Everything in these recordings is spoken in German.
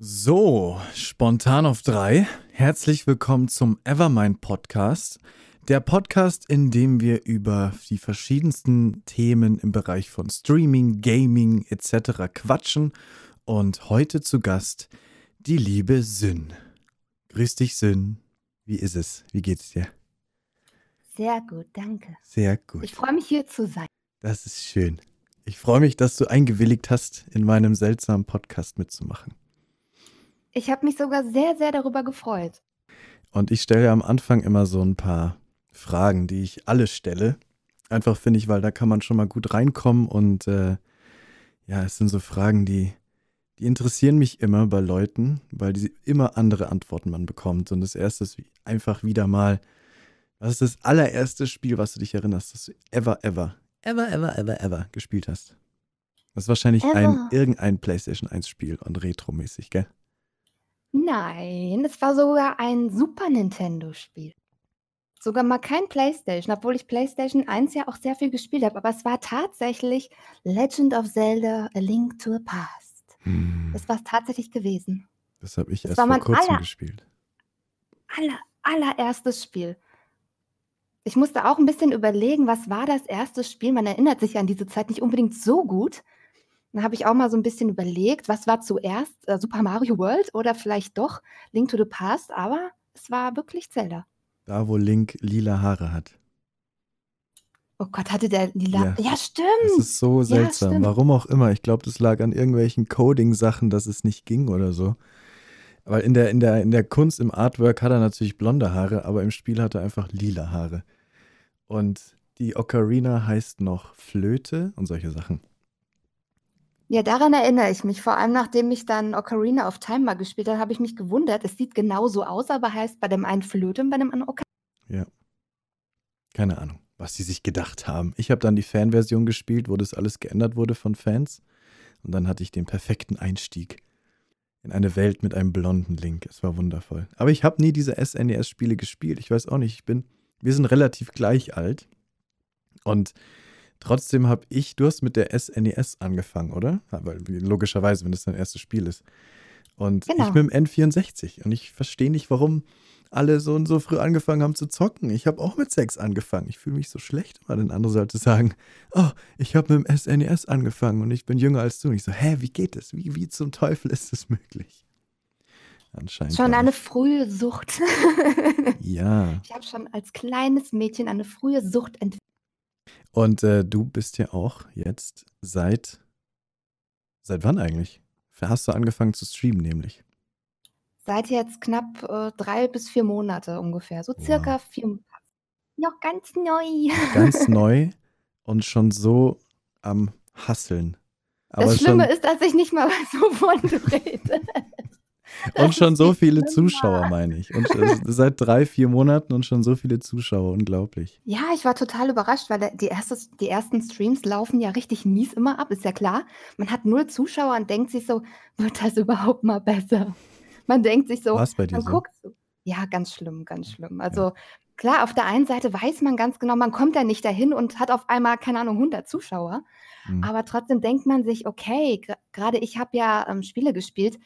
So, spontan auf drei. Herzlich willkommen zum Evermind Podcast. Der Podcast, in dem wir über die verschiedensten Themen im Bereich von Streaming, Gaming etc. quatschen. Und heute zu Gast die liebe Syn. Grüß dich, Syn. Wie ist es? Wie geht's dir? Sehr gut, danke. Sehr gut. Ich freue mich hier zu sein. Das ist schön. Ich freue mich, dass du eingewilligt hast, in meinem seltsamen Podcast mitzumachen. Ich habe mich sogar sehr, sehr darüber gefreut. Und ich stelle am Anfang immer so ein paar Fragen, die ich alle stelle. Einfach finde ich, weil da kann man schon mal gut reinkommen und äh, ja, es sind so Fragen, die, die interessieren mich immer bei Leuten, weil die immer andere Antworten man bekommt. Und das erste ist einfach wieder mal, was ist das allererste Spiel, was du dich erinnerst, das du ever, ever, ever, ever, ever, ever gespielt hast? Das ist wahrscheinlich ein, Ever. irgendein PlayStation 1 Spiel und retromäßig, gell? Nein, es war sogar ein Super Nintendo-Spiel. Sogar mal kein PlayStation, obwohl ich PlayStation 1 ja auch sehr viel gespielt habe. Aber es war tatsächlich Legend of Zelda: A Link to the Past. Hm, Das war es tatsächlich gewesen. das habe ich Das erst war vor kurzem aller, gespielt. aller, allererstes Spiel. Ich musste auch ein bisschen überlegen, was war das erste Spiel? Man erinnert sich an diese Zeit nicht unbedingt so gut. Dann habe ich auch mal so ein bisschen überlegt, was war zuerst, äh, Super Mario World oder vielleicht doch Link to the Past, aber es war wirklich Zelda. Da, wo Link lila Haare hat. Oh Gott, hatte der lila Ja, Ja, das stimmt. ist so Ja, seltsam. stimmt. Warum auch immer. Ich glaube, das lag an irgendwelchen Coding-Sachen, dass es nicht ging oder so. Aber in der, in der, in der Kunst, im Artwork hat er natürlich blonde Haare, aber im Spiel hat er einfach lila Haare. Und die Ocarina heißt noch Flöte und solche Sachen. Ja, daran erinnere ich mich. Vor allem, nachdem ich dann Ocarina of Time mal gespielt habe, habe ich mich gewundert. Es sieht genauso aus, aber heißt bei dem einen Flöte und bei dem anderen Ocarina. Ja, keine Ahnung, was die sich gedacht haben. Ich habe dann die Fanversion gespielt, wo das alles geändert wurde von Fans. Und dann hatte ich den perfekten Einstieg in eine Welt mit einem blonden Link. Es war wundervoll. Aber ich habe nie diese SNES-Spiele gespielt. Ich weiß auch nicht, ich bin, wir sind relativ gleich alt. Und trotzdem habe ich, du hast mit der SNES angefangen, oder? Weil, logischerweise, wenn das dein erstes Spiel ist. Und ich Genau. mit dem N64. Und ich verstehe nicht, warum alle so und so früh angefangen haben zu zocken. Ich habe auch mit sechs angefangen. Ich fühle mich so schlecht, weil ein anderer sollte sagen, oh, ich habe mit dem SNES angefangen und ich bin jünger als du. Und ich so, hä, wie geht das? Wie, wie zum Teufel ist das möglich? Anscheinend Schon eine ich. frühe Sucht. Ja. Ich habe schon als kleines Mädchen eine frühe Sucht entwickelt. Und äh, du bist ja auch jetzt seit, seit wann eigentlich? Hast du angefangen zu streamen, nämlich? Seit jetzt knapp äh, drei bis vier Monate ungefähr. So Wow. circa vier Monate. Noch ganz neu. Ganz neu und schon so am Hasseln. Aber Das Schlimme schon, ist, dass ich nicht mal wovon du redest. und schon so viele. Zuschauer, meine ich. Und äh, seit drei, vier Monaten und schon so viele Zuschauer. Unglaublich. Ja, ich war total überrascht, weil die, erste, die ersten Streams laufen ja richtig mies immer ab, ist ja klar. Man hat null Zuschauer und denkt sich so, wird das überhaupt mal besser? Man denkt sich so, War es bei dir man so? guckt so. Ja, ganz schlimm, ganz schlimm. Ja. Also klar, auf der einen Seite weiß man ganz genau, man kommt ja nicht dahin und hat auf einmal, keine Ahnung, 100 Zuschauer. Hm. Aber trotzdem denkt man sich, okay, gerade ich habe ja ähm, Spiele gespielt,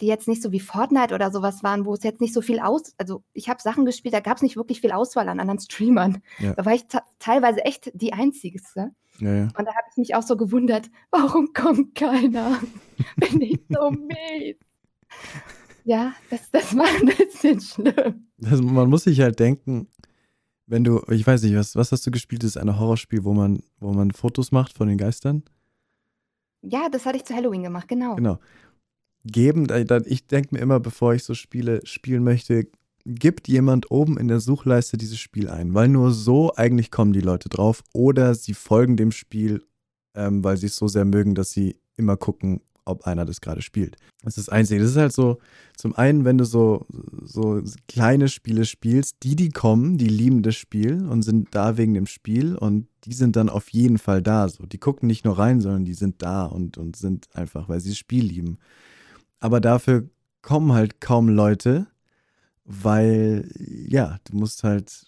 die jetzt nicht so wie Fortnite oder sowas waren, wo es jetzt nicht so viel aus, also ich habe Sachen gespielt, da gab es nicht wirklich viel Auswahl an anderen Streamern. Ja. Da war ich teilweise echt die Einzigste. Ja, ja. Und da habe ich mich auch so gewundert, warum kommt keiner? Bin ich so mies? Ja, das, das war ein bisschen schlimm. Das, man muss sich halt denken, wenn du, ich weiß nicht, was, was hast du gespielt? Das ist ein Horrorspiel, wo man, wo man Fotos macht von den Geistern. Ja, das hatte ich zu Halloween gemacht, genau. Genau. Geben, ich denke mir immer, bevor ich so Spiele spielen möchte, gibt jemand oben in der Suchleiste dieses Spiel ein, weil nur so eigentlich kommen die Leute drauf oder sie folgen dem Spiel, ähm, weil sie es so sehr mögen, dass sie immer gucken, ob einer das gerade spielt. Das ist das Einzige. Das ist halt so, zum einen, wenn du so, so kleine Spiele spielst, die, die kommen, die lieben das Spiel und sind da wegen dem Spiel und die sind dann auf jeden Fall da. So. Die gucken nicht nur rein, sondern die sind da und, und sind einfach, weil sie das Spiel lieben. Aber dafür kommen halt kaum Leute, weil, ja, du musst halt,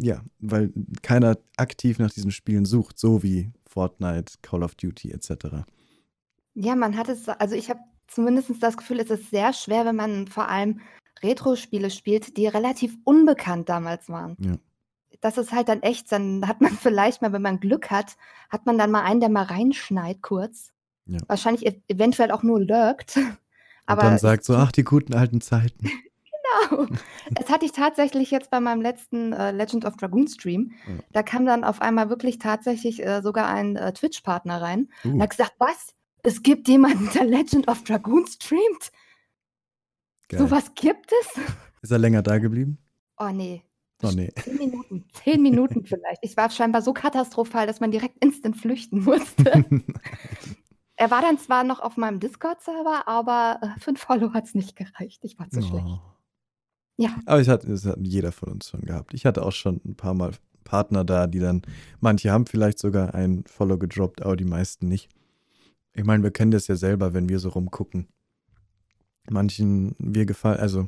ja, weil keiner aktiv nach diesen Spielen sucht, so wie Fortnite, Call of Duty etc. Ja, man hat es, also ich habe zumindest das Gefühl, es ist sehr schwer, wenn man vor allem Retro-Spiele spielt, die relativ unbekannt damals waren. Ja. Das ist halt dann echt, dann hat man vielleicht mal, wenn man Glück hat, hat man dann mal einen, der mal reinschneit kurz. Ja. Wahrscheinlich ev eventuell auch nur lurkt. Aber und dann sagt so, ach, die guten alten Zeiten. Genau. Das hatte ich tatsächlich jetzt bei meinem letzten äh, Legend of Dragoon Stream. Ja. Da kam dann auf einmal wirklich tatsächlich äh, sogar ein äh, Twitch-Partner rein uh. und hat gesagt, was? Es gibt jemanden, der Legend of Dragoon streamt? Geil. was gibt es? Ist er länger da geblieben? Oh nee. Oh nee. Zehn Minuten. Zehn Minuten vielleicht. Ich war scheinbar so katastrophal, dass man direkt instant flüchten musste. Er war dann zwar noch auf meinem Discord-Server, aber äh, für ein Follow hat es nicht gereicht. Ich war zu oh. schlecht. Ja. Aber es hat, es hat jeder von uns schon gehabt. Ich hatte auch schon ein paar Mal Partner da, die dann, manche haben vielleicht sogar ein Follow gedroppt, aber die meisten nicht. Ich meine, wir kennen das ja selber, wenn wir so rumgucken. Manchen, wir gefallen, also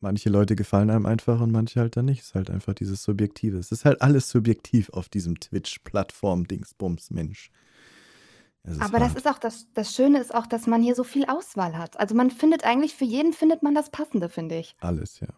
manche Leute gefallen einem einfach und manche halt dann nicht. Es ist halt einfach dieses Subjektive. Es ist halt alles subjektiv auf diesem Twitch-Plattform-Dingsbums, Mensch. Aber das ist auch das, das Schöne ist auch, dass man hier so viel Auswahl hat. Also man findet eigentlich für jeden findet man das Passende, finde ich. Alles, ja.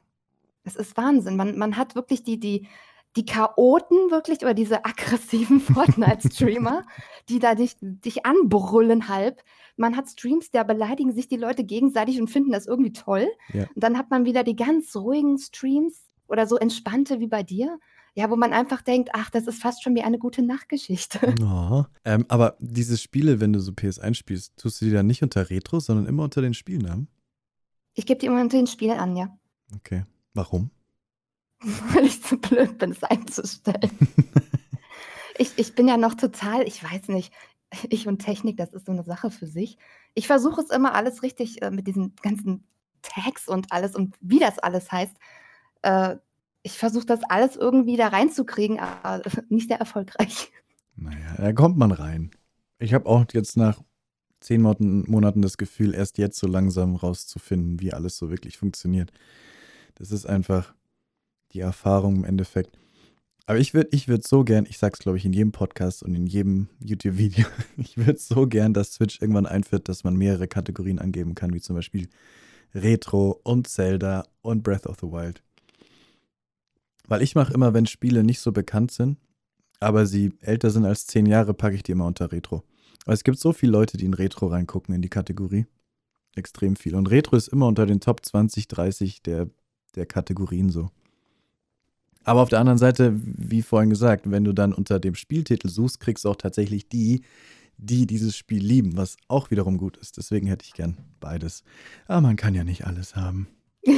Es ist Wahnsinn. Man, man hat wirklich die, die, die Chaoten wirklich oder diese aggressiven Fortnite-Streamer, die da dich, dich anbrüllen halb. Man hat Streams, da beleidigen sich die Leute gegenseitig und finden das irgendwie toll. Ja. Und dann hat man wieder die ganz ruhigen Streams oder so entspannte wie bei dir. Ja, wo man einfach denkt, ach, das ist fast schon wie eine gute Nachtgeschichte. Oh. Ähm, aber diese Spiele, wenn du so PS1 spielst, tust du die dann nicht unter Retro, sondern immer unter den Spielnamen? Ich gebe die immer unter den Spielen an, ja. Okay. Warum? Weil ich zu blöd bin, es einzustellen. ich, ich bin ja noch total, ich weiß nicht, ich und Technik, das ist so eine Sache für sich. Ich versuche es immer alles richtig äh, mit diesen ganzen Tags und alles und wie das alles heißt. Äh, ich versuche das alles irgendwie da reinzukriegen, aber nicht sehr erfolgreich. Naja, da kommt man rein. Ich habe auch jetzt nach zehn Monaten das Gefühl, erst jetzt so langsam rauszufinden, wie alles so wirklich funktioniert. Das ist einfach die Erfahrung im Endeffekt. Aber ich würde ich würd so gern, ich sag's glaube ich in jedem Podcast und in jedem YouTube-Video, ich würde so gern, dass Switch irgendwann einführt, dass man mehrere Kategorien angeben kann, wie zum Beispiel Retro und Zelda und Breath of the Wild. Weil ich mache immer, wenn Spiele nicht so bekannt sind, aber sie älter sind als zehn Jahre, packe ich die immer unter Retro. Aber es gibt so viele Leute, die in Retro reingucken in die Kategorie. Extrem viel. Und Retro ist immer unter den Top 20, 30 der, der Kategorien so. Aber auf der anderen Seite, wie vorhin gesagt, wenn du dann unter dem Spieltitel suchst, kriegst du auch tatsächlich die, die dieses Spiel lieben, was auch wiederum gut ist. Deswegen hätte ich gern beides. Aber man kann ja nicht alles haben.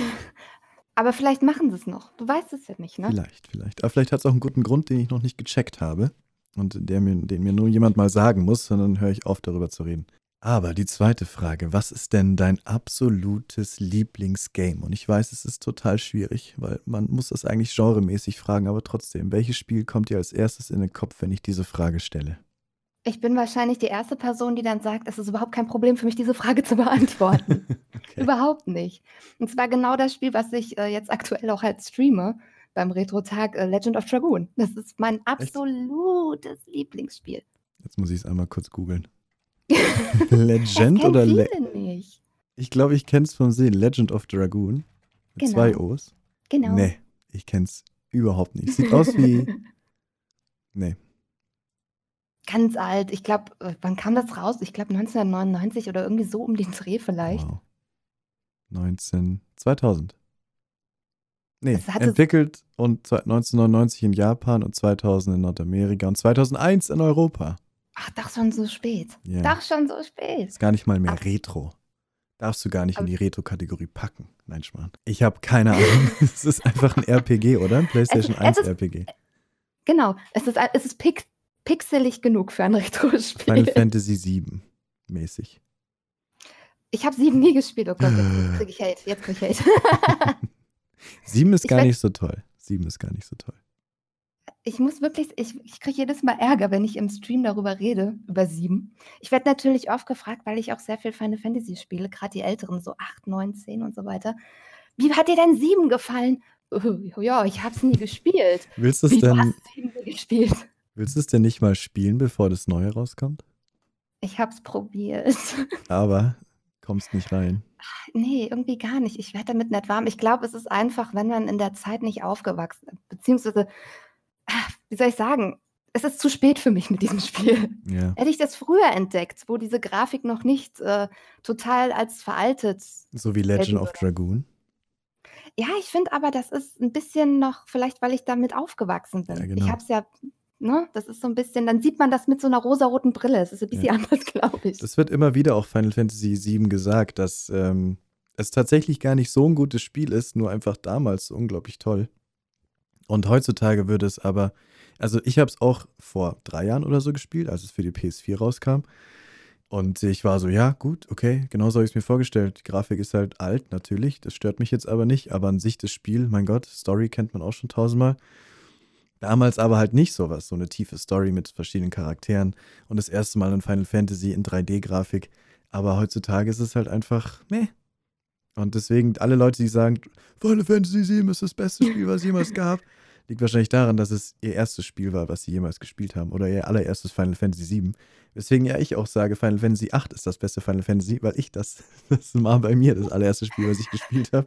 Aber vielleicht machen sie es noch. Du weißt es ja nicht, ne? Vielleicht, vielleicht. Aber vielleicht hat es auch einen guten Grund, den ich noch nicht gecheckt habe. Und der mir, den mir nur jemand mal sagen muss, sondern höre ich auf, darüber zu reden. Aber die zweite Frage, was ist denn dein absolutes Lieblingsgame? Und ich weiß, es ist total schwierig, weil man muss das eigentlich genremäßig fragen, aber trotzdem, welches Spiel kommt dir als erstes in den Kopf, wenn ich diese Frage stelle? Ich bin wahrscheinlich die erste Person, die dann sagt, es ist überhaupt kein Problem für mich, diese Frage zu beantworten. okay. Überhaupt nicht. Und zwar genau das Spiel, was ich äh, jetzt aktuell auch halt streame beim Retro-Tag äh, Legend of Dragoon. Das ist mein absolutes Echt? Lieblingsspiel. Jetzt muss ich es einmal kurz googeln. Legend oder Le nicht. Ich glaube, ich kenne es vom Sehen. Legend of Dragoon. Mit genau. zwei O's. Genau. Nee, ich kenne es überhaupt nicht. Sieht aus wie. Nee, Ganz alt. Ich glaube, äh, wann kam das raus? Ich glaube 1999 oder irgendwie so um den Dreh vielleicht. Wow. 19, 2000. Nee, entwickelt und 1999 in Japan und 2000 in Nordamerika und 2001 in Europa. Ach, doch schon so spät. Ja. Doch schon so spät. Ist gar nicht mal mehr Ach. Retro. Darfst du gar nicht in die Retro-Kategorie packen. Nein, Schmarrn. Ich habe keine Ahnung. es ist einfach ein RPG, oder? Ein PlayStation es, 1 es ist, RPG. Genau. Es ist, es ist Pick, pixelig genug für ein Retro-Spiel. Final Fantasy 7 mäßig. Ich habe 7 nie gespielt. Oh Gott, jetzt kriege ich Hate. Jetzt krieg ich Hate. 7 ist gar nicht so toll. 7 ist gar nicht so toll. Ich muss wirklich, ich, ich kriege jedes Mal Ärger, wenn ich im Stream darüber rede, über 7. Ich werde natürlich oft gefragt, weil ich auch sehr viel Final Fantasy spiele, gerade die älteren, so 8, 9, 10 und so weiter. Wie hat dir denn 7 gefallen? Oh, ja, ich habe es nie gespielt. Willst du es denn? Du hast 7 nie gespielt. Willst du es denn nicht mal spielen, bevor das Neue rauskommt? Ich hab's probiert. Aber Kommst nicht rein. Nee, irgendwie gar nicht. Ich werde damit nicht warm. Ich glaube, es ist einfach, wenn man in der Zeit nicht aufgewachsen ist, beziehungsweise, ah, wie soll ich sagen, es ist zu spät für mich mit diesem Spiel. Ja. Hätte ich das früher entdeckt, wo diese Grafik noch nicht äh, total als veraltet So wie Legend of. Dragoon. Ja, ich finde aber, das ist ein bisschen noch, vielleicht weil ich damit aufgewachsen Ja, bin. Ich genau. habe es ja, ne, das ist so ein bisschen, dann sieht man das mit so einer rosaroten Brille. Es ist ein bisschen Ja. anders, glaube ich. Das wird immer wieder auch Final Fantasy VII gesagt, dass ähm, es tatsächlich gar nicht so ein gutes Spiel ist, nur einfach damals so unglaublich toll. Und heutzutage würde es aber, also ich habe es auch vor drei Jahren oder so gespielt, als es für die PS4 rauskam. Und ich war so, ja, gut, okay, genau so habe ich es mir vorgestellt. Die Grafik ist halt alt, natürlich, das stört mich jetzt aber nicht, aber an sich das Spiel, mein Gott, Story kennt man auch schon tausendmal. Damals aber halt nicht sowas, so eine tiefe Story mit verschiedenen Charakteren und das erste Mal in Final Fantasy in 3D-Grafik. Aber heutzutage ist es halt einfach meh. Und deswegen, alle Leute, die sagen, Final Fantasy VII ist das beste Spiel, was es jemals gab, liegt wahrscheinlich daran, dass es ihr erstes Spiel war, was sie jemals gespielt haben. Oder ihr allererstes Final Fantasy VII. Weswegen ja ich auch sage, Final Fantasy VIII ist das beste Final Fantasy, weil ich das, das war bei mir das allererste Spiel, was ich gespielt habe.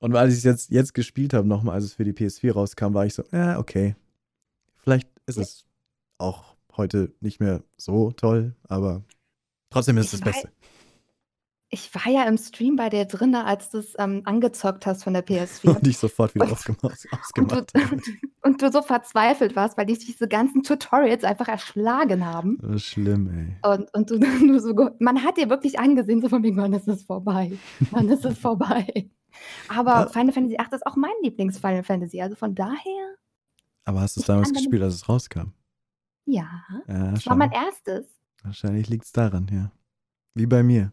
Und weil ich es jetzt, jetzt gespielt habe, nochmal, als es für die PS4 rauskam, war ich so, ja, okay. Vielleicht ist Ja. es auch heute nicht mehr so toll, aber trotzdem ist es das Beste. ich war ja im Stream bei dir drin, als du es ähm, angezockt hast von der PS4. Und ich sofort wieder Und, aufgemacht, und, du, ausgemacht habe. und du so verzweifelt warst, weil dich diese ganzen Tutorials einfach erschlagen haben. Das ist schlimm, ey. Und, und du, du so, man hat dir wirklich angesehen, so von wegen, wann ist es vorbei? Wann ist es vorbei? Aber Ja, Final Fantasy 8 ist auch mein Lieblings-Final Fantasy. Also von daher, aber hast du es damals gespielt, als es rauskam? ja, Ja, das war mein erstes. Wahrscheinlich liegt es daran, ja. Wie bei mir.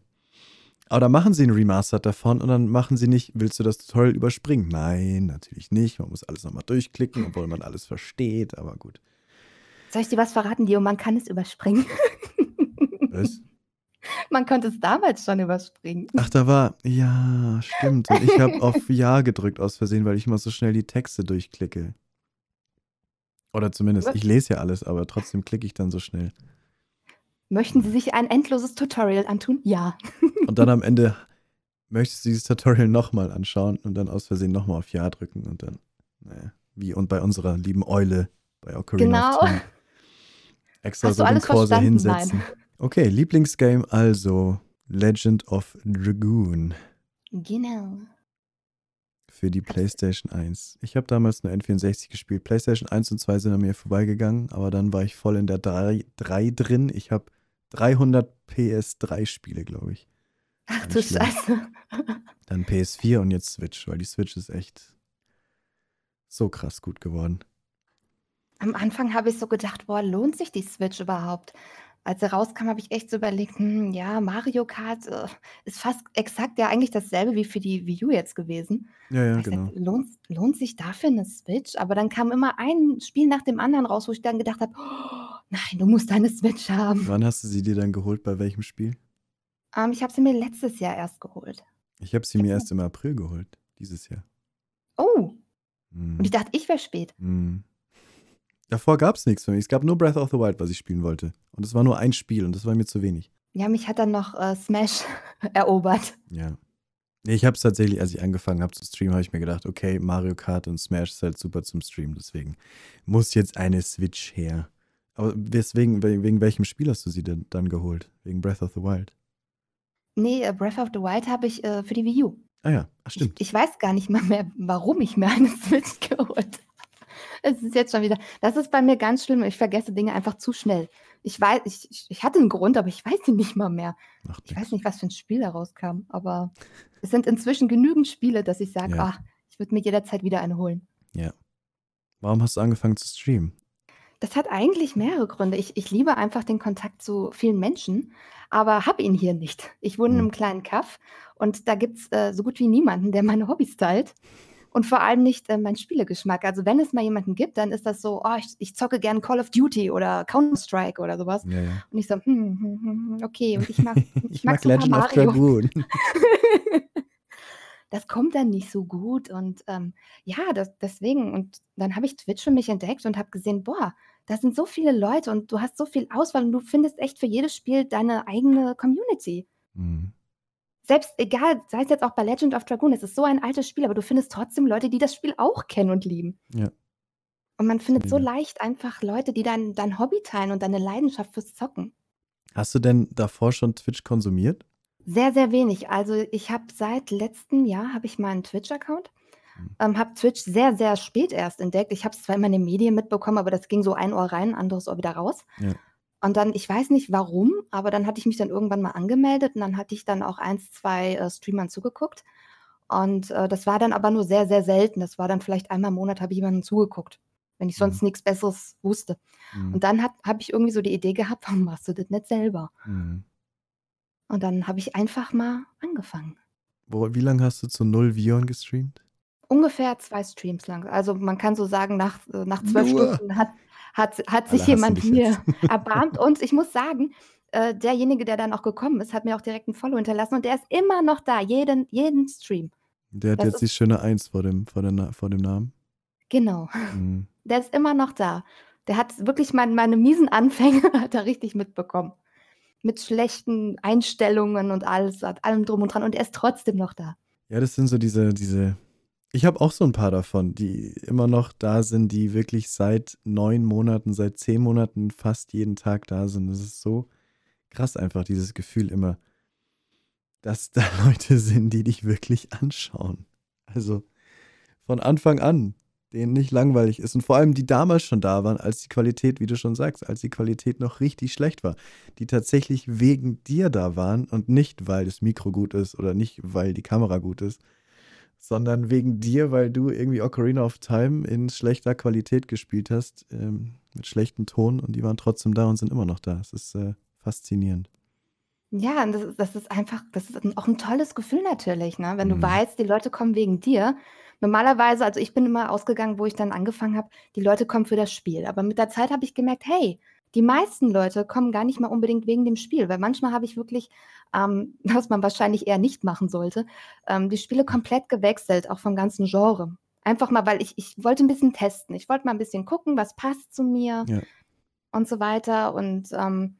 Aber dann machen sie ein Remastered davon und dann machen sie nicht, willst du das Tutorial überspringen? Nein, natürlich nicht. Man muss alles nochmal durchklicken, obwohl man alles versteht, aber gut. Soll ich dir was verraten, Leo? Man kann es überspringen. Was? Man konnte es damals schon überspringen. Ach, da war, ja, stimmt. Und ich habe auf Ja gedrückt aus Versehen, weil ich immer so schnell die Texte durchklicke. Oder zumindest, ich lese ja alles, aber trotzdem klicke ich dann so schnell. Möchten Sie sich ein endloses Tutorial antun? Ja. Und dann am Ende möchtest du dieses Tutorial nochmal anschauen und dann aus Versehen nochmal auf Ja drücken und dann, naja, wie und bei unserer lieben Eule, bei Ocarina of Genau. Time, extra Hast so den verstanden? hinsetzen. Nein. Okay, Lieblingsgame also Legend of Dragoon Genau. für die PlayStation 1. Ich habe damals nur N64 gespielt. PlayStation 1 und 2 sind an mir vorbeigegangen, aber dann war ich voll in der 3, 3 drin. Ich habe 300 PS3-Spiele, glaube ich. Ach du schlimm. Scheiße. Dann PS4 und jetzt Switch, weil die Switch ist echt so krass gut geworden. Am Anfang habe ich so gedacht, boah, lohnt sich die Switch überhaupt? Als er rauskam, habe ich echt so überlegt, hm, ja, Mario Kart äh, ist fast exakt ja eigentlich dasselbe wie für die Wii U jetzt gewesen. Ja, ja, genau. gesagt, lohnt, lohnt sich dafür eine Switch? Aber dann kam immer ein Spiel nach dem anderen raus, wo ich dann gedacht habe, oh, nein, du musst eine Switch haben. Wann hast du sie dir dann geholt? Bei welchem Spiel? Ähm, ich habe sie mir letztes Jahr erst geholt. Ich habe sie mir erst im April geholt, dieses Jahr. Oh, und ich Mhm. dachte, ich wäre spät. Mhm. Davor gab es nichts für mich. Es gab nur Breath of the Wild, was ich spielen wollte. Und es war nur ein Spiel und das war mir zu wenig. Ja, mich hat dann noch äh, Smash erobert. Ja. Ich habe es tatsächlich, als ich angefangen habe zu streamen, habe ich mir gedacht, okay, Mario Kart und Smash ist halt super zum Streamen, deswegen muss jetzt eine Switch her. Aber weswegen, wegen, welchem Spiel hast du sie denn dann geholt? Wegen Breath of the Wild? Nee, äh, Breath of the Wild habe ich äh, für die Wii U. Ah ja, ach, Ich, stimmt. ich weiß gar nicht mal mehr, warum ich mir eine Switch geholt habe. Es ist jetzt schon wieder. Das ist bei mir ganz schlimm. Ich vergesse Dinge einfach zu schnell. Ich weiß, ich, ich, hatte einen Grund, aber ich weiß ihn nicht mal mehr. Macht Ich weiß nicht, was für ein Spiel da rauskam, aber es sind inzwischen genügend Spiele, dass ich sage, Ja, ah, ich würde mir jederzeit wieder eine holen. ja. Warum hast du angefangen zu streamen? Das hat eigentlich mehrere Gründe. Ich, ich liebe einfach den Kontakt zu vielen Menschen, aber habe ihn hier nicht. Ich wohne in Hm. einem kleinen Kaff und da gibt es äh, so gut wie niemanden, der meine Hobbys teilt. Und vor allem nicht äh, mein Spielegeschmack. Also wenn es mal jemanden gibt, dann ist das so, oh, ich, ich zocke gern Call of Duty oder Counter-Strike oder sowas. Ja, ja. Und ich so, hm, hm, hm, hm, okay, und ich mag, ich Ich mag mag Legend of. Dragoon. das kommt dann nicht so gut. Und ähm, ja, das, deswegen. Und dann habe ich Twitch für mich entdeckt und habe gesehen, boah, da sind so viele Leute und du hast so viel Auswahl und du findest echt für jedes Spiel deine eigene Community. Mhm. Selbst egal, sei es jetzt auch bei Legend of Dragoon, es ist so ein altes Spiel, aber du findest trotzdem Leute, die das Spiel auch kennen und lieben. Ja. Und man findet so Mega. leicht einfach Leute, die dein dein Hobby teilen und deine Leidenschaft fürs Zocken. Hast du denn davor schon Twitch konsumiert? Sehr, sehr wenig. Also, ich habe seit letztem Jahr habe ich meinen Twitch-Account, Mhm. ähm, habe Twitch sehr, sehr spät erst entdeckt. Ich habe es zwar immer in den Medien mitbekommen, aber das ging so ein Ohr rein, anderes Ohr wieder raus. Ja. Und dann ich weiß nicht warum, aber dann hatte ich mich dann irgendwann mal angemeldet und dann hatte ich dann auch 1, 2, äh, Streamern zugeguckt. Und, äh, das war dann aber nur sehr, sehr selten. Das war dann vielleicht einmal im Monat habe ich jemandem zugeguckt, wenn ich sonst Mhm. nix Besseres wusste. Mhm. Und dann habe ich irgendwie so die Idee gehabt: „Warum machst du das nicht selber?“ Mhm. Und dann habe ich einfach mal angefangen. Wo wie lange hast du zu 0 Vion gestreamt? Ungefähr 2 Streams lang. Also, man kann so sagen, nach äh, nach 12 Nur? Stunden hat hat hat Alle sich hassen jemand jetzt. erbarmt. Und ich muss sagen, äh, derjenige, der dann auch gekommen ist, hat mir auch direkt 'n Follow hinterlassen und der ist immer noch da, jeden jeden Stream. Der hat Das jetzt die schöne 1 vor dem vor Na vor dem Namen. Genau. Mhm. Der ist immer noch da. Der hat wirklich mein meine miesen Anfänge hat er richtig mitbekommen. Mit schlechten Einstellungen und alles allem drum und dran und er ist trotzdem noch da. Ja, das sind so diese diese ich habe auch so 'n paar davon, die immer noch da sind, die wirklich seit 9 Monaten, seit 10 Monaten fast jeden Tag da sind. Das ist so krass einfach, dieses Gefühl immer, dass da Leute sind, die dich wirklich anschauen. Also, von Anfang an, denen nicht langweilig ist und vor allem die damals schon da waren, als die Qualität, wie du schon sagst, als die Qualität noch richtig schlecht war, die tatsächlich wegen dir da waren und nicht, weil das Mikro gut ist oder nicht, weil die Kamera gut ist, sondern wegen dir, weil du irgendwie Ocarina of Time in schlechter Qualität gespielt hast, ähm, mit schlechtem Ton und die waren trotzdem da und sind immer noch da. Es ist, äh, faszinierend. Ja, und das ist das ist einfach das ist auch 'n tolles Gefühl natürlich, ne, wenn du Mhm. weißt, die Leute kommen wegen dir. Normalerweise also, ich bin immer ausgegangen, wo ich dann angefangen habe, die Leute kommen für das Spiel. Aber mit der Zeit habe ich gemerkt: „Hey, die meisten Leute kommen gar nicht mal unbedingt wegen dem Spiel.“ Weil manchmal habe ich wirklich, ähm, was man wahrscheinlich eher nicht machen sollte, ähm, die Spiele komplett gewechselt, auch vom ganzen Genre. Einfach mal, weil ich ich wollte 'n bisschen testen. Ich wollte mal 'n bisschen gucken, was passt zu mir Ja. und so weiter. Und, ähm,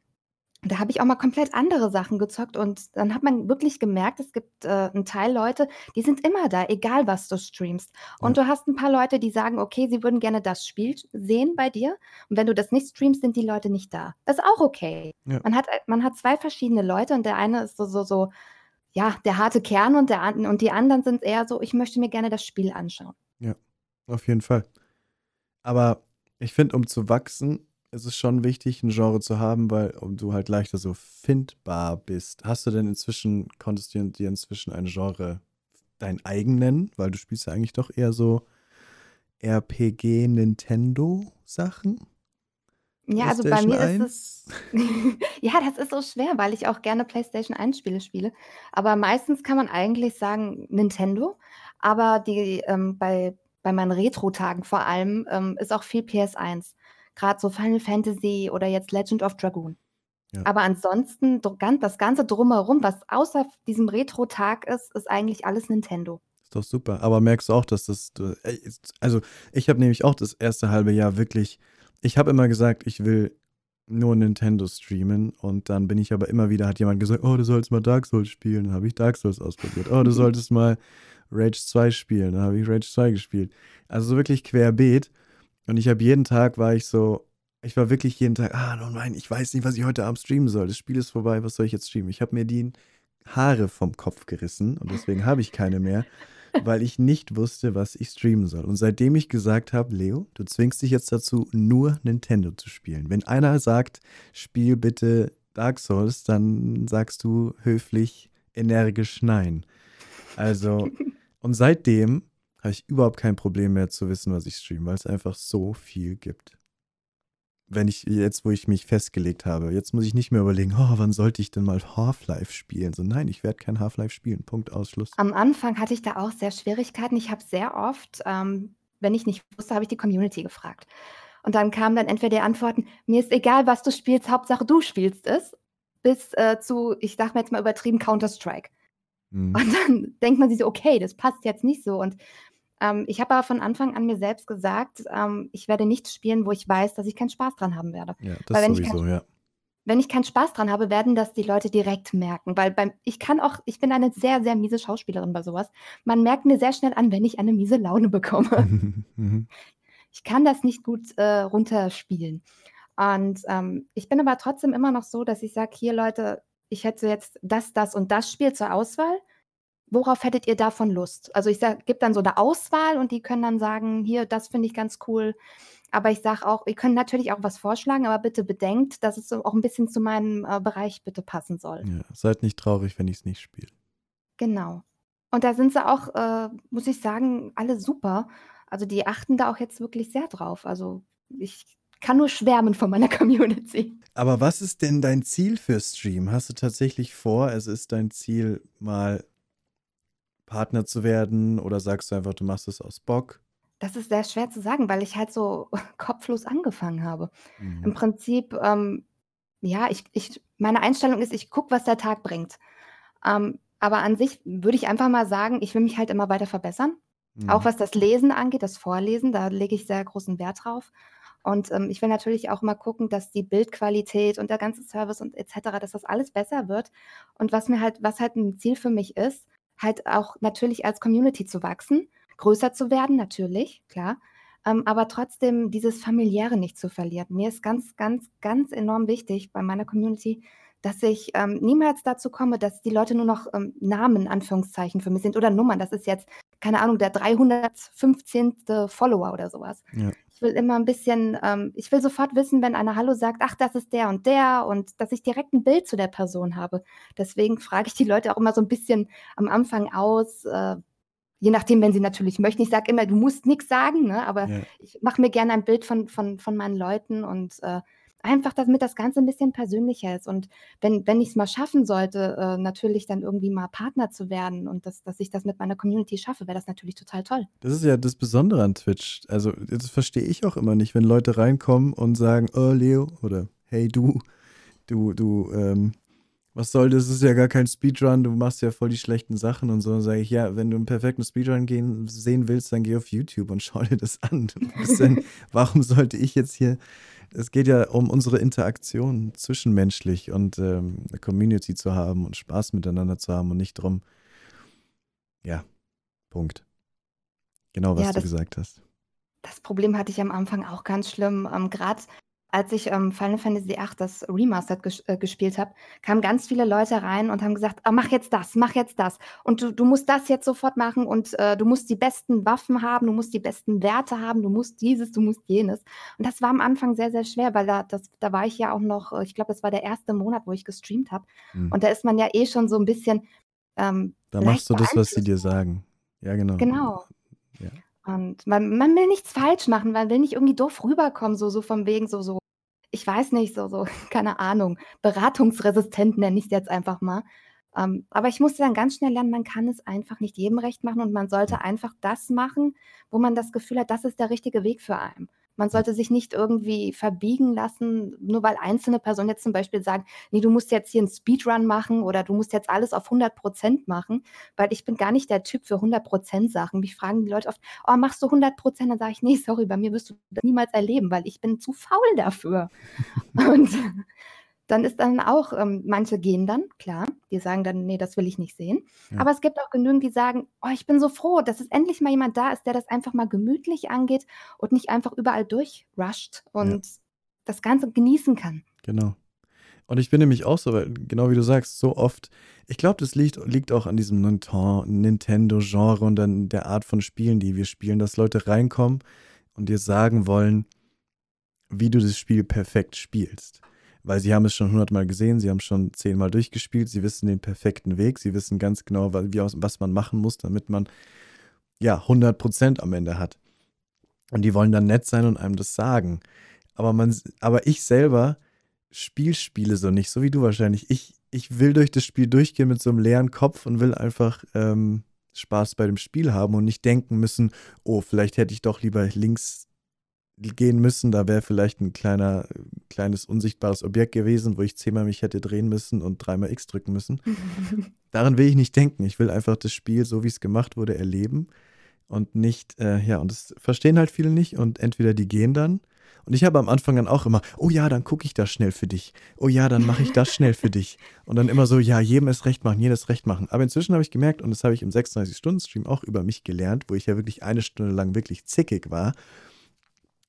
da habe ich auch mal komplett andere Sachen gezockt und dann hat man wirklich gemerkt, es gibt, äh, 'n Teil Leute, die sind immer da, egal was du streamst. Und Ja. du hast 'n paar Leute, die sagen, okay, sie würden gerne das Spiel sehen bei dir. Und wenn du das nicht streamst, sind die Leute nicht da. Das ist auch okay. Ja. Man hat man hat 2 verschiedene Leute und der eine ist so so so, ja, der harte Kern und der und die anderen sind eher so: „Ich möchte mir gerne das Spiel anschauen.“ Ja, auf jeden Fall. Aber ich finde, um zu wachsen, ist es schon wichtig, 'n Genre zu haben, weil um du halt leichter so findbar bist. Hast du denn inzwischen konntest du dir inzwischen ein Genre dein eigen nennen? Weil du spielst ja eigentlich doch eher so RPG, Nintendo-Sachen? Ja, also, bei mir ist es 1? ja, das ist so schwer, weil ich auch gerne PlayStation 1 Spiele spiele. Aber meistens kann man eigentlich sagen Nintendo. Aber die, ähm, bei bei meinen Retro-Tagen vor allem, ähm, ist auch viel PS1. Grad so Final Fantasy oder jetzt Legend of Dragoon. Ja. Aber ansonsten das Ganze drumherum, was außer diesem Retro-Tag ist, ist eigentlich alles Nintendo. Ist doch super. Aber merkst du auch, dass das ist also, ich habe nämlich auch das erste halbe Jahr wirklich ich habe immer gesagt, ich will nur Nintendo streamen und dann bin ich aber immer wieder hat jemand gesagt: „Oh, du sollst mal Dark Souls spielen.“ Dann habe ich Dark Souls ausprobiert. „Oh, du solltest mal Rage 2 spielen.“ Dann habe ich Rage 2 gespielt. Also, so wirklich querbeet. Und ich habe jeden Tag war ich so ich war wirklich jeden Tag: „Ah, oh nein, ich weiß nicht, was ich heute Abend streamen soll. Das Spiel ist vorbei. Was soll ich jetzt streamen?“ Ich habe mir die Haare vom Kopf gerissen und deswegen habe ich keine mehr, weil ich nicht wusste, was ich streamen soll. Und seitdem ich gesagt habe: „Leo, du zwingst dich jetzt dazu, nur Nintendo zu spielen. Wenn einer sagt: ‚Spiel bitte Dark Souls‘, dann sagst du höflich, energisch nein.“ Also und seitdem habe ich überhaupt kein Problem mehr zu wissen, was ich streame, weil es einfach so viel gibt. Wenn ich jetzt, wo ich mich festgelegt habe jetzt muss ich nicht mehr überlegen: „Oh, wann sollte ich denn mal Half-Life spielen?“ So, nein, ich werde kein Half-Life spielen. Punkt, aus, Schluss. Am Anfang hatte ich da auch sehr Schwierigkeiten. Ich habe sehr oft, ähm, wenn ich nicht wusste, habe ich die Community gefragt. Und dann kamen dann entweder die Antworten: „Mir ist egal, was du spielst, Hauptsache du spielst es“, bis, äh, zu, ich sage mal jetzt mal übertrieben, Counter-Strike. Mhm. Und dann denkt man sich so: „Okay, das passt jetzt nicht so.“ Und, ähm, ich habe aber von Anfang an mir selbst gesagt, ähm, ich werde nichts spielen, wo ich weiß, dass ich keinen Spaß dran haben werde. Ja, das wenn ich keinen sowieso, ja. wenn ich keinen Spaß dran habe, werden das die Leute direkt merken, weil beim ich kann auch ich bin eine sehr, sehr miese Schauspielerin bei sowas. Man merkt mir sehr schnell an, wenn ich eine miese Laune bekomme. Mhm. Ich kann das nicht gut, äh, runterspielen. Und, ähm, ich bin aber trotzdem immer noch so, dass ich sage: „Hier Leute, ich hätte jetzt das, das und das Spiel zur Auswahl. Worauf hättet ihr davon Lust?“ Also, ich sage gebe dann so eine Auswahl und die können dann sagen: „Hier, das finde ich ganz cool.“ Aber ich sage auch: „Ihr könnt natürlich auch was vorschlagen, aber bitte bedenkt, dass es auch ein bisschen zu meinem, äh, Bereich bitte passen soll.“ Ja, seid nicht traurig, wenn ich es nicht spiele. Genau. Und da sind sie auch, äh, muss ich sagen, alle super. Also, die achten da auch jetzt wirklich sehr drauf. Also, ich kann nur schwärmen von meiner Community. Aber was ist denn dein Ziel für Stream? Hast du tatsächlich vor, es ist dein Ziel, mal Partner zu werden oder sagst du einfach, du machst es aus Bock? Das ist sehr schwer zu sagen, weil ich halt so kopflos angefangen habe. Im Mhm. Prinzip, ähm, ja, ich ich meine Einstellung ist, ich gucke, was der Tag bringt. Ähm, aber an sich würde ich einfach mal sagen, ich will mich halt immer weiter verbessern. Auch Mhm. was das Lesen angeht, das Vorlesen, da lege ich sehr großen Wert drauf. Und, ähm, ich will natürlich auch mal gucken, dass die Bildqualität und der ganze Service und et cetera, dass das alles besser wird. Und was mir halt was halt 'n Ziel für mich ist, halt auch natürlich als Community zu wachsen, größer zu werden, natürlich, klar, ähm, aber trotzdem dieses Familiäre nicht zu verlieren. Mir ist ganz, ganz, ganz enorm wichtig bei meiner Community, dass ich, ähm, niemals dazu komme, dass die Leute nur noch, ähm, Namen Anführungszeichen für mich sind oder Nummern. Das ist jetzt, keine Ahnung, der 315. Follower oder so was. Ja. Ich will immer 'n bisschen ähm, ich will sofort wissen, wenn einer „Hallo“ sagt: „Ach, das ist der und der“ und dass ich direkt 'n Bild zu der Person habe. Deswegen frage ich die Leute auch immer so 'n bisschen am Anfang aus, äh, je nachdem, wenn sie natürlich möchten. Ich sage immer: „Du musst nix sagen“, ne, aber Ja. ich mache mir gerne ein Bild von von von meinen Leuten und, äh, einfach, damit das Ganze 'n bisschen persönlicher ist. Und wenn wenn ich's mal schaffen sollte, äh, natürlich dann irgendwie mal Partner zu werden und dass dass ich das mit meiner Community schaffe, wäre das natürlich total toll. Das ist ja das Besondere an Twitch. Also, das verstehe ich auch immer nicht, wenn Leute reinkommen und sagen: „Oh, Leo“ oder „Hey du, du du, ähm, was soll das? Das ist ja gar kein Speedrun, du machst ja voll die schlechten Sachen“ und so. Dann sage ich: „Ja, wenn du 'n perfekten Speedrun gehen sehen willst, dann geh auf YouTube und schau dir das an. Denn warum sollte ich jetzt hier“ es geht ja um unsere Interaktion zwischenmenschlich und, ähm, 'ne Community zu haben und Spaß miteinander zu haben und nicht drum ja, Punkt. Genau, was Ja, du das gesagt hast. das Problem hatte ich am Anfang auch ganz schlimm. Ähm, grad als ich, ähm, Final Fantasy VIII, das Remastered ges äh, gespielt habe, kamen ganz viele Leute rein und haben gesagt: „Ah, mach jetzt das, mach jetzt das. Und du du musst das jetzt sofort machen und, äh, du musst die besten Waffen haben, du musst die besten Werte haben, du musst dieses, du musst jenes.“ Und das war am Anfang sehr, sehr schwer, weil da das da war ich ja auch noch äh, ich glaube, das war der 1. Monat, wo ich gestreamt habe. Mhm. Und da ist man ja eh schon so 'n bisschen, ähm, Da machst du das, was sie dir sagen. Ja, genau. Genau. Ja. Und man man will nichts falsch machen, man will nicht irgendwie doof rüberkommen, so so von wegen so so ich weiß nicht, so so, keine Ahnung, beratungsresistent nenne ich's jetzt einfach mal. Ähm, aber ich musste dann ganz schnell lernen, man kann es einfach nicht jedem recht machen und man sollte einfach das machen, wo man das Gefühl hat, das ist der richtige Weg für einen. Man sollte sich nicht irgendwie verbiegen lassen, nur weil einzelne Personen jetzt zum Beispiel sagen: „Ne, du musst jetzt hier 'n Speedrun machen oder du musst jetzt alles auf 100 % machen“, weil ich bin gar nicht der Typ für 100 % Sachen. Mich fragen die Leute oft: „Oh, machst du 100 %?“ Dann sage ich: „Ne, sorry, bei mir wirst du das niemals erleben, weil ich bin zu faul dafür.“ Und dann ist dann auch ähm, manche gehen dann, klar, die sagen dann: „Ne, das will ich nicht sehen.“ Ja. Aber es gibt auch genügend, die sagen: „Oh, ich bin so froh, dass es endlich mal jemand da ist, der das einfach mal gemütlich angeht und nicht einfach überall durchrusht Ja. und das Ganze genießen kann.“ Genau. Und ich bin nämlich auch so, weil genau wie du sagst, so oft ich glaube, das liegt liegt auch an diesem Ninten Nintendo-Genre und an der Art von Spielen, die wir spielen, dass Leute reinkommen und dir sagen wollen, wie du das Spiel perfekt spielst. Weil sie haben es schon hundertmal gesehen, sie haben's schon zehnmal durchgespielt, sie wissen den perfekten Weg, sie wissen ganz genau, wie was man machen muss, damit man, ja, 100 % am Ende hat. Und die wollen dann nett sein und einem das sagen. Aber man aber ich selber spiele Spiele so nicht, so wie du wahrscheinlich. Ich ich will durch das Spiel durchgehen mit so 'nem leeren Kopf und will einfach, ähm, Spaß bei dem Spiel haben und nicht denken müssen: „Oh, vielleicht hätte ich doch lieber links gehen müssen, da wäre vielleicht 'n kleiner kleines unsichtbares Objekt gewesen, wo ich zehnmal mich hätte drehen müssen und dreimal X drücken müssen.“ Daran will ich nicht denken. Ich will einfach das Spiel, so wie's gemacht wurde, erleben und nicht äh, ja, und das verstehen halt viele nicht und entweder die gehen dann Und ich habe am Anfang dann auch immer, oh ja, dann gucke ich das schnell für dich. Oh ja, dann mache ich das schnell für dich. Und dann immer so, ja, jedem es recht machen, jedes recht machen. Aber inzwischen habe ich gemerkt, und das habe ich im 36-Stunden-Stream auch über mich gelernt, wo ich ja wirklich eine Stunde lang wirklich zickig war,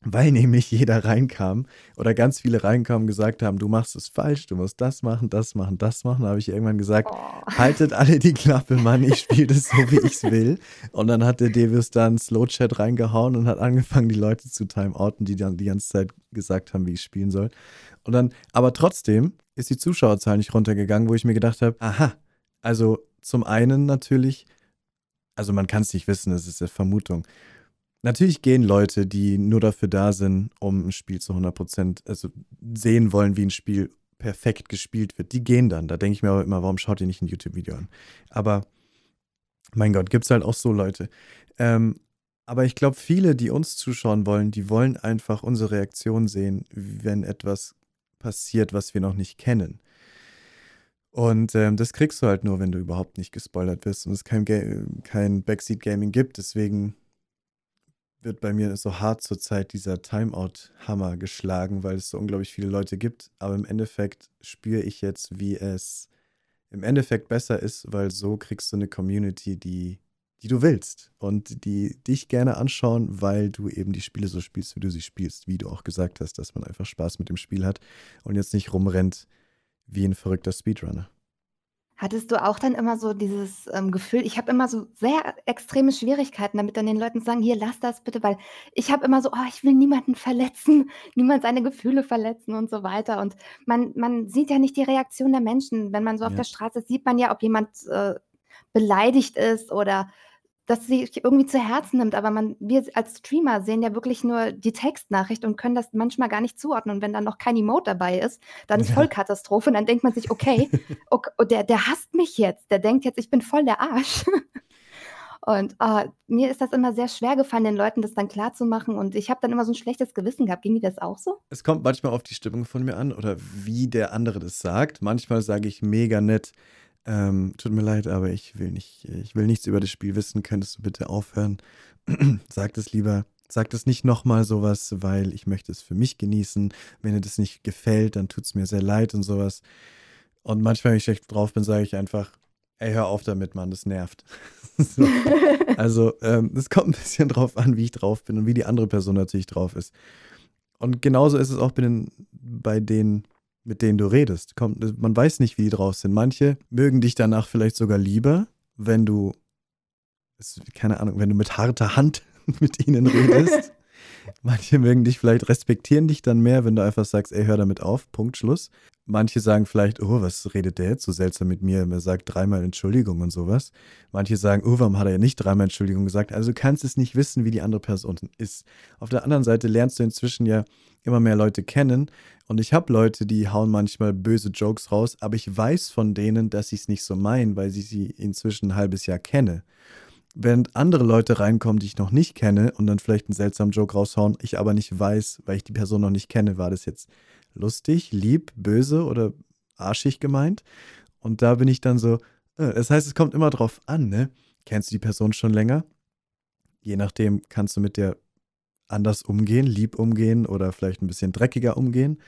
weil nämlich jeder reinkam oder ganz viele reinkamen und gesagt haben, du machst es falsch, du musst das machen, das machen, das machen. Da habe ich irgendwann gesagt, Oh. haltet alle die Klappe, Mann, ich spiele das so, wie ich es will. Und dann hat der Devius da einen Slow-Chat reingehauen und hat angefangen, die Leute zu timeouten, die dann die ganze Zeit gesagt haben, wie ich spielen soll. Und dann, aber trotzdem ist die Zuschauerzahl nicht runtergegangen, wo ich mir gedacht habe, aha, also zum einen natürlich, also man kann es nicht wissen, das ist eine Vermutung. Natürlich gehen Leute, die nur dafür da sind, um ein Spiel zu 100%, also sehen wollen, wie ein Spiel perfekt gespielt wird. Die gehen dann. Da denke ich mir aber immer, warum schaut ihr nicht ein YouTube-Video an? Aber mein Gott, gibt es halt auch so Leute. Ähm, aber ich glaube, viele, die uns zuschauen wollen, die wollen einfach unsere Reaktion sehen, wenn etwas passiert, was wir noch nicht kennen. Und ähm, das kriegst du halt nur, wenn du überhaupt nicht gespoilert wirst und es kein, Ga kein Backseat-Gaming gibt. Deswegen wird bei mir so hart zurzeit dieser Timeout-Hammer geschlagen, weil es so unglaublich viele Leute gibt. Aber im Endeffekt spüre ich jetzt, wie es im Endeffekt besser ist, weil so kriegst du eine Community, die, die du willst und die dich gerne anschauen, weil du eben die Spiele so spielst, wie du sie spielst, wie du auch gesagt hast, dass man einfach Spaß mit dem Spiel hat und jetzt nicht rumrennt wie ein verrückter Speedrunner. Hattest du auch dann immer so dieses ähm, Gefühl ich habe immer so sehr extreme Schwierigkeiten damit, dann den Leuten zu sagen: „Hier, lass das bitte“, weil ich habe immer so: „Oh, ich will niemanden verletzen, niemand seine Gefühle verletzen“ und so weiter. Und man man sieht ja nicht die Reaktion der Menschen. Wenn man so auf Ja. der Straße ist, sieht man ja, ob jemand, äh, beleidigt ist oder das sich irgendwie zu Herzen nimmt. Aber man wir als Streamer sehen ja wirklich nur die Textnachricht und können das manchmal gar nicht zuordnen. Und wenn dann noch kein Emote dabei ist, dann ist Ja. Vollkatastrophe. Und dann denkt man sich: „Okay, ok oh, der der hasst mich jetzt. Der denkt jetzt, ich bin voll der Arsch.“ Und, ah, mir ist das immer sehr schwer gefallen, den Leuten das dann klarzumachen und ich habe dann immer so 'n schlechtes Gewissen gehabt. Ging dir das auch so? Es kommt manchmal auf die Stimmung von mir an oder wie der andere das sagt. Manchmal sage ich mega nett, ähm: „Tut mir leid, aber ich will nicht ich will nichts über das Spiel wissen. Könntest du bitte aufhören? Sag das lieber sag das nicht noch mal so was, weil ich möchte es für mich genießen. Wenn dir das nicht gefällt, dann tut's mir sehr leid“ und so was. Und manchmal, wenn ich schlecht drauf bin, sage ich einfach: „Ey, hör auf damit, Mann, das nervt.“ So. Also, ähm, es kommt 'n bisschen drauf an, wie ich drauf bin und wie die andere Person natürlich drauf ist. Und genauso ist es auch bei den bei denen, mit denen du redest. Kommt man weiß nicht, wie die drauf sind. Manche mögen dich danach vielleicht sogar lieber, wenn du keine Ahnung, wenn du mit harter Hand mit ihnen redest. Manche mögen dich vielleicht respektieren dich dann mehr, wenn du einfach sagst: „Ey, hör damit auf, Punkt, Schluss.“ Manche sagen vielleicht: „Oh, was redet der jetzt so seltsam mit mir? Er sagt dreimal Entschuldigung“ und so was. Manche sagen: „Oh, warum hat er nicht dreimal Entschuldigung gesagt?“ Also, du kannst es nicht wissen, wie die andere Person ist. Auf der anderen Seite lernst du inzwischen ja immer mehr Leute kennen und ich habe Leute, die hauen manchmal böse Jokes raus, aber ich weiß von denen, dass sie's nicht so meinen, weil ich sie inzwischen 'n halbes Jahr kenne. Während andere Leute reinkommen, die ich noch nicht kenne und dann vielleicht 'n seltsamen Joke raushauen, ich aber nicht weiß, weil ich die Person noch nicht kenne, war das jetzt lustig, lieb, böse oder arschig gemeint? Und da bin ich dann so äh, das heißt, es kommt immer drauf an, ne? Kennst du die Person schon länger? Je nachdem kannst du mit der anders umgehen, lieb umgehen oder vielleicht 'n bisschen dreckiger umgehen.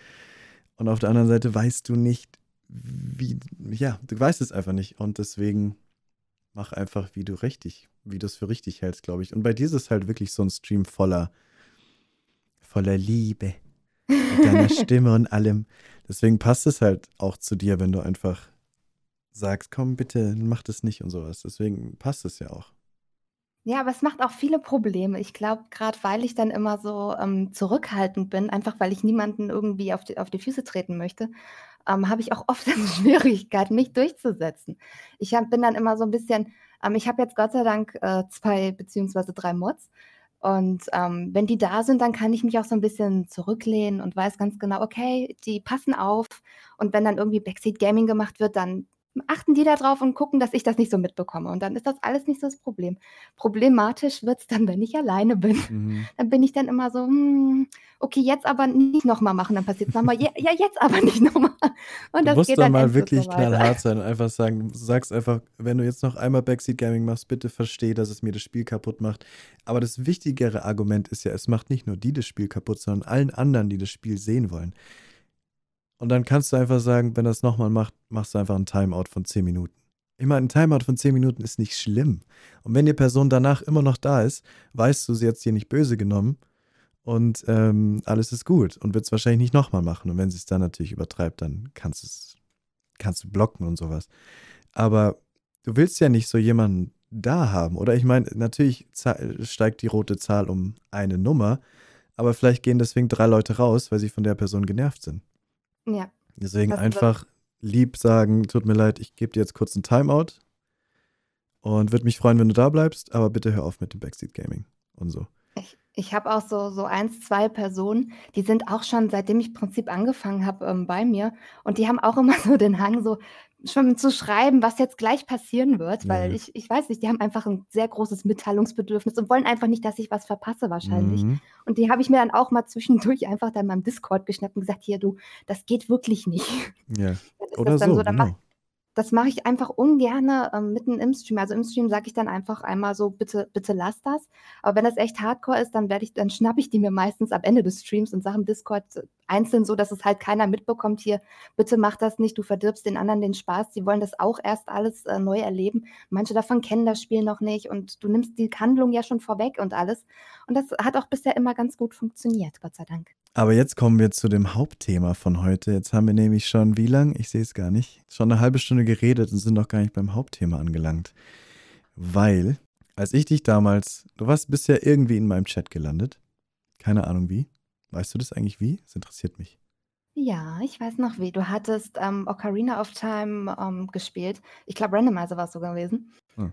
Und auf der anderen Seite weißt du nicht, wie ja, du weißt es einfach nicht und deswegen mach einfach, wie du richtig wie du's für richtig hältst, glaube ich. Und bei dir ist es halt wirklich so 'n Stream voller voller Liebe mit deiner Stimme und allem. Deswegen passt es halt auch zu dir, wenn du einfach sagst: „Komm bitte, mach das nicht“ und so was. Deswegen passt es ja auch. Ja, aber es macht auch viele Probleme. Ich glaube, grad weil ich dann immer so, ähm, zurückhaltend bin, einfach weil ich niemanden irgendwie auf die auf die Füße treten möchte, ähm, habe ich auch oft Schwierigkeiten, mich durchzusetzen. Ich habe bin dann immer so 'n bisschen ähm, ich habe jetzt Gott sei Dank, äh, 2 beziehungsweise 3 Mods und, ähm, wenn die da sind, dann kann ich mich auch so 'n bisschen zurücklehnen und weiß ganz genau, okay, die passen auf und wenn dann irgendwie Backseat Gaming gemacht wird, dann achten die da drauf und gucken, dass ich das nicht so mitbekomme. Und dann ist das alles nicht so das Problem. Problematisch wird es dann, wenn ich alleine bin. Mhm. Dann bin ich dann immer so, hm, okay, jetzt aber nicht nochmal machen. Dann passiert es nochmal, ja, ja, jetzt aber nicht nochmal. Und Du das musst geht dann mal wirklich so knallhart sein und einfach sagen, du sagst einfach, wenn du jetzt noch einmal Backseat Gaming machst, bitte versteh, dass es mir das Spiel kaputt macht. Aber das wichtigere Argument ist ja, es macht nicht nur die das Spiel kaputt, sondern allen anderen, die das Spiel sehen wollen. Und dann kannst du einfach sagen, wenn das nochmal macht, machst du einfach einen Timeout von 10 Minuten. Ich meine, ein Timeout von 10 Minuten ist nicht schlimm. Und wenn die Person danach immer noch da ist, weißt du, sie hat es dir nicht böse genommen und ähm, alles ist gut und wird es wahrscheinlich nicht nochmal machen. Und wenn sie es dann natürlich übertreibt, dann kannst kannst du blocken und sowas. Aber du willst ja nicht so jemanden da haben. Oder ich meine, natürlich steigt die rote Zahl um eine Nummer, aber vielleicht gehen deswegen drei Leute raus, weil sie von der Person genervt sind. Ja, Deswegen einfach lieb sagen, tut mir leid, ich gebe dir jetzt kurz einen Timeout und würde mich freuen, wenn du da bleibst, aber bitte hör auf mit dem Backseat Gaming und so. ich, ich habe auch so, so eins, zwei Personen, die sind auch schon, seitdem ich Prinzip angefangen habe, ähm, bei mir. Und die haben auch immer so den Hang, so schon zu schreiben, was jetzt gleich passieren wird, weil ja. ich, ich weiß nicht, die haben einfach ein sehr großes Mitteilungsbedürfnis und wollen einfach nicht, dass ich was verpasse wahrscheinlich. Mhm. Und die habe ich mir dann auch mal zwischendurch einfach dann mal im Discord geschnappt und gesagt, hier du, das geht wirklich nicht. Ja. Oder so, so, dann mach, genau. Das mache ich einfach ungerne ähm, mitten im Stream. Also im Stream sage ich dann einfach einmal so, bitte, bitte lass das. Aber wenn das echt Hardcore ist, dann werde ich, dann schnappe ich die mir meistens am Ende des Streams und sage im Discord einzeln so, dass es halt keiner mitbekommt hier, bitte mach das nicht, du verdirbst den anderen den Spaß. Die wollen das auch erst alles äh, neu erleben. Manche davon kennen das Spiel noch nicht und du nimmst die Handlung ja schon vorweg und alles. Und das hat auch bisher immer ganz gut funktioniert, Gott sei Dank. Aber jetzt kommen wir zu dem Hauptthema von heute. Jetzt haben wir nämlich schon, wie lang? Ich sehe es gar nicht. Schon eine halbe Stunde geredet und sind noch gar nicht beim Hauptthema angelangt. Weil, als ich dich damals, du warst bisher irgendwie in meinem Chat gelandet. Keine Ahnung wie. Weißt du das eigentlich wie? Das interessiert mich. Ja, ich weiß noch wie. Du hattest ähm, Ocarina of Time ähm, gespielt. Ich glaube, Randomizer war es sogar gewesen. Hm.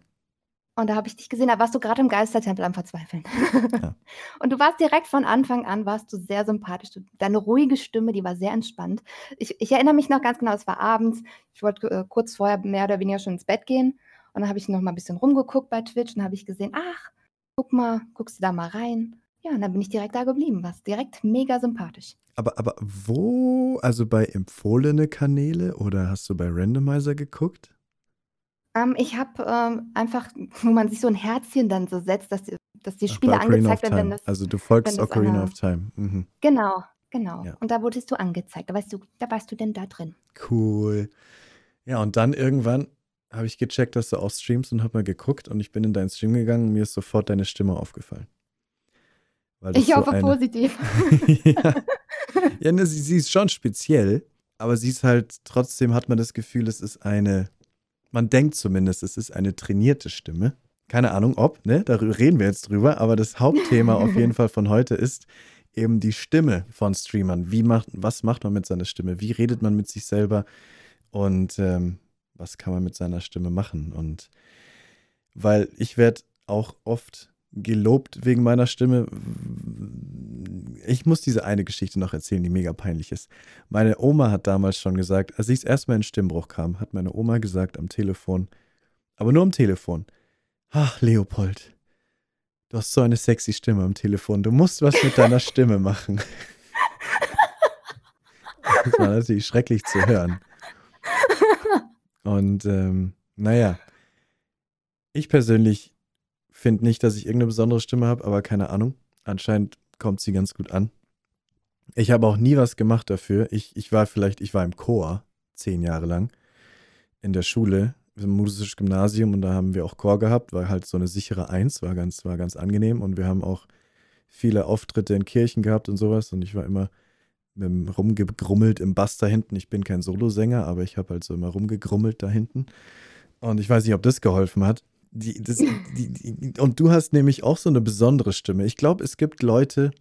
Und da habe ich dich gesehen, da warst du gerade im Geistertempel am Verzweifeln. Ja. Und du warst direkt von Anfang an, warst du sehr sympathisch. Du, deine ruhige Stimme, die war sehr entspannt. Ich, ich erinnere mich noch ganz genau, es war abends. Ich wollte äh, kurz vorher mehr oder weniger schon ins Bett gehen. Und dann habe ich noch mal ein bisschen rumgeguckt bei Twitch und habe ich gesehen, ach, guck mal, guckst du da mal rein. Ja, und dann bin ich direkt da geblieben. Warst direkt mega sympathisch. Aber, aber wo? Also bei empfohlene Kanäle oder hast du bei Randomizer geguckt? Ähm, ich habe ähm, einfach, wo man sich so ein Herzchen dann so setzt, dass die, dass die Ach, Spiele angezeigt werden, wenn das, Also du folgst Ocarina of Time. Mhm. Genau, genau. Ja. Und da wurdest du angezeigt. Da weißt du, da warst du denn da drin. Cool. Ja, und dann irgendwann habe ich gecheckt, dass du auch streamst und habe mal geguckt und ich bin in deinen Stream gegangen und mir ist sofort deine Stimme aufgefallen. Ich so hoffe eine. positiv. ja, ja ne, sie, sie ist schon speziell, aber sie ist halt, trotzdem hat man das Gefühl, es ist eine, man denkt zumindest, es ist eine trainierte Stimme. Keine Ahnung, ob, ne? Darüber reden wir jetzt drüber, aber das Hauptthema auf jeden Fall von heute ist eben die Stimme von Streamern. Wie macht, was macht man mit seiner Stimme? Wie redet man mit sich selber? Und ähm, was kann man mit seiner Stimme machen? Und weil ich werde auch oft gelobt wegen meiner Stimme. Ich muss diese eine Geschichte noch erzählen, die mega peinlich ist. Meine Oma hat damals schon gesagt, als ich das erste Mal in Stimmbruch kam, hat meine Oma gesagt am Telefon, aber nur am Telefon, ach Leopold, du hast so eine sexy Stimme am Telefon, du musst was mit deiner Stimme machen. Das war natürlich schrecklich zu hören. Und ähm, naja, ich persönlich finde nicht, dass ich irgendeine besondere Stimme habe, aber keine Ahnung. Anscheinend kommt sie ganz gut an. Ich habe auch nie was gemacht dafür. Ich, ich war vielleicht, ich war im Chor zehn Jahre lang in der Schule, im musisches Gymnasium und da haben wir auch Chor gehabt, war halt so eine sichere Eins, war ganz, war ganz angenehm und wir haben auch viele Auftritte in Kirchen gehabt und sowas und ich war immer rumgegrummelt im Bass da hinten. Ich bin kein Solosänger, aber ich habe halt so immer rumgegrummelt da hinten. Und ich weiß nicht, ob das geholfen hat. Die, das, die, die, und du hast nämlich auch so eine besondere Stimme. Ich glaube, es gibt Leute,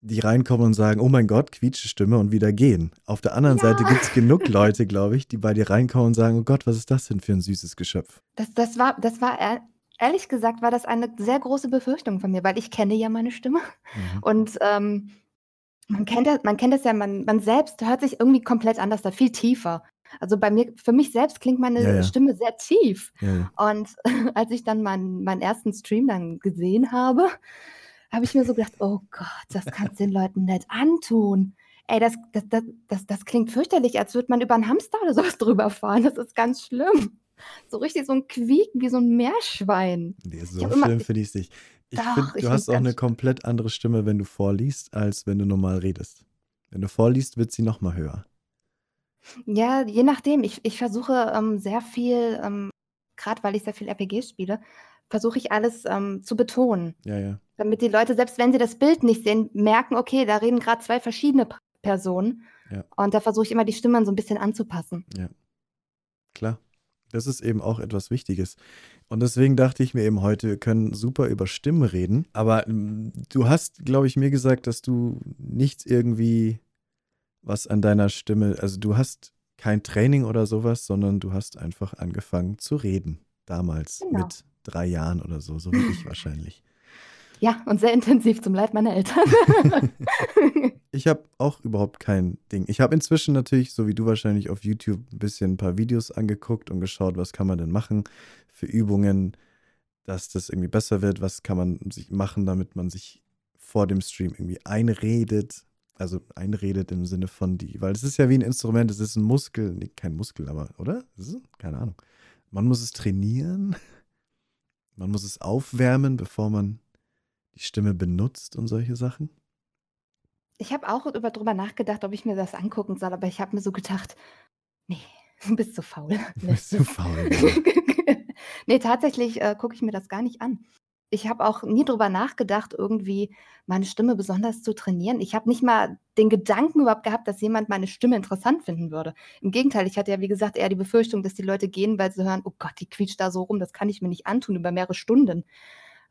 die reinkommen und sagen, oh mein Gott, quietsche Stimme und wieder gehen. Auf der anderen Ja. Seite gibt es genug Leute, glaube ich, die bei dir reinkommen und sagen, oh Gott, was ist das denn für ein süßes Geschöpf? Das, das war, das war ehr- ehrlich gesagt, war das eine sehr große Befürchtung von mir, weil ich kenne ja meine Stimme. Mhm. Und ähm, man kennt das, man kennt das ja, man, man selbst hört sich irgendwie komplett anders da, viel tiefer. Also bei mir, für mich selbst klingt meine Ja, ja. Stimme sehr tief. Ja. Und als ich dann meinen, meinen ersten Stream dann gesehen habe, habe ich mir so gedacht, oh Gott, das kannst du den Leuten nicht antun. Ey, das, das, das, das, das klingt fürchterlich, als würde man über einen Hamster oder sowas drüber fahren. Das ist ganz schlimm. So richtig so ein Quieken wie so ein Meerschwein. Nee, Ich so immer, schlimm ich, finde ich es nicht. Ich finde, ich du finde hast auch eine komplett andere Stimme, wenn du vorliest, als wenn du normal redest. Wenn du vorliest, wird sie noch mal höher. Ja, je nachdem. Ich, ich versuche ähm, sehr viel, ähm, gerade weil ich sehr viel RPGs spiele, versuche ich alles ähm, zu betonen. Ja, ja. Damit die Leute, selbst wenn sie das Bild nicht sehen, merken, okay, da reden gerade zwei verschiedene P- Personen. Ja, Und da versuche ich immer die Stimmen so ein bisschen anzupassen. ja, klar. Das ist eben auch etwas Wichtiges. Und deswegen dachte ich mir eben heute, wir können super über Stimmen reden. Aber ähm, du hast, glaube ich, mir gesagt, dass du nichts irgendwie was an deiner Stimme, also du hast kein Training oder sowas, sondern du hast einfach angefangen zu reden. Damals Genau. mit drei Jahren oder so, so wie ich wahrscheinlich. Ja, und sehr intensiv zum Leid meiner Eltern. Ich habe auch überhaupt kein Ding. Ich habe inzwischen natürlich, so wie du wahrscheinlich, auf YouTube ein bisschen ein paar Videos angeguckt und geschaut, was kann man denn machen für Übungen, dass das irgendwie besser wird. Was kann man sich machen, damit man sich vor dem Stream irgendwie einredet. Also einredet im Sinne von die, weil es ist ja wie ein Instrument, es ist ein Muskel, nee, kein Muskel, aber, oder? Keine Ahnung. Man muss es trainieren, man muss es aufwärmen, bevor man die Stimme benutzt und solche Sachen. Ich habe auch über, drüber nachgedacht, ob ich mir das angucken soll, aber ich habe mir so gedacht, nee, du bist zu faul. Du bist zu es. faul, nee, tatsächlich äh, gucke ich mir das gar nicht an. Ich habe auch nie drüber nachgedacht, irgendwie meine Stimme besonders zu trainieren. Ich habe nicht mal den Gedanken überhaupt gehabt, dass jemand meine Stimme interessant finden würde. Im Gegenteil, ich hatte ja, wie gesagt, eher die Befürchtung, dass die Leute gehen, weil sie hören, oh Gott, die quietscht da so rum, das kann ich mir nicht antun über mehrere Stunden.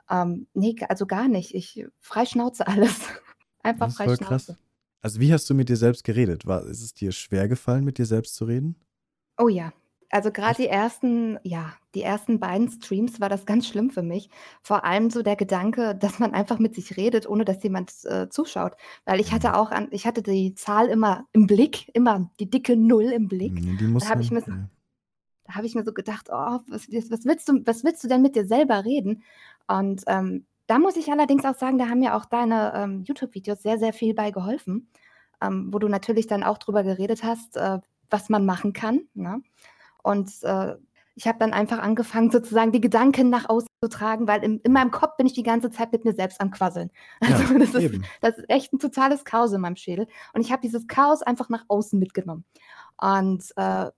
Ähm, nee, also gar nicht. Ich frei Schnauze alles. Einfach Das ist frei voll Schnauze. krass. Also wie hast du mit dir selbst geredet? War, ist es dir schwer gefallen, mit dir selbst zu reden? Oh ja. Also gerade die ersten, ja, die ersten beiden Streams war das ganz schlimm für mich. Vor allem so der Gedanke, dass man einfach mit sich redet, ohne dass jemand äh, zuschaut. Weil ich Mhm. hatte auch an, ich hatte die Zahl immer im Blick, immer die dicke Null im Blick. Nee, die Da muss habe ich mir so, da habe ich mir so gedacht, oh, was, was willst du, was willst du denn mit dir selber reden? Und ähm, da muss ich allerdings auch sagen, da haben mir auch deine ähm, YouTube-Videos sehr, sehr viel bei geholfen, ähm, wo du natürlich dann auch drüber geredet hast, äh, was man machen kann. Ne? Und äh, ich habe dann einfach angefangen, sozusagen die Gedanken nach außen zu tragen, weil in, in meinem Kopf bin ich die ganze Zeit mit mir selbst am Quasseln. Ja, Also das ist, das ist echt ein totales Chaos in meinem Schädel. Und ich habe dieses Chaos einfach nach außen mitgenommen. Und äh,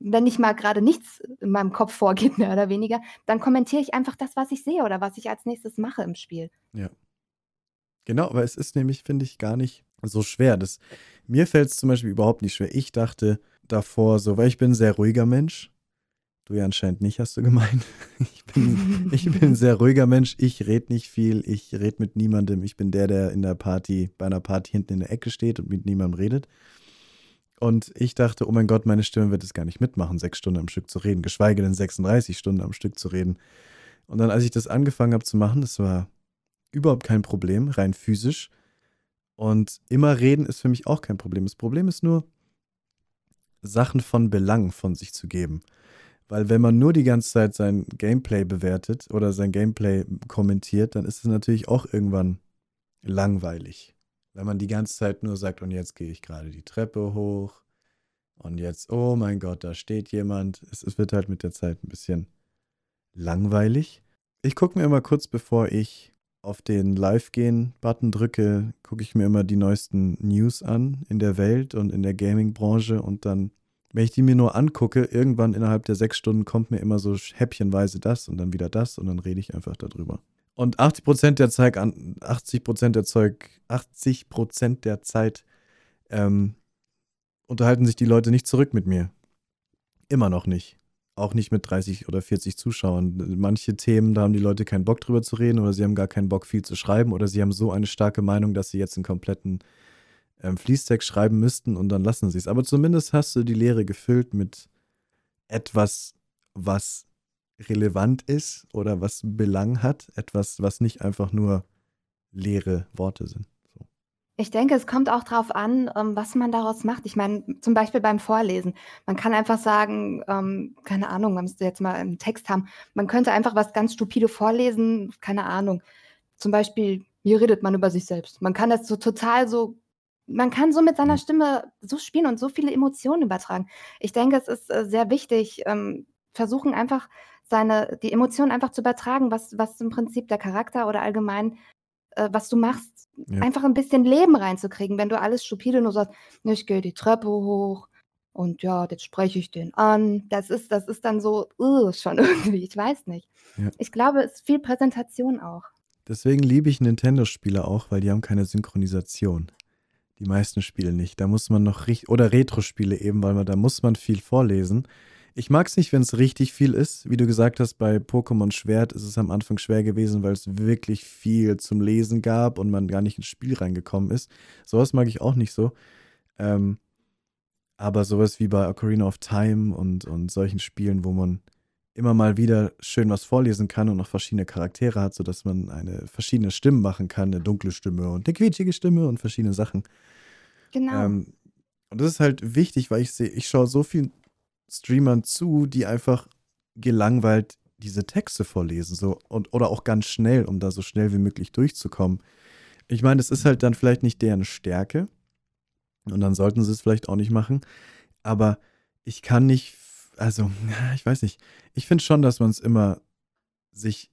wenn nicht mal gerade nichts in meinem Kopf vorgeht, mehr oder weniger, dann kommentiere ich einfach das, was ich sehe oder was ich als nächstes mache im Spiel. Ja. Genau, aber es ist nämlich, finde ich, gar nicht so schwer. Das, mir fällt es zum Beispiel überhaupt nicht schwer. Ich dachte davor so, weil ich bin ein sehr ruhiger Mensch. Du ja anscheinend nicht, hast du gemeint. Ich bin, ich bin ein sehr ruhiger Mensch. Ich rede nicht viel. Ich rede mit niemandem. Ich bin der, der in der Party, bei einer Party hinten in der Ecke steht und mit niemandem redet. Und ich dachte, oh mein Gott, meine Stimme wird es gar nicht mitmachen, sechs Stunden am Stück zu reden, geschweige denn 36 Stunden am Stück zu reden. Und dann, als ich das angefangen habe zu machen, das war überhaupt kein Problem, rein physisch. Und immer reden ist für mich auch kein Problem. Das Problem ist nur, Sachen von Belang von sich zu geben. Weil wenn man nur die ganze Zeit sein Gameplay bewertet oder sein Gameplay kommentiert, dann ist es natürlich auch irgendwann langweilig. Wenn man die ganze Zeit nur sagt, und jetzt gehe ich gerade die Treppe hoch und jetzt, oh mein Gott, da steht jemand. Es, es wird halt mit der Zeit ein bisschen langweilig. Ich gucke mir immer kurz, bevor ich auf den Live-Gehen-Button drücke, gucke ich mir immer die neuesten News an in der Welt und in der Gaming-Branche und dann, wenn ich die mir nur angucke, irgendwann innerhalb der sechs Stunden kommt mir immer so häppchenweise das und dann wieder das und dann rede ich einfach darüber. Und 80% der Zeit, 80% der Zeug, 80% der Zeit ähm, unterhalten sich die Leute nicht zurück mit mir. Immer noch nicht. Auch nicht mit 30 oder 40 Zuschauern. Manche Themen, da haben die Leute keinen Bock drüber zu reden oder sie haben gar keinen Bock viel zu schreiben oder sie haben so eine starke Meinung, dass sie jetzt einen kompletten ähm, Fließtext schreiben müssten und dann lassen sie es. Aber zumindest hast du die Lehre gefüllt mit etwas, was relevant ist oder was Belang hat. Etwas, was nicht einfach nur leere Worte sind. Ich denke, es kommt auch drauf an, ähm, was man daraus macht. Ich meine, zum Beispiel beim Vorlesen. Man kann einfach sagen, ähm, keine Ahnung, man müsste jetzt mal einen Text haben. Man könnte einfach was ganz stupide vorlesen, keine Ahnung. Zum Beispiel, hier redet man über sich selbst. Man kann das so total so man kann so mit seiner Stimme so spielen und so viele Emotionen übertragen. Ich denke, es ist, äh, sehr wichtig, ähm, versuchen einfach seine die Emotionen einfach zu übertragen, was was im Prinzip der Charakter oder allgemein, äh, was du machst, Ja. einfach ein bisschen Leben reinzukriegen. Wenn du alles stupide nur sagst: „Ich gehe die Treppe hoch und ja, jetzt spreche ich den an.“ Das ist das ist dann so, uh, schon irgendwie, ich weiß nicht. Ja. Ich glaube, es ist viel Präsentation auch. Deswegen liebe ich Nintendo-Spiele auch, weil die haben keine Synchronisation. Die meisten Spiele nicht. Da muss man noch richtig oder Retro-Spiele eben, weil man da muss man viel vorlesen. Ich mag es nicht, wenn es richtig viel ist. Wie du gesagt hast, bei Pokémon Schwert ist es am Anfang schwer gewesen, weil es wirklich viel zum Lesen gab und man gar nicht ins Spiel reingekommen ist. Sowas mag ich auch nicht so. Ähm, aber sowas wie bei Ocarina of Time und, und solchen Spielen, wo man immer mal wieder schön was vorlesen kann und noch verschiedene Charaktere hat, sodass man eine verschiedene Stimmen machen kann, eine dunkle Stimme und eine quietschige Stimme und verschiedene Sachen. Genau. Ähm, und das ist halt wichtig, weil ich sehe, ich schaue so vielen Streamern zu, die einfach gelangweilt diese Texte vorlesen, so und oder auch ganz schnell, um da so schnell wie möglich durchzukommen. Ich meine, das ist halt dann vielleicht nicht deren Stärke und dann sollten sie es vielleicht auch nicht machen, aber ich kann nicht, also, ich weiß nicht. Ich finde schon, dass man es immer sich.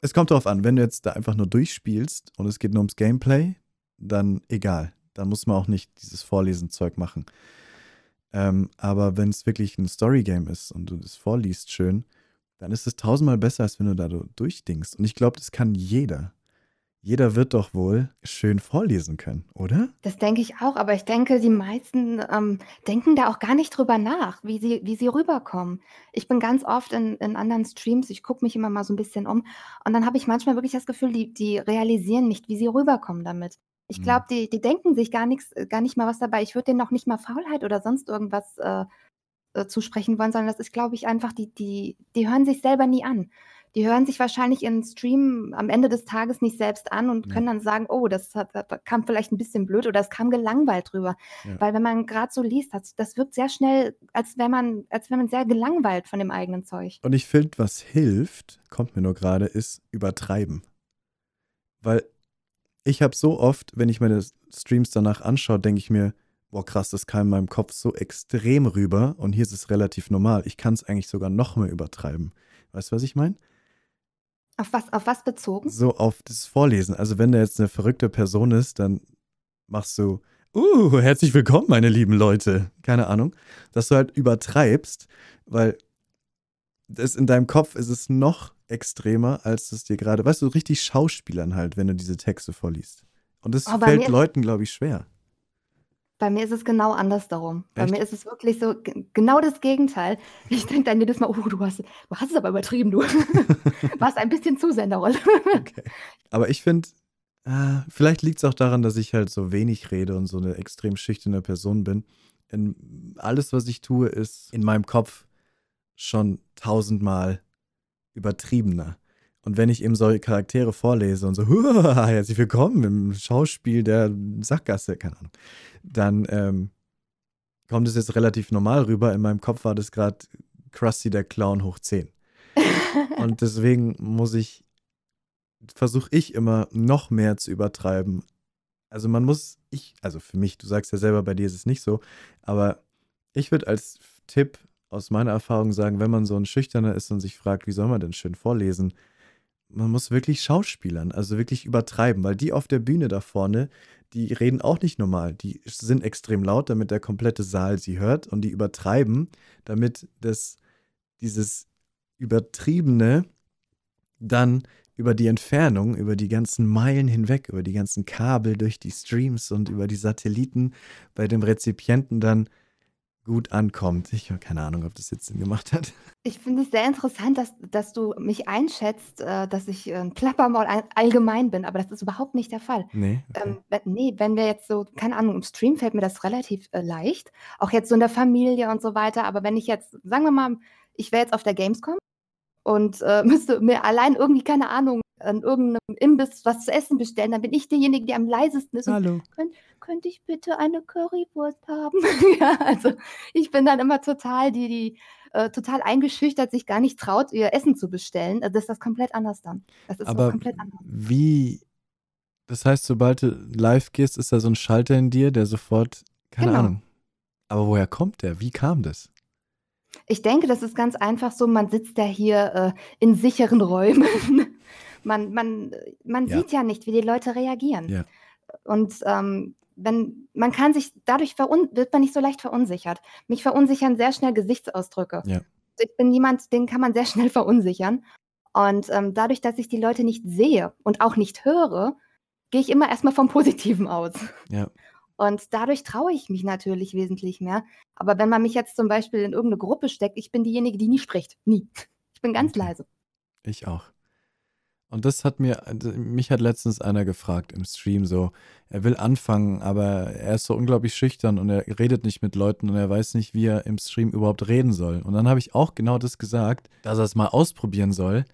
Es kommt darauf an, wenn du jetzt da einfach nur durchspielst und es geht nur ums Gameplay, dann egal. Dann muss man auch nicht dieses Vorlesen-Zeug machen. Ähm, aber wenn es wirklich ein Storygame ist und du das vorliest schön, dann ist es tausendmal besser, als wenn du da du durchdingst. Und ich glaube, das kann jeder. Jeder wird doch wohl schön vorlesen können, oder? Das denke ich auch, aber ich denke, die meisten, ähm, denken da auch gar nicht drüber nach, wie sie wie sie rüberkommen. Ich bin ganz oft in in anderen Streams ich gucke mich immer mal so 'n bisschen um und dann habe ich manchmal wirklich das Gefühl, die die realisieren nicht, wie sie rüberkommen damit. Ich Mhm. glaube, die die denken sich gar nix äh, gar nicht mal was dabei. Ich würde denen noch nicht mal Faulheit oder sonst irgendwas, äh, äh, zusprechen wollen, sondern das ist, glaube ich, einfach die die die hören sich selber nie an. Die hören sich wahrscheinlich ihren Stream am Ende des Tages nicht selbst an und Ja. können dann sagen: „Oh, das hat hat kam vielleicht 'n bisschen blöd oder es kam gelangweilt rüber.“ Ja. Weil wenn man grad so liest, das das wirkt sehr schnell, als wäre man als wäre man sehr gelangweilt von dem eigenen Zeug. Und ich finde, was hilft, kommt mir nur gerade, ist übertreiben. Weil ich habe so oft, wenn ich meine Streams danach anschaue, denke ich mir: „Boah, krass, das kam in meinem Kopf so extrem rüber und hier ist es relativ normal. Ich kann es eigentlich sogar noch mehr übertreiben.“ Weißt du, was ich meine? Auf was auf was bezogen? So auf das Vorlesen. Also, wenn da jetzt 'ne verrückte Person ist, dann machst du: „Uh, herzlich willkommen, meine lieben Leute.“ Keine Ahnung. Dass du halt übertreibst, weil das in deinem Kopf ist es noch extremer, als es dir grade weißt du, richtig schauspielern halt, wenn du diese Texte vorliest. Und das Oh, bei fällt Leuten, glaube ich, schwer. bei mir ist es genau andersdarum. Bei Echt? mir ist es wirklich so genau das Gegenteil. Ich denke dann jedes Mal: „Oh, du hast du hast es aber übertrieben, du. Warst ein bisschen zu sehr in der Rolle.“ Okay. Aber ich finde, äh, vielleicht liegt's auch daran, dass ich halt so wenig rede und so 'ne extrem schüchterne Person bin. In alles, was ich tue, ist in meinem Kopf schon tausendmal übertriebener. Und wenn ich eben solche Charaktere vorlese und so: „Herzlich willkommen im Schauspiel der Sackgasse“, keine Ahnung, dann, ähm, kommt es jetzt relativ normal rüber. In meinem Kopf war das grad Krusty der Clown hoch 10. Und deswegen muss ich versuche ich immer noch mehr zu übertreiben. Also, man muss ich also, für mich, du sagst ja selber, bei dir ist es nicht so, aber ich würde als Tipp aus meiner Erfahrung sagen, wenn man so 'n Schüchterner ist und sich fragt: „Wie soll man denn schön vorlesen?“ Man muss wirklich schauspielern, also, wirklich übertreiben, weil die auf der Bühne da vorne, die reden auch nicht normal. Die sind extrem laut, damit der komplette Saal sie hört und die übertreiben, damit das dieses Übertriebene dann über die Entfernung, über die ganzen Meilen hinweg, über die ganzen Kabel durch die Streams und über die Satelliten bei dem Rezipienten dann gut ankommt. Ich habe keine Ahnung, ob das jetzt Sinn gemacht hat. Ich finde es sehr interessant, dass dass du mich einschätzt, äh, dass ich 'n Plappermaul all allgemein bin, aber das ist überhaupt nicht der Fall. Ne, okay. Ähm, we ne, wenn wir jetzt so keine Ahnung, im Stream fällt mir das relativ, äh, leicht, auch jetzt so in der Familie und so weiter. Aber wenn ich jetzt sagen wir mal, ich wäre jetzt auf der Gamescom und, äh, müsste mir allein irgendwie, keine Ahnung, an irgendeinem Imbiss was zu essen bestellen, dann bin ich diejenige, die am leisesten ist. Hallo. Könnt, könnte ich bitte eine Currywurst haben? ja, also ich bin dann immer total die, die äh, total eingeschüchtert, sich gar nicht traut, ihr Essen zu bestellen. Also das ist das komplett anders dann. Das ist Aber komplett anders. wie, das heißt, sobald du live gehst, ist da so ein Schalter in dir, der sofort, keine Genau. Ahnung. Aber woher kommt der? Wie kam das? Ich denke, das ist ganz einfach so, man sitzt ja hier äh, in sicheren Räumen. Man man, man Ja. sieht ja nicht, wie die Leute reagieren. Ja. Und ähm, wenn, man kann sich, dadurch verun wird man nicht so leicht verunsichert. Mich verunsichern sehr schnell Gesichtsausdrücke. Ja. Ich bin jemand, den kann man sehr schnell verunsichern. Und ähm, dadurch, dass ich die Leute nicht sehe und auch nicht höre, gehe ich immer erstmal vom Positiven aus. Ja. Und dadurch traue ich mich natürlich wesentlich mehr. Aber wenn man mich jetzt zum Beispiel in irgendeine Gruppe steckt, ich bin diejenige, die nie spricht. Nie. Ich bin ganz leise. Ich auch. Und das hat mir, also mich hat letztens einer gefragt im Stream so, er will anfangen, aber er ist so unglaublich schüchtern und er redet nicht mit Leuten und er weiß nicht, wie er im Stream überhaupt reden soll. Und dann habe ich auch genau das gesagt, dass er es mal ausprobieren soll,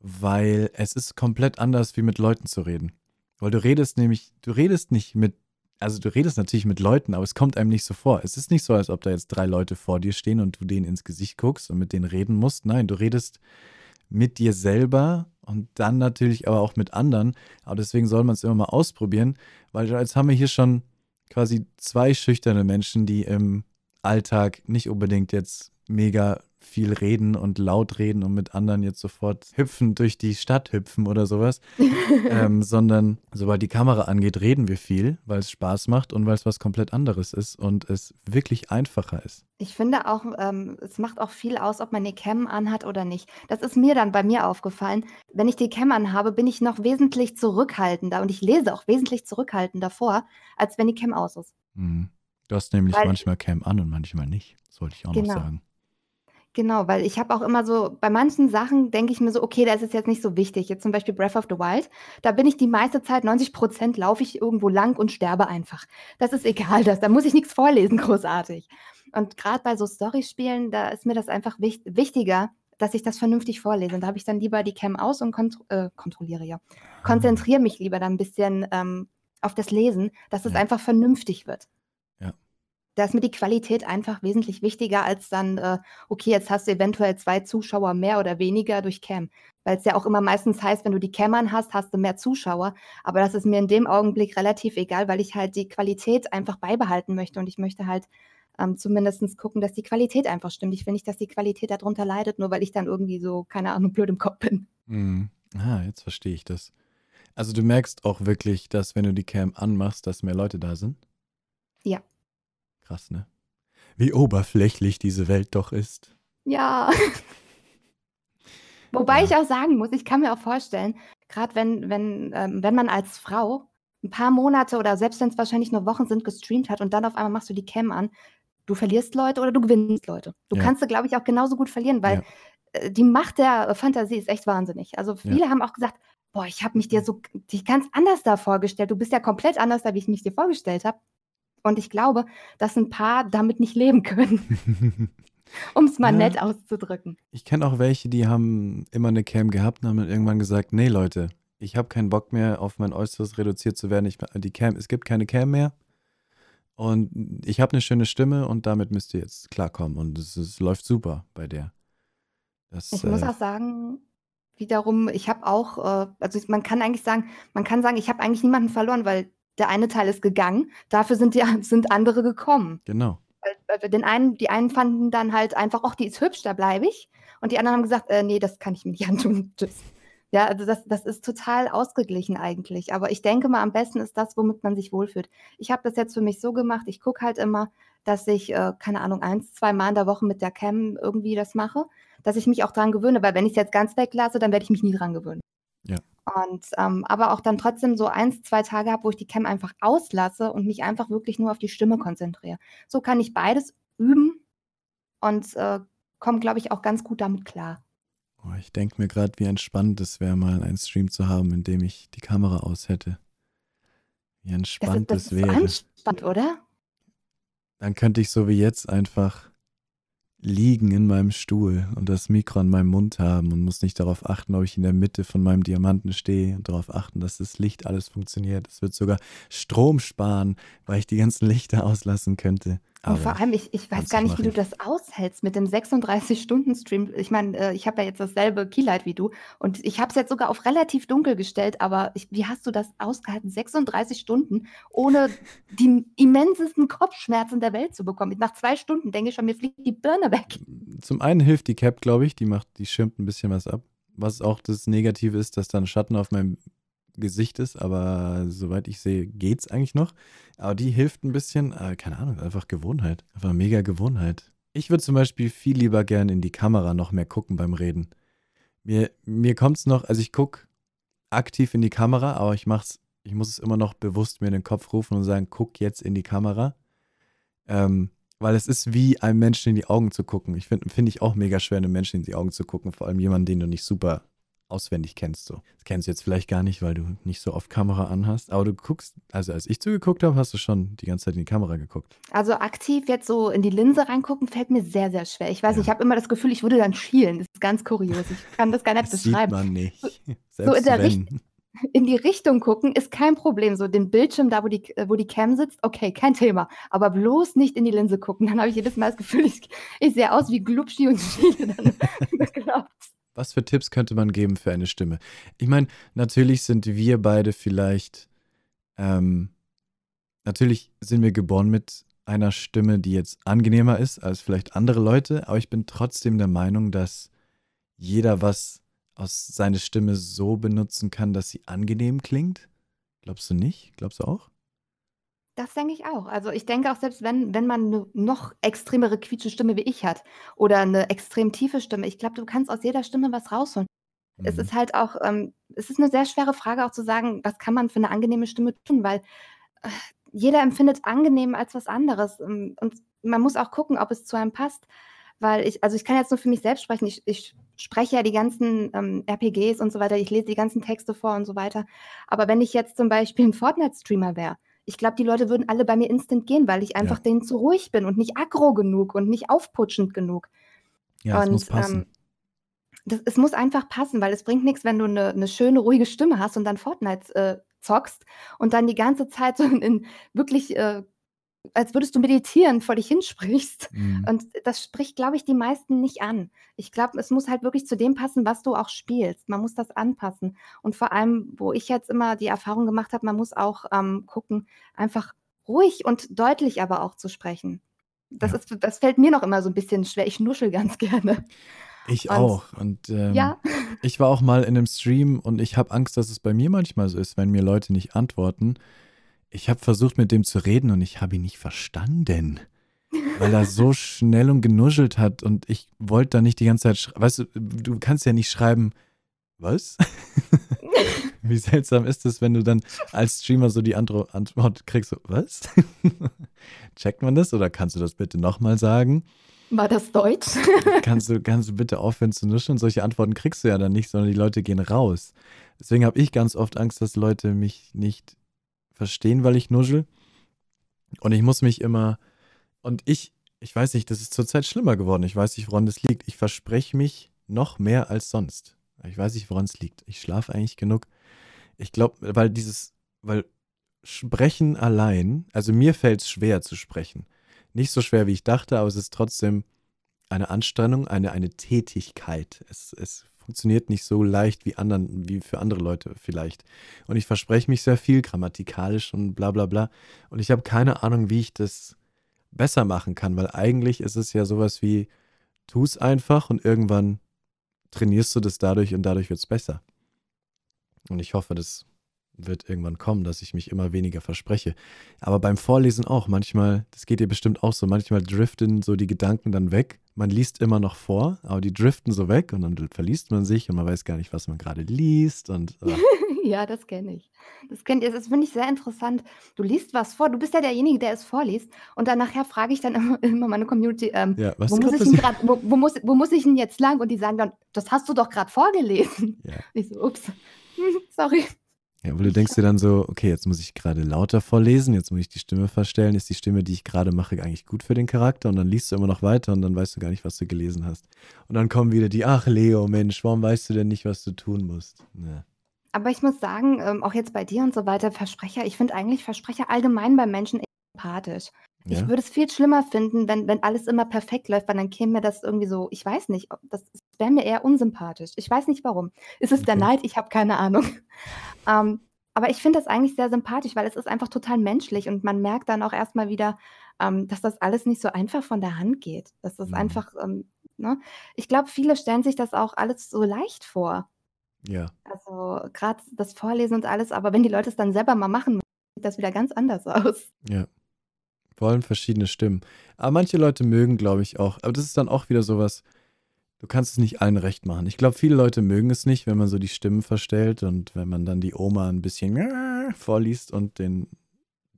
weil es ist komplett anders, wie mit Leuten zu reden. Weil du redest nämlich, du redest nicht mit, also du redest natürlich mit Leuten, aber es kommt einem nicht so vor. Es ist nicht so, als ob da jetzt drei Leute vor dir stehen und du denen ins Gesicht guckst und mit denen reden musst. Nein, du redest mit dir selber und dann natürlich aber auch mit anderen. Aber deswegen soll man es immer mal ausprobieren, weil jetzt haben wir hier schon quasi zwei schüchterne Menschen, die im Alltag nicht unbedingt jetzt mega viel reden und laut reden und mit anderen jetzt sofort hüpfen durch die Stadt hüpfen oder sowas, ähm, sondern sobald die Kamera angeht, reden wir viel, weil es Spaß macht und weil es was komplett anderes ist und es wirklich einfacher ist. Ich finde auch, ähm, es macht auch viel aus, ob man die Cam anhat oder nicht. Das ist mir dann bei mir aufgefallen. Wenn ich die Cam anhabe, bin ich noch wesentlich zurückhaltender und ich lese auch wesentlich zurückhaltender vor, als wenn die Cam aus ist. Mhm. Du hast nämlich Weil- manchmal Cam an und manchmal nicht. Das wollte ich auch Genau. noch sagen. Genau, weil ich habe auch immer so, bei manchen Sachen denke ich mir so, okay, das ist jetzt nicht so wichtig. Jetzt zum Beispiel Breath of the Wild, da bin ich die meiste Zeit, 90 Prozent laufe ich irgendwo lang und sterbe einfach. Das ist egal, das, da muss ich nichts vorlesen, großartig. Und gerade bei so Storyspielen, da ist mir das einfach wich wichtiger, dass ich das vernünftig vorlese. Und da habe ich dann lieber die Cam aus und kont äh, kontrolliere ja. Konzentriere mich lieber dann ein bisschen ähm, auf das Lesen, dass es einfach vernünftig wird. Da ist mir die Qualität einfach wesentlich wichtiger als dann, äh, okay, jetzt hast du eventuell zwei Zuschauer mehr oder weniger durch Cam. Weil es ja auch immer meistens heißt, wenn du die Cam an hast, hast du mehr Zuschauer. Aber das ist mir in dem Augenblick relativ egal, weil ich halt die Qualität einfach beibehalten möchte. Und ich möchte halt ähm, zumindest gucken, dass die Qualität einfach stimmt. Ich will nicht, dass die Qualität darunter leidet, nur weil ich dann irgendwie so, keine Ahnung, blöd im Kopf bin. Mhm. Ah, jetzt verstehe ich das. Also du merkst auch wirklich, dass wenn du die Cam anmachst, dass mehr Leute da sind? Ja. Krass, ne? Wie oberflächlich diese Welt doch ist. Ja. Wobei Ja. ich auch sagen muss, ich kann mir auch vorstellen, gerade wenn, wenn, ähm, wenn man als Frau ein paar Monate oder selbst wenn es wahrscheinlich nur Wochen sind, gestreamt hat und dann auf einmal machst du die Cam an, du verlierst Leute oder du gewinnst Leute. Du Ja. kannst, glaube ich, auch genauso gut verlieren, weil äh, die Macht der Fantasie ist echt wahnsinnig. Also viele haben auch gesagt, boah, ich habe mich dir so dich ganz anders da vorgestellt. Du bist ja komplett anders da, wie ich mich dir vorgestellt habe. Und ich glaube, dass ein paar damit nicht leben können, um es mal Ja. nett auszudrücken. Ich kenne auch welche, die haben immer eine Cam gehabt und haben dann irgendwann gesagt, nee Leute, ich habe keinen Bock mehr auf mein Äußeres reduziert zu werden. Ich, die Cam, es gibt keine Cam mehr. Und ich habe eine schöne Stimme und damit müsst ihr jetzt klarkommen. Und es, es läuft super bei der. Das, Ich muss äh, auch sagen, wiederum, ich habe auch, äh, also man kann eigentlich sagen, man kann sagen, ich habe eigentlich niemanden verloren, weil der eine Teil ist gegangen, dafür sind die sind andere gekommen. genau. Weil, weil wir den einen, die einen fanden dann halt einfach, ach, die ist hübsch, da bleibe ich. Und die anderen haben gesagt, äh, nee, das kann ich mir nicht antun. Tschüss. Ja, also das, das ist total ausgeglichen eigentlich. Aber ich denke mal, am besten ist das, womit man sich wohlfühlt. Ich habe das jetzt für mich so gemacht, ich gucke halt immer, dass ich, äh, keine Ahnung, eins, zwei Mal in der Woche mit der Cam irgendwie das mache, dass ich mich auch dran gewöhne, weil wenn ich es jetzt ganz weglasse, dann werde ich mich nie dran gewöhnen. Ja. Und ähm, aber auch dann trotzdem so eins, zwei Tage habe, wo ich die Cam einfach auslasse und mich einfach wirklich nur auf die Stimme konzentriere. So kann ich beides üben und äh, komme, glaube ich, auch ganz gut damit klar. Oh, ich denke mir gerade, wie entspannt es wäre, mal einen Stream zu haben, in dem ich die Kamera aus hätte. Wie Das entspannt ist, das es ist wäre. anspannt, oder? Dann könnte ich so wie jetzt einfach liegen in meinem Stuhl und das Mikro an meinem Mund haben und muss nicht darauf achten, ob ich in der Mitte von meinem Diamanten stehe und darauf achten, dass das Licht alles funktioniert. Es wird sogar Strom sparen, weil ich die ganzen Lichter auslassen könnte. Und vor allem, ich, ich weiß gar nicht, wie du das aushältst mit dem 36-Stunden-Stream. Ich meine, äh, ich habe ja jetzt dasselbe Keylight wie du und ich habe es jetzt sogar auf relativ dunkel gestellt, aber ich, wie hast du das ausgehalten, 36 Stunden, ohne die immensesten Kopfschmerzen der Welt zu bekommen? Nach zwei Stunden denke ich schon, mir fliegt die Birne weg. Zum einen hilft die Cap, glaube ich, die macht, die schirmt ein bisschen was ab. Was auch das Negative ist, dass dann Schatten auf meinem Gesicht ist, aber soweit ich sehe, geht's eigentlich noch. Aber die hilft ein bisschen, äh, keine Ahnung, einfach Gewohnheit. Einfach mega Gewohnheit. Ich würde zum Beispiel viel lieber gern in die Kamera noch mehr gucken beim Reden. Mir, mir kommt es noch, also ich gucke aktiv in die Kamera, aber ich mach's, ich muss es immer noch bewusst mir in den Kopf rufen und sagen, guck jetzt in die Kamera. Ähm, weil es ist wie einem Menschen in die Augen zu gucken. Ich finde find ich auch mega schwer, einem Menschen in die Augen zu gucken, vor allem jemanden, den du nicht super auswendig kennst. So. Das kennst du jetzt vielleicht gar nicht, weil du nicht so oft Kamera anhast. Aber du guckst, also als ich zugeguckt habe, hast du schon die ganze Zeit in die Kamera geguckt. Also aktiv jetzt so in die Linse reingucken, fällt mir sehr, sehr schwer. Ich weiß, ja. ich habe immer das Gefühl, ich würde dann schielen. Das ist ganz kurios. Ich kann das gar nicht das beschreiben. Sieht man nicht. Selbst so in der Richtung in die Richtung gucken ist kein Problem. So den Bildschirm da, wo die, wo die Cam sitzt, okay, kein Thema. Aber bloß nicht in die Linse gucken. Dann habe ich jedes Mal das Gefühl, ich, ich sehe aus wie Glubschi und Schiele dann bekloppt. Was für Tipps könnte man geben für eine Stimme? Ich meine, natürlich sind wir beide vielleicht, ähm, natürlich sind wir geboren mit einer Stimme, die jetzt angenehmer ist als vielleicht andere Leute, aber ich bin trotzdem der Meinung, dass jeder was aus seiner Stimme so benutzen kann, dass sie angenehm klingt. Glaubst du nicht? Glaubst du auch? Das denke ich auch. Also, ich denke auch, selbst wenn wenn man eine noch extremere Quietschestimme wie ich hat oder eine extrem tiefe Stimme, ich glaube, du kannst aus jeder Stimme was rausholen. Es ist mhm. halt auch ähm, es ist eine sehr schwere Frage auch zu sagen, was kann man für eine angenehme Stimme tun, weil, äh, jeder empfindet angenehm als was anderes, ähm, und man muss auch gucken, ob es zu einem passt, weil ich also, ich kann jetzt nur für mich selbst sprechen. Ich ich spreche ja die ganzen, ähm, RPGs und so weiter, ich lese die ganzen Texte vor und so weiter. Aber wenn ich jetzt zum Beispiel ein Fortnite-Streamer wäre ich glaube, die Leute würden alle bei mir instant gehen, weil ich einfach Ja. denen zu ruhig bin und nicht aggro genug und nicht aufputschend genug. Ja, es muss Und, ähm, das es muss einfach passen, weil es bringt nichts, wenn du eine 'ne schöne, ruhige Stimme hast und dann Fortnite, äh, zockst und dann die ganze Zeit so in wirklich, äh als würdest du meditieren, vor dich hinsprichst. Mhm. Und das spricht, glaube ich, die meisten nicht an. Ich glaube, es muss halt wirklich zu dem passen, was du auch spielst. Man muss das anpassen. Und vor allem, wo ich jetzt immer die Erfahrung gemacht habe, man muss auch ähm, gucken, einfach ruhig und deutlich aber auch zu sprechen. Das, ja. ist, das fällt mir noch immer so ein bisschen schwer. Ich nuschel ganz gerne. Ich und, auch. Und ähm, ja. ich war auch mal in einem Stream und ich habe Angst, dass es bei mir manchmal so ist, wenn mir Leute nicht antworten ich habe versucht, mit dem zu reden und ich habe ihn nicht verstanden. Weil er so schnell und genuschelt hat und ich wollte da nicht die ganze Zeit schreiben. Weißt du, du kannst ja nicht schreiben, was? Wie seltsam ist es, wenn du dann als Streamer so die Antwort kriegst, so, was? Checkt man das oder kannst du das bitte nochmal sagen? War das Deutsch? kannst, du, kannst du bitte aufhören zu nuscheln? Solche Antworten kriegst du ja dann nicht, sondern die Leute gehen raus. Deswegen habe ich ganz oft Angst, dass Leute mich nicht verstehen, weil ich nuschel. Und ich muss mich immer. Und ich, ich weiß nicht, das ist zurzeit schlimmer geworden. Ich weiß nicht, woran das liegt. Ich verspreche mich noch mehr als sonst. Ich weiß nicht, woran es liegt. Ich schlafe eigentlich genug. Ich glaube, weil dieses, weil Sprechen allein, also mir fällt es schwer zu sprechen. Nicht so schwer, wie ich dachte, aber es ist trotzdem eine Anstrengung, eine, eine Tätigkeit. Es, es funktioniert nicht so leicht wie anderen, wie für andere Leute vielleicht. Und ich verspreche mich sehr viel grammatikalisch und bla bla bla. Und ich habe keine Ahnung, wie ich das besser machen kann, weil eigentlich ist es ja sowas wie, tu es einfach und irgendwann trainierst du das dadurch und dadurch wird es besser. Und ich hoffe, das wird irgendwann kommen, dass ich mich immer weniger verspreche. Aber beim Vorlesen auch. Manchmal, das geht dir bestimmt auch so, manchmal driften so die Gedanken dann weg. Man liest immer noch vor, aber die driften so weg und dann verliest man sich und man weiß gar nicht, was man gerade liest. Und, äh. ja, das kenne ich. Das kennt ihr. Das finde ich sehr interessant. Du liest was vor, du bist ja derjenige, der es vorliest. Und dann nachher frage ich dann immer, immer meine Community, ähm, ja, wo, muss ich grad, wo, wo, muss, wo muss ich denn jetzt lang? Und die sagen dann, das hast du doch gerade vorgelesen. Ja. Ich so, ups, sorry. Ja, weil du denkst dir dann so, okay, jetzt muss ich gerade lauter vorlesen, jetzt muss ich die Stimme verstellen. Ist die Stimme, die ich gerade mache, eigentlich gut für den Charakter? Und dann liest du immer noch weiter und dann weißt du gar nicht, was du gelesen hast. Und dann kommen wieder die, ach Leo, Mensch, warum weißt du denn nicht, was du tun musst? Ja. Aber ich muss sagen, ähm, auch jetzt bei dir und so weiter, Versprecher, ich finde eigentlich Versprecher allgemein bei Menschen sympathisch. Ich Ja? würde es viel schlimmer finden, wenn, wenn alles immer perfekt läuft, weil dann käme mir das irgendwie so, ich weiß nicht, das wäre mir eher unsympathisch. Ich weiß nicht warum. Ist es der Okay. Neid? Ich habe keine Ahnung. Ähm, aber ich finde das eigentlich sehr sympathisch, weil es ist einfach total menschlich und man merkt dann auch erstmal wieder, ähm, dass das alles nicht so einfach von der Hand geht. Dass das Mhm. einfach, ähm, ne? Ich glaube, viele stellen sich das auch alles so leicht vor. Ja. Also gerade das Vorlesen und alles, aber wenn die Leute es dann selber mal machen, sieht das wieder ganz anders aus. Ja. Vor allem verschiedene Stimmen. Aber manche Leute mögen, glaube ich, auch. Aber das ist dann auch wieder sowas, du kannst es nicht allen recht machen. Ich glaube, viele Leute mögen es nicht, wenn man so die Stimmen verstellt und wenn man dann die Oma ein bisschen vorliest und den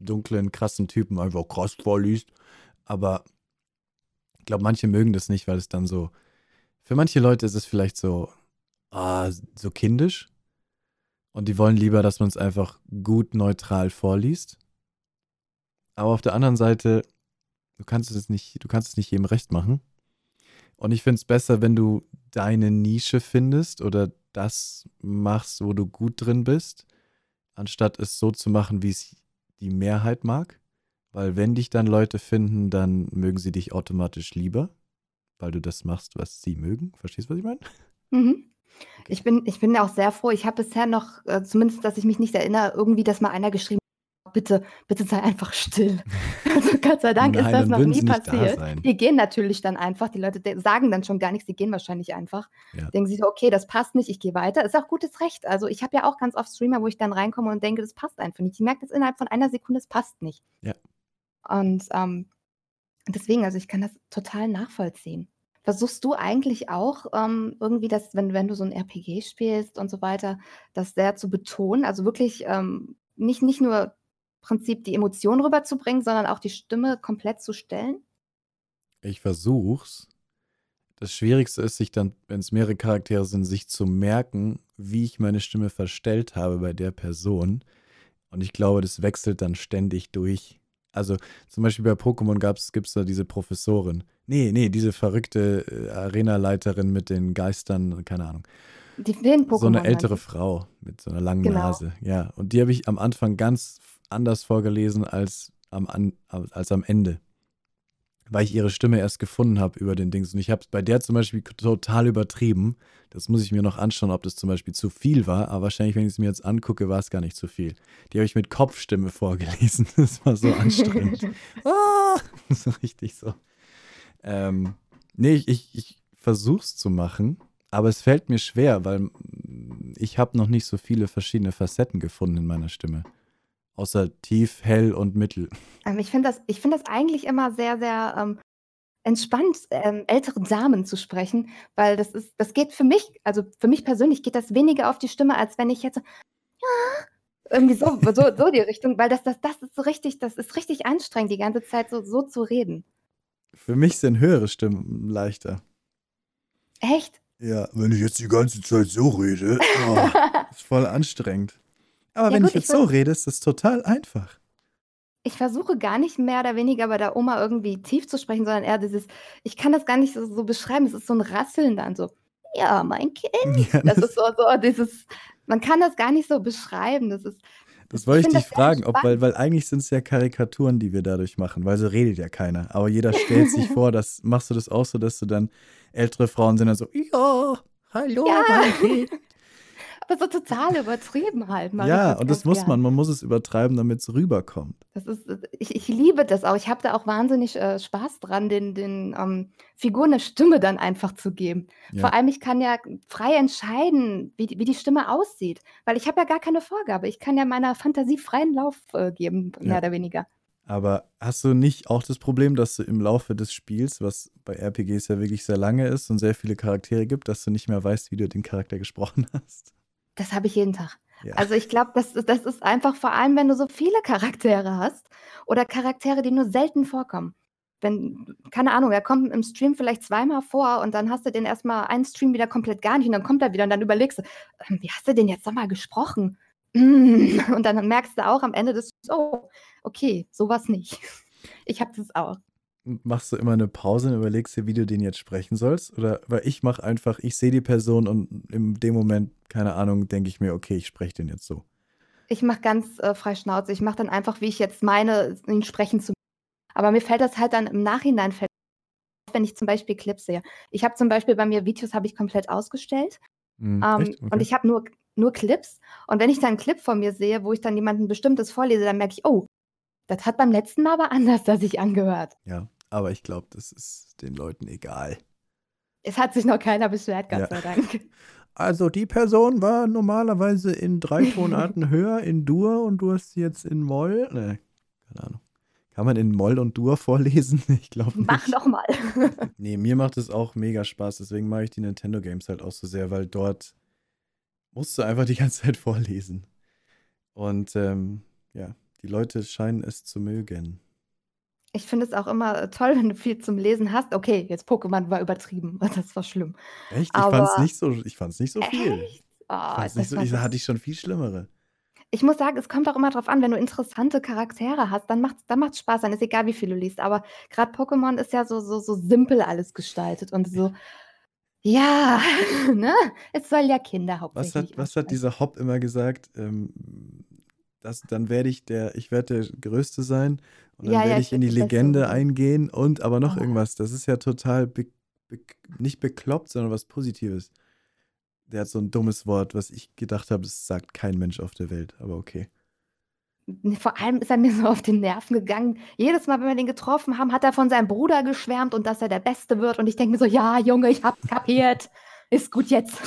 dunklen, krassen Typen einfach krass vorliest. Aber ich glaube, manche mögen das nicht, weil es dann so. Für manche Leute ist es vielleicht so, ah, so kindisch. Und die wollen lieber, dass man es einfach gut neutral vorliest. Aber auf der anderen Seite, du kannst es nicht, du kannst es nicht jedem recht machen. Und ich finde es besser, wenn du deine Nische findest oder das machst, wo du gut drin bist, anstatt es so zu machen, wie es die Mehrheit mag. Weil wenn dich dann Leute finden, dann mögen sie dich automatisch lieber, weil du das machst, was sie mögen. Verstehst du, was ich meine? Mhm. Okay. Ich bin, ich bin auch sehr froh. Ich habe bisher noch, äh, zumindest, dass ich mich nicht erinnere, irgendwie, dass mal einer geschrieben hat, bitte, bitte sei einfach still. Also Gott sei Dank ist Nein, das dann noch nie sie passiert. Die gehen natürlich dann einfach, die Leute sagen dann schon gar nichts, die gehen wahrscheinlich einfach. Ja. Denken sich so, okay, das passt nicht, ich gehe weiter. Ist auch gutes Recht. Also ich habe ja auch ganz oft Streamer, wo ich dann reinkomme und denke, das passt einfach nicht. Ich merke das innerhalb von einer Sekunde, es passt nicht. Ja. Und ähm, deswegen, also ich kann das total nachvollziehen. Versuchst du eigentlich auch ähm, irgendwie das, wenn, wenn du so ein RPG spielst und so weiter, das sehr zu betonen? Also wirklich ähm, nicht, nicht nur Prinzip die Emotionen rüberzubringen, sondern auch die Stimme komplett zu stellen? Ich versuch's. Das Schwierigste ist, sich dann, wenn es mehrere Charaktere sind, sich zu merken, wie ich meine Stimme verstellt habe bei der Person. Und ich glaube, das wechselt dann ständig durch. Also zum Beispiel bei Pokémon gibt es da diese Professorin. Nee, nee, diese verrückte äh, Arenaleiterin mit den Geistern, keine Ahnung. Die vielen Pokémon. So eine ältere? Frau mit so einer langen Genau. Nase. Ja, und die habe ich am Anfang ganz anders vorgelesen als am, an, als am Ende. Weil ich ihre Stimme erst gefunden habe über den Dings. Und ich habe es bei der zum Beispiel total übertrieben. Das muss ich mir noch anschauen, ob das zum Beispiel zu viel war. Aber wahrscheinlich, wenn ich es mir jetzt angucke, war es gar nicht zu viel. Die habe ich mit Kopfstimme vorgelesen. Das war so anstrengend. ah! So richtig so. Ähm, nee, ich, ich, ich versuche es zu machen, aber es fällt mir schwer, weil ich habe noch nicht so viele verschiedene Facetten gefunden in meiner Stimme. Außer tief, hell und mittel. Ähm, ich finde das, ich find das eigentlich immer sehr, sehr ähm, entspannt, ähm, ältere Damen zu sprechen, weil das ist, das geht für mich, also für mich persönlich geht das weniger auf die Stimme, als wenn ich jetzt so, ja, irgendwie so, so, so die Richtung, weil das, das, das ist so richtig, das ist richtig anstrengend, die ganze Zeit so, so zu reden. Für mich sind höhere Stimmen leichter. Echt? Ja, wenn ich jetzt die ganze Zeit so rede, oh, ist voll anstrengend. Aber Ja wenn gut, ich jetzt ich so rede, ist das total einfach. Ich versuche gar nicht mehr oder weniger bei der Oma irgendwie tief zu sprechen, sondern eher dieses, ich kann das gar nicht so, so beschreiben, es ist so ein Rasseln dann so, ja, mein Kind. Ja, Das das, ist so, so dieses, man kann das gar nicht so beschreiben. Das ist, das ich wollte ich finde dich fragen, ob, weil, weil eigentlich sind es ja Karikaturen, die wir dadurch machen, weil so redet ja keiner. Aber jeder stellt sich vor, dass, machst du das auch so, dass du dann ältere Frauen sind dann so, ja, hallo, Ja, mein Kind. Aber so total übertrieben halt ich Ja, das und das muss gern. man, man muss es übertreiben, damit es rüberkommt. Das ist, ich, ich liebe das auch. Ich habe da auch wahnsinnig äh, Spaß dran, den, den ähm, Figuren eine Stimme dann einfach zu geben. Vor Ja, allem, ich kann ja frei entscheiden, wie die, wie die Stimme aussieht, weil ich habe ja gar keine Vorgabe. Ich kann ja meiner Fantasie freien Lauf äh, geben, mehr ja. oder weniger. Aber hast du nicht auch das Problem, dass du im Laufe des Spiels, was bei RPGs ja wirklich sehr lange ist und sehr viele Charaktere gibt, dass du nicht mehr weißt, wie du den Charakter gesprochen hast? Das habe ich jeden Tag. Ja. Also ich glaube, das, ist- das ist einfach vor allem, wenn du so viele Charaktere hast oder Charaktere, die nur selten vorkommen. Wenn, keine Ahnung, er kommt im Stream vielleicht zweimal vor und dann hast du den erstmal einen Stream wieder komplett gar nicht und dann kommt er wieder und dann überlegst du, ähm, wie hast du den jetzt nochmal gesprochen? mm, und dann merkst du auch am Ende des oh, okay, sowas nicht. Ich habe das auch. Machst du immer eine Pause und überlegst dir, wie du den jetzt sprechen sollst? Oder weil ich mache einfach, ich sehe die Person und in dem Moment, keine Ahnung, denke ich mir, okay, ich spreche den jetzt so. Ich mache ganz äh, frei Schnauze. Ich mache dann einfach, wie ich jetzt meine, ihn sprechen zu. Aber mir fällt das halt dann im Nachhinein, fällt wenn ich zum Beispiel Clips sehe. Ich habe zum Beispiel bei mir Videos habe ich komplett ausgestellt. Hm, Ähm, echt? und Okay. ich habe nur, nur Clips. Und wenn ich dann einen Clip von mir sehe, wo ich dann jemanden Bestimmtes vorlese, dann merke ich, oh, das hat beim letzten Mal aber anders das sich angehört. Ja, aber ich glaube, das ist den Leuten egal. Es hat sich noch keiner beschwert, Gott Ja. sei Dank. Also die Person war normalerweise in drei Tonarten höher in Dur und du hast sie jetzt in Moll. Ne, keine Ahnung. Kann man in Moll und Dur vorlesen? Ich glaube nicht. Mach noch mal. Nee, mir macht es auch mega Spaß. Deswegen mag ich die Nintendo Games halt auch so sehr, weil dort musst du einfach die ganze Zeit vorlesen. Und ähm, ja, die Leute scheinen es zu mögen. Ich finde es auch immer äh, toll, wenn du viel zum Lesen hast. Okay, jetzt Pokémon war übertrieben. Das war schlimm. Echt? Ich fand's Aber nicht so, ich fand's nicht so viel. echt? Ich Oh, fand's nicht so, ich hatte ich schon viel schlimmere. Ich muss sagen, es kommt auch immer drauf an, wenn du interessante Charaktere hast, dann macht's dann macht's Spaß, dann ist egal, wie viel du liest. Aber gerade Pokémon ist ja so so so simpel alles gestaltet und so ja, ne? Es soll ja Kinder Was hat, hauptsächlich was hat dieser Hopp immer gesagt? Ähm, das, dann werde ich der, ich werde der Größte sein und dann Ja, ja, werde ich ich in die Legende so. eingehen und aber noch Oh. irgendwas. Das ist ja total be, be, nicht bekloppt, sondern was Positives. Der hat so ein dummes Wort, was ich gedacht habe, das sagt kein Mensch auf der Welt. Aber okay. Vor allem ist er mir so auf die Nerven gegangen. Jedes Mal, wenn wir den getroffen haben, hat er von seinem Bruder geschwärmt und dass er der Beste wird. Und ich denke mir so, ja, Junge, ich hab's kapiert. Ist gut jetzt.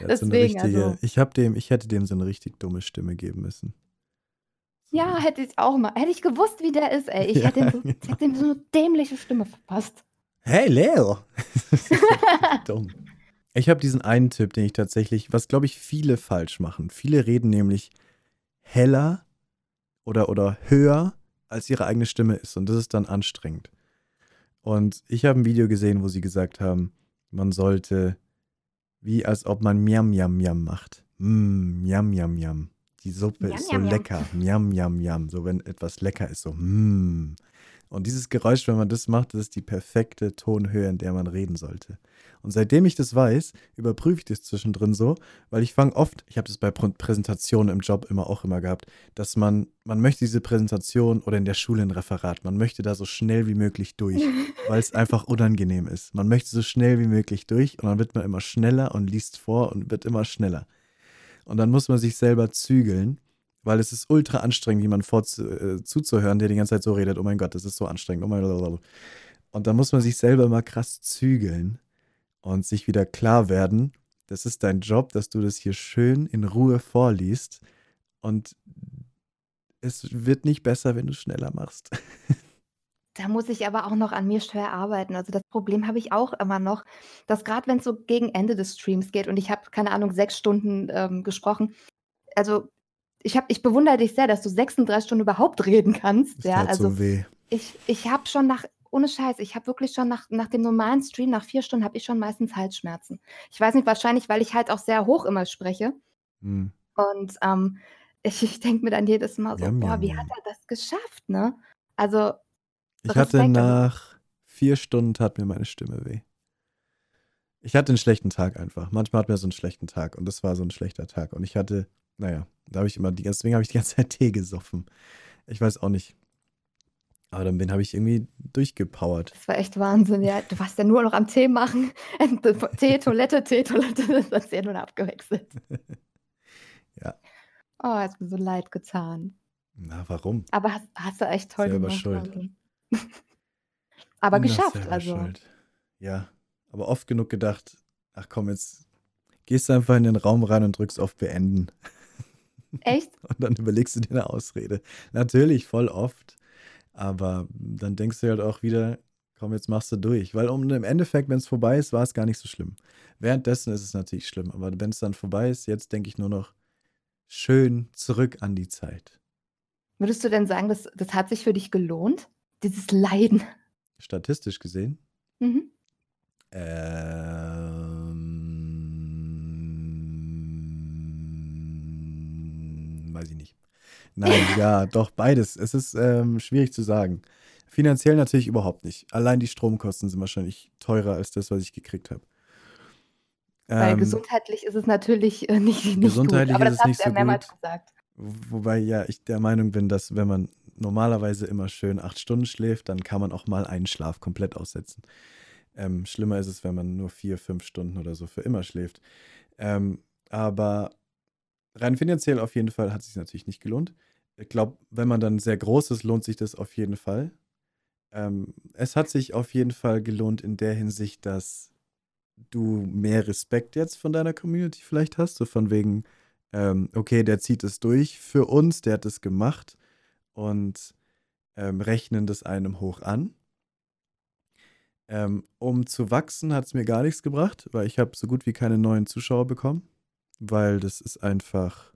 Hat so Deswegen, richtige, also. ich habe dem, ich hätte dem so eine richtig dumme Stimme geben müssen. Ja, hätte ich auch mal. Hätte ich gewusst, wie der ist, ey. Ich ja, hätte ihm so, genau. hätte ihm so eine dämliche Stimme verpasst. Hey Leo! Das ist so dumm. Ich habe diesen einen Tipp, den ich tatsächlich, was glaube ich viele falsch machen. Viele reden nämlich heller oder, oder höher, als ihre eigene Stimme ist. Und das ist dann anstrengend. Und ich habe ein Video gesehen, wo sie gesagt haben, man sollte, wie als ob man Miam Miam Miam macht. Mm, Miam Miam Miam. Die Suppe Yum, ist so yum, lecker. Miam Miam Miam. So wenn etwas lecker ist, so mm. Und dieses Geräusch, wenn man das macht, das ist die perfekte Tonhöhe, in der man reden sollte. Und seitdem ich das weiß, überprüfe ich das zwischendrin so, weil ich fange oft, ich habe das bei Prä- Präsentationen im Job immer auch immer gehabt, dass man, man möchte diese Präsentation oder in der Schule ein Referat, man möchte da so schnell wie möglich durch, weil es einfach unangenehm ist. Man möchte so schnell wie möglich durch und dann wird man immer schneller und liest vor und wird immer schneller. Und dann muss man sich selber zügeln, weil es ist ultra anstrengend, jemandem vorzu, äh, zuzuhören, der die ganze Zeit so redet. Oh mein Gott, das ist so anstrengend. Oh mein Gott. Und dann muss man sich selber mal krass zügeln und sich wieder klar werden, das ist dein Job, dass du das hier schön in Ruhe vorliest. Und es wird nicht besser, wenn du schneller machst. Da muss ich aber auch noch an mir schwer arbeiten. Also das Problem habe ich auch immer noch, dass gerade wenn es so gegen Ende des Streams geht und ich habe, keine Ahnung, sechs Stunden ähm, gesprochen. Also ich, hab, ich bewundere dich sehr, dass du 36 Stunden überhaupt reden kannst. Das Ja, tat also so weh. ich, ich habe schon nach, ohne Scheiß, ich habe wirklich schon nach, nach dem normalen Stream, nach vier Stunden, habe ich schon meistens Halsschmerzen. Ich weiß nicht, wahrscheinlich, weil ich halt auch sehr hoch immer spreche. Hm. Und ähm, ich, ich denke mir dann jedes Mal so, Yum, boah, yum, wie hat yum. er das geschafft, ne? Also Ich hatte Respekt, nach vier Stunden tat mir meine Stimme weh. Ich hatte einen schlechten Tag einfach. Manchmal hat man so einen schlechten Tag und das war so ein schlechter Tag. Und ich hatte, naja, da habe ich immer, die, deswegen habe ich die ganze Zeit Tee gesoffen. Ich weiß auch nicht. Aber dann bin habe ich irgendwie durchgepowert. Das war echt Wahnsinn, ja. Du warst ja nur noch am Tee machen. Tee, Toilette, Tee, Toilette. Das du ja nur abgewechselt. Ja. Oh, hast mir so leid getan. Na, warum? Aber hast, hast du echt toll Selber gemacht. schuld. Aber doch geschafft, selber also. schuld. Ja, aber oft genug gedacht, ach komm, jetzt gehst du einfach in den Raum rein und drückst auf Beenden. Echt? Und dann überlegst du dir eine Ausrede. Natürlich, voll oft. Aber dann denkst du halt auch wieder, komm, jetzt machst du durch. Weil um, im Endeffekt, wenn es vorbei ist, war es gar nicht so schlimm. Währenddessen ist es natürlich schlimm. Aber wenn es dann vorbei ist, jetzt denke ich nur noch schön zurück an die Zeit. Würdest du denn sagen, das, das hat sich für dich gelohnt? Dieses Leiden. Statistisch gesehen. Mhm. Ähm, weiß ich nicht. Nein, ja, doch, beides. Es ist ähm, schwierig zu sagen. Finanziell natürlich überhaupt nicht. Allein die Stromkosten sind wahrscheinlich teurer als das, was ich gekriegt habe. Weil Ähm, gesundheitlich ist es natürlich äh, nicht, nicht gut, gesundheitlich aber ist das es hast nicht du ja so mehrmals gut. gesagt. Wobei ja ich der Meinung bin, dass wenn man normalerweise immer schön acht Stunden schläft, dann kann man auch mal einen Schlaf komplett aussetzen. Ähm, schlimmer ist es, wenn man nur vier, fünf Stunden oder so für immer schläft. Ähm, aber rein finanziell auf jeden Fall hat es sich natürlich nicht gelohnt. Ich glaube, wenn man dann sehr groß ist, lohnt sich das auf jeden Fall. Ähm, es hat sich auf jeden Fall gelohnt in der Hinsicht, dass du mehr Respekt jetzt von deiner Community vielleicht hast, so von wegen, ähm, okay, der zieht es durch für uns, der hat es gemacht und ähm, rechnen das einem hoch an. Ähm, um zu wachsen hat es mir gar nichts gebracht, weil ich habe so gut wie keine neuen Zuschauer bekommen, weil das ist einfach,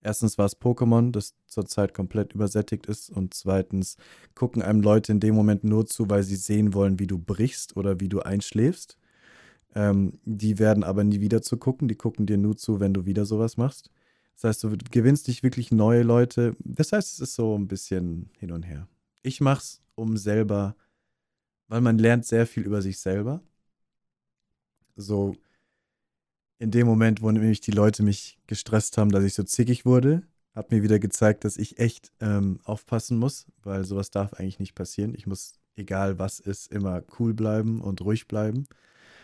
erstens war es Pokémon, das zurzeit komplett übersättigt ist und zweitens gucken einem Leute in dem Moment nur zu, weil sie sehen wollen, wie du brichst oder wie du einschläfst. Ähm, die werden aber nie wieder zu gucken, die gucken dir nur zu, wenn du wieder sowas machst. Das heißt, du gewinnst nicht wirklich neue Leute. Das heißt, es ist so ein bisschen hin und her. Ich mach's, um selber, weil man lernt sehr viel über sich selber. So in dem Moment, wo nämlich die Leute mich gestresst haben, dass ich so zickig wurde, hat mir wieder gezeigt, dass ich echt ähm, aufpassen muss, weil sowas darf eigentlich nicht passieren. Ich muss, egal was ist, immer cool bleiben und ruhig bleiben.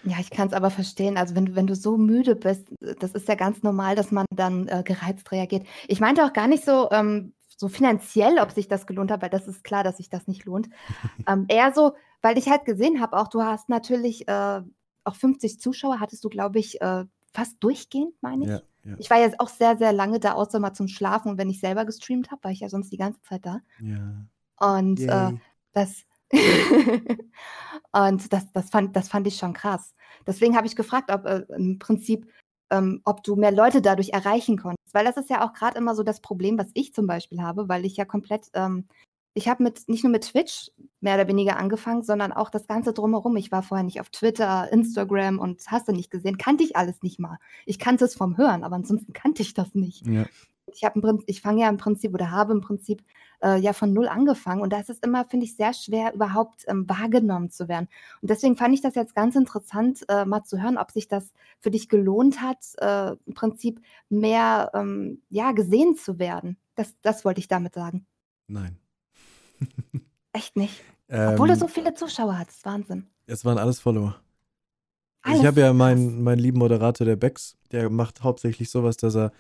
Ja, ich kann es aber verstehen. Also wenn du, wenn du so müde bist, das ist ja ganz normal, dass man dann äh, gereizt reagiert. Ich meinte auch gar nicht so, ähm, so finanziell, ob sich das gelohnt hat, weil das ist klar, dass sich das nicht lohnt. ähm, eher so, weil ich halt gesehen habe, auch du hast natürlich äh, auch 50 Zuschauer, hattest du, glaube ich, äh, fast durchgehend, meine ich. Ja, ja, Ich war jetzt auch sehr, sehr lange da, außer mal zum Schlafen und wenn ich selber gestreamt habe, war ich ja sonst die ganze Zeit da. ja. Und äh, das und das, das, fand, das fand ich schon krass. Deswegen habe ich gefragt, ob äh, im Prinzip, ähm, ob du mehr Leute dadurch erreichen konntest. Weil das ist ja auch gerade immer so das Problem, was ich zum Beispiel habe, weil ich ja komplett, ähm, ich habe mit nicht nur mit Twitch mehr oder weniger angefangen, sondern auch das Ganze drumherum. Ich war vorher nicht auf Twitter, Instagram und hast du nicht gesehen, kannte ich alles nicht mal. Ich kannte es vom Hören, aber ansonsten kannte ich das nicht Ja. ich habe im Prinzip, ich fange ja im Prinzip oder habe im Prinzip äh, ja von null angefangen und da ist es immer, finde ich, sehr schwer, überhaupt ähm, wahrgenommen zu werden. Und deswegen fand ich das jetzt ganz interessant, äh, mal zu hören, ob sich das für dich gelohnt hat, äh, im Prinzip mehr ähm, ja, gesehen zu werden. Das, das wollte ich damit sagen. Nein. Echt nicht. Obwohl du so Ähm, viele Zuschauer hattest. Wahnsinn. es waren alles Follower. Ich Alles habe ja meinen, meinen lieben Moderator, der Bex, der macht hauptsächlich sowas, dass er,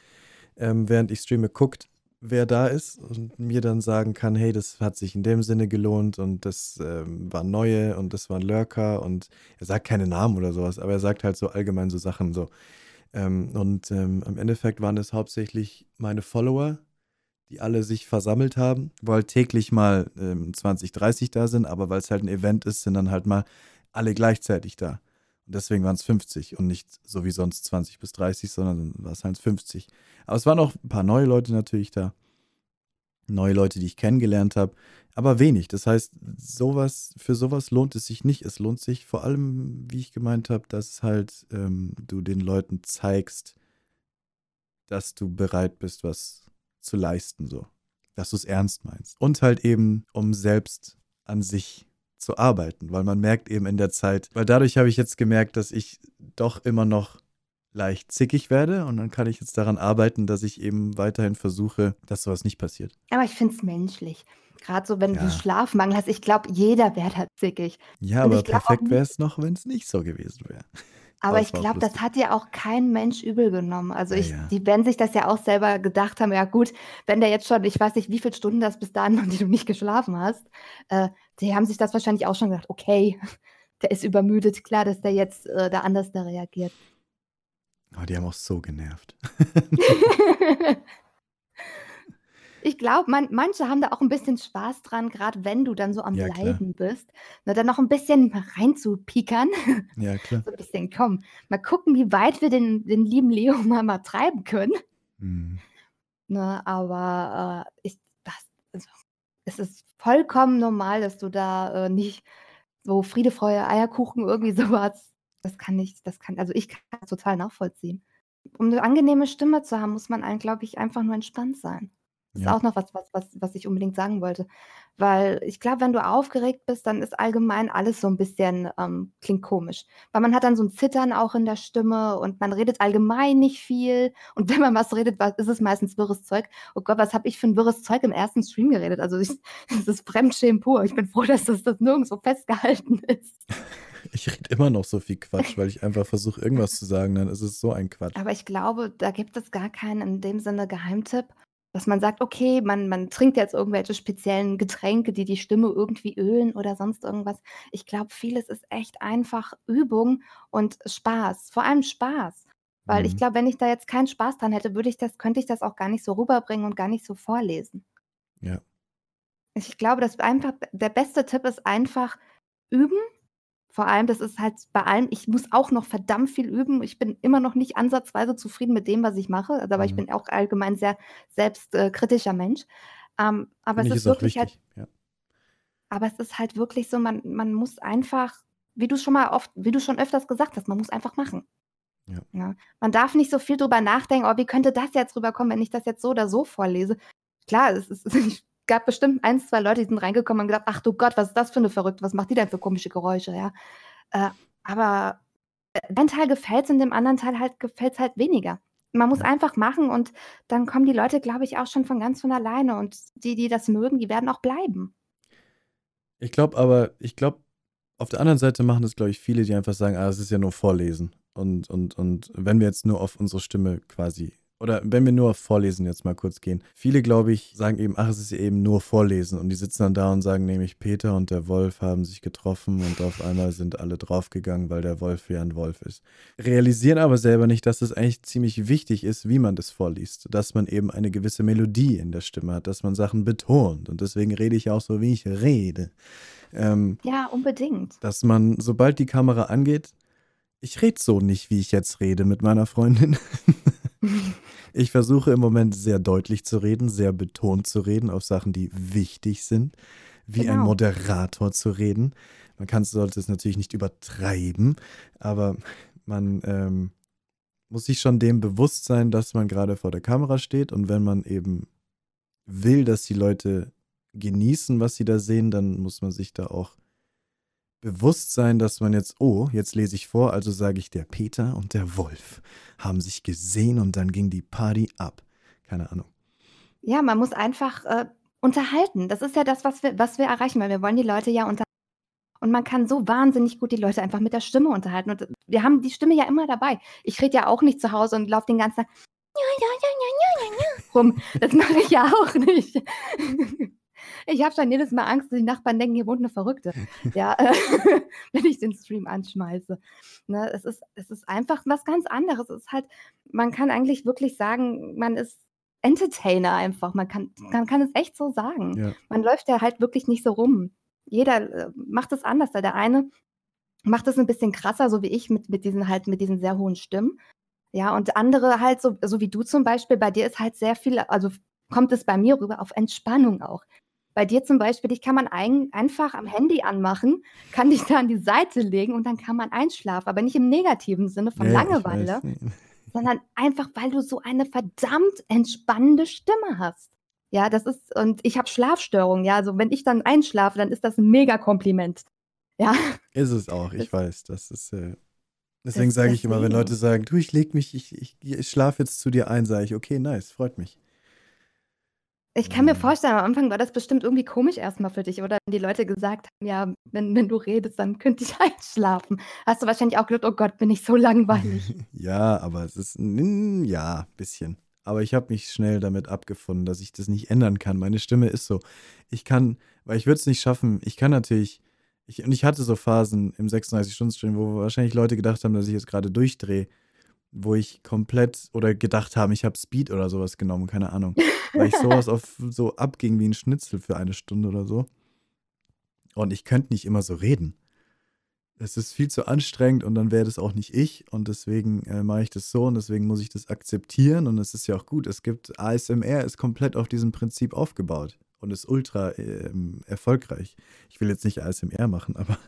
ähm, während ich streame, guckt, wer da ist und mir dann sagen kann, hey, das hat sich in dem Sinne gelohnt und das ähm, waren neue und das waren Lurker und er sagt keine Namen oder sowas, aber er sagt halt so allgemein so Sachen so. Ähm, und ähm, im Endeffekt waren es hauptsächlich meine Follower, die alle sich versammelt haben, weil täglich mal ähm, 20, 30 da sind, aber weil es halt ein Event ist, sind dann halt mal alle gleichzeitig da. Und deswegen waren es 50 und nicht so wie sonst 20 bis 30, sondern war es halt 50. Aber es waren auch ein paar neue Leute natürlich da. Neue Leute, die ich kennengelernt habe, aber wenig. Das heißt, sowas, für sowas lohnt es sich nicht. Es lohnt sich vor allem, wie ich gemeint habe, dass halt ähm, du den Leuten zeigst, dass du bereit bist, was zu leisten, so. Dass du es ernst meinst. Und halt eben, um selbst an sich zu arbeiten, weil man merkt eben in der Zeit, weil dadurch habe ich jetzt gemerkt, dass ich doch immer noch leicht zickig werde und dann kann ich jetzt daran arbeiten, dass ich eben weiterhin versuche, dass sowas nicht passiert. Aber ich finde es menschlich. Gerade so, wenn du Ja. Schlafmangel hast. Ich glaube, jeder wäre da zickig. Ja, Und aber perfekt wäre es noch, wenn es nicht so gewesen wäre. Aber ich glaube, das hat ja auch kein Mensch übel genommen. Also Ja, ich, ja. die werden sich das ja auch selber gedacht haben, ja gut, wenn der jetzt schon, ich weiß nicht, wie viele Stunden das bis dahin waren, die du nicht geschlafen hast, äh, die haben sich das wahrscheinlich auch schon gedacht, okay, der ist übermüdet, klar, dass der jetzt äh, da anders da reagiert. Oh, die haben auch so genervt. Ich glaube, man, manche haben da auch ein bisschen Spaß dran, gerade wenn du dann so am Ja, klar. Leiden bist, ne, dann noch ein bisschen reinzupikern. Ja, klar. so ein bisschen, komm, mal gucken, wie weit wir den, den lieben Leo mal, mal treiben können. Hm. Ne, aber äh, ich, das, also, es ist vollkommen normal, dass du da äh, nicht so Friede, Freude, Eierkuchen irgendwie sowas. Das kann ich, das kann, also ich kann das total nachvollziehen. um eine angenehme Stimme zu haben, muss man glaube ich, einfach nur entspannt sein. Das ist Ja. auch noch was was was was ich unbedingt sagen wollte. Weil ich glaube, wenn du aufgeregt bist, dann ist allgemein alles so ein bisschen ähm, klingt komisch. Weil man hat dann so ein Zittern auch in der Stimme und man redet allgemein nicht viel. Und wenn man was redet, ist es meistens wirres Zeug. Oh Gott, was habe ich für ein wirres Zeug im ersten Stream geredet? Also, ich das ist Fremdschämen pur. Ich bin froh, dass das das nirgendwo festgehalten ist. Ich rede immer noch so viel Quatsch, weil ich einfach versuche, irgendwas zu sagen, dann ist es so ein Quatsch. Aber ich glaube, da gibt es gar keinen in dem Sinne Geheimtipp, dass man sagt: „Okay, man man trinkt jetzt irgendwelche speziellen Getränke, die die Stimme irgendwie ölen oder sonst irgendwas.“ Ich glaube, vieles ist echt einfach Übung und Spaß, vor allem Spaß. Weil ich Mhm. glaube, wenn ich da jetzt keinen Spaß dran hätte, würde ich das könnte ich das auch gar nicht so rüberbringen und gar nicht so vorlesen. Ja. Ich glaube, dass einfach der beste Tipp ist einfach üben. Vor allem, das ist halt bei allem ich muss auch noch verdammt viel üben. Ich bin immer noch nicht ansatzweise zufrieden mit dem, was ich mache. Also, aber ich Mhm. bin auch allgemein sehr selbst äh, Mensch. Ähm, aber es Finde ich, ist wirklich halt ja. aber es ist halt wirklich so, man man muss einfach, wie du schon mal oft wie du schon öfters gesagt hast, man muss einfach machen. Ja. Ja. Man darf nicht so viel drüber nachdenken: „Oh, wie könnte das jetzt rüberkommen, wenn ich das jetzt so oder so vorlese?“ Klar, es ist es gab bestimmt 1, 2 Leute, die sind reingekommen und gedacht: „Ach du Gott, was ist das für 'ne Verrückte? Was macht die denn für komische Geräusche?“ Ja. Äh, aber, äh, ein Teil gefällt's und dem anderen Teil halt gefällt's halt weniger. Man muss einfach machen und dann kommen die Leute, glaube ich, auch schon von ganz von alleine und die, die das mögen, die werden auch bleiben. Ich glaube aber ich glaube, auf der anderen Seite machen das, glaube ich, viele, die einfach sagen: „Ah, es ist ja nur Vorlesen.“ Und und und wenn wir jetzt nur auf unsere Stimme quasi oder wenn wir nur auf Vorlesen jetzt mal kurz gehen. Viele, glaube ich, sagen eben: „Ach, es ist ja eben nur Vorlesen.“ Und die sitzen dann da und sagen nämlich: „Peter und der Wolf haben sich getroffen und auf einmal sind alle draufgegangen, weil der Wolf ja 'n Wolf ist.“ Realisieren aber selber nicht, dass es eigentlich ziemlich wichtig ist, wie man das vorliest, dass man eben eine gewisse Melodie in der Stimme hat, dass man Sachen betont. Und deswegen rede ich auch so, wie ich rede. Ähm Ja, unbedingt. dass man, sobald die Kamera angeht ich rede so nicht, wie ich jetzt rede mit meiner Freundin. Ich versuche im Moment sehr deutlich zu reden, sehr betont zu reden auf Sachen, die wichtig sind, wie ein Genau. Moderator zu reden. Man kann sollte es natürlich nicht übertreiben, aber man, ähm, muss sich schon dem bewusst sein, dass man grade vor der Kamera steht und wenn man eben will, dass die Leute genießen, was sie da sehen, dann muss man sich da auch bewusst sein, dass man jetzt: „Oh, jetzt lese ich vor, also sage ich: ‚Der Peter und der Wolf haben sich gesehen und dann ging die Party ab.'“ Keine Ahnung. Ja, man muss einfach, äh, unterhalten. Das ist ja das, was wir was wir erreichen wollen. Wir wollen die Leute ja unter und man kann so wahnsinnig gut die Leute einfach mit der Stimme unterhalten und wir haben die Stimme ja immer dabei. Ich rede ja auch nicht zu Hause und laufe den ganzen Tag ja, ja, ja, ja, ja, ja, ja rum. Das mache ich ja auch nicht. Ich habe schon jedes Mal Angst, dass die Nachbarn denken, hier wohnt 'ne Verrückte. Ja, äh, wenn ich den Stream anschmeiße. Ne, es ist es ist einfach was ganz anderes. Es ist halt man kann eigentlich wirklich sagen, man ist Entertainer einfach. Man kann man kann es echt so sagen. Ja. Man läuft ja halt wirklich nicht so rum. Jeder, äh, macht es anders. Der eine macht es 'n bisschen krasser, so wie ich mit mit diesen halt mit diesen sehr hohen Stimmen. Ja, und andere halt so so wie du zum Beispiel, bei dir ist halt sehr viel also, kommt es bei mir rüber auf Entspannung auch. Bei dir zum Beispiel, dich kann man eigen einfach am Handy anmachen, kann dich da an die Seite legen und dann kann man einschlafen, aber nicht im negativen Sinne von ich Langeweile, sondern einfach, weil du so eine verdammt entspannende Stimme hast. Ja, das ist und ich habe Schlafstörungen, ja, also, wenn ich dann einschlafe, dann ist das 'n Megakompliment. Ja. Ist es auch, ich Das weiß. Das ist, äh deswegen sage ich immer, wenn Leute sagen: „Du, ich lege mich ich ich ich schlafe jetzt zu dir ein“, sage ich: „Okay, nice, freut mich.“ Ich kann mir vorstellen, am Anfang war das bestimmt irgendwie komisch erst mal für dich, oder? Wenn die Leute gesagt haben: „Ja, wenn wenn du redest, dann könnte ich einschlafen.“ Hast du wahrscheinlich auch gedacht: „Oh Gott, bin ich so langweilig.“ Ja, aber es ist n ja, bisschen. Aber ich habe mich schnell damit abgefunden, dass ich das nicht ändern kann. Meine Stimme ist so. Ich kann weil ich würde es nicht schaffen ich kann natürlich ich und ich hatte so Phasen im 36-Stunden-Stream, wo wahrscheinlich Leute gedacht haben, dass ich jetzt grade durchdrehe, wo ich komplett oder gedacht haben, ich habe Speed oder so was genommen, keine Ahnung, weil ich so was auf so abging wie 'n Schnitzel für eine Stunde oder so. Und ich könnte nicht immer so reden. Es ist viel zu anstrengend und dann wäre das auch nicht ich und deswegen, äh, mache ich das so und deswegen muss ich das akzeptieren und es ist ja auch gut. Es gibt ASMR ist komplett auf diesem Prinzip aufgebaut und ist ultra, ähm, erfolgreich. Ich will jetzt nicht ASMR machen, aber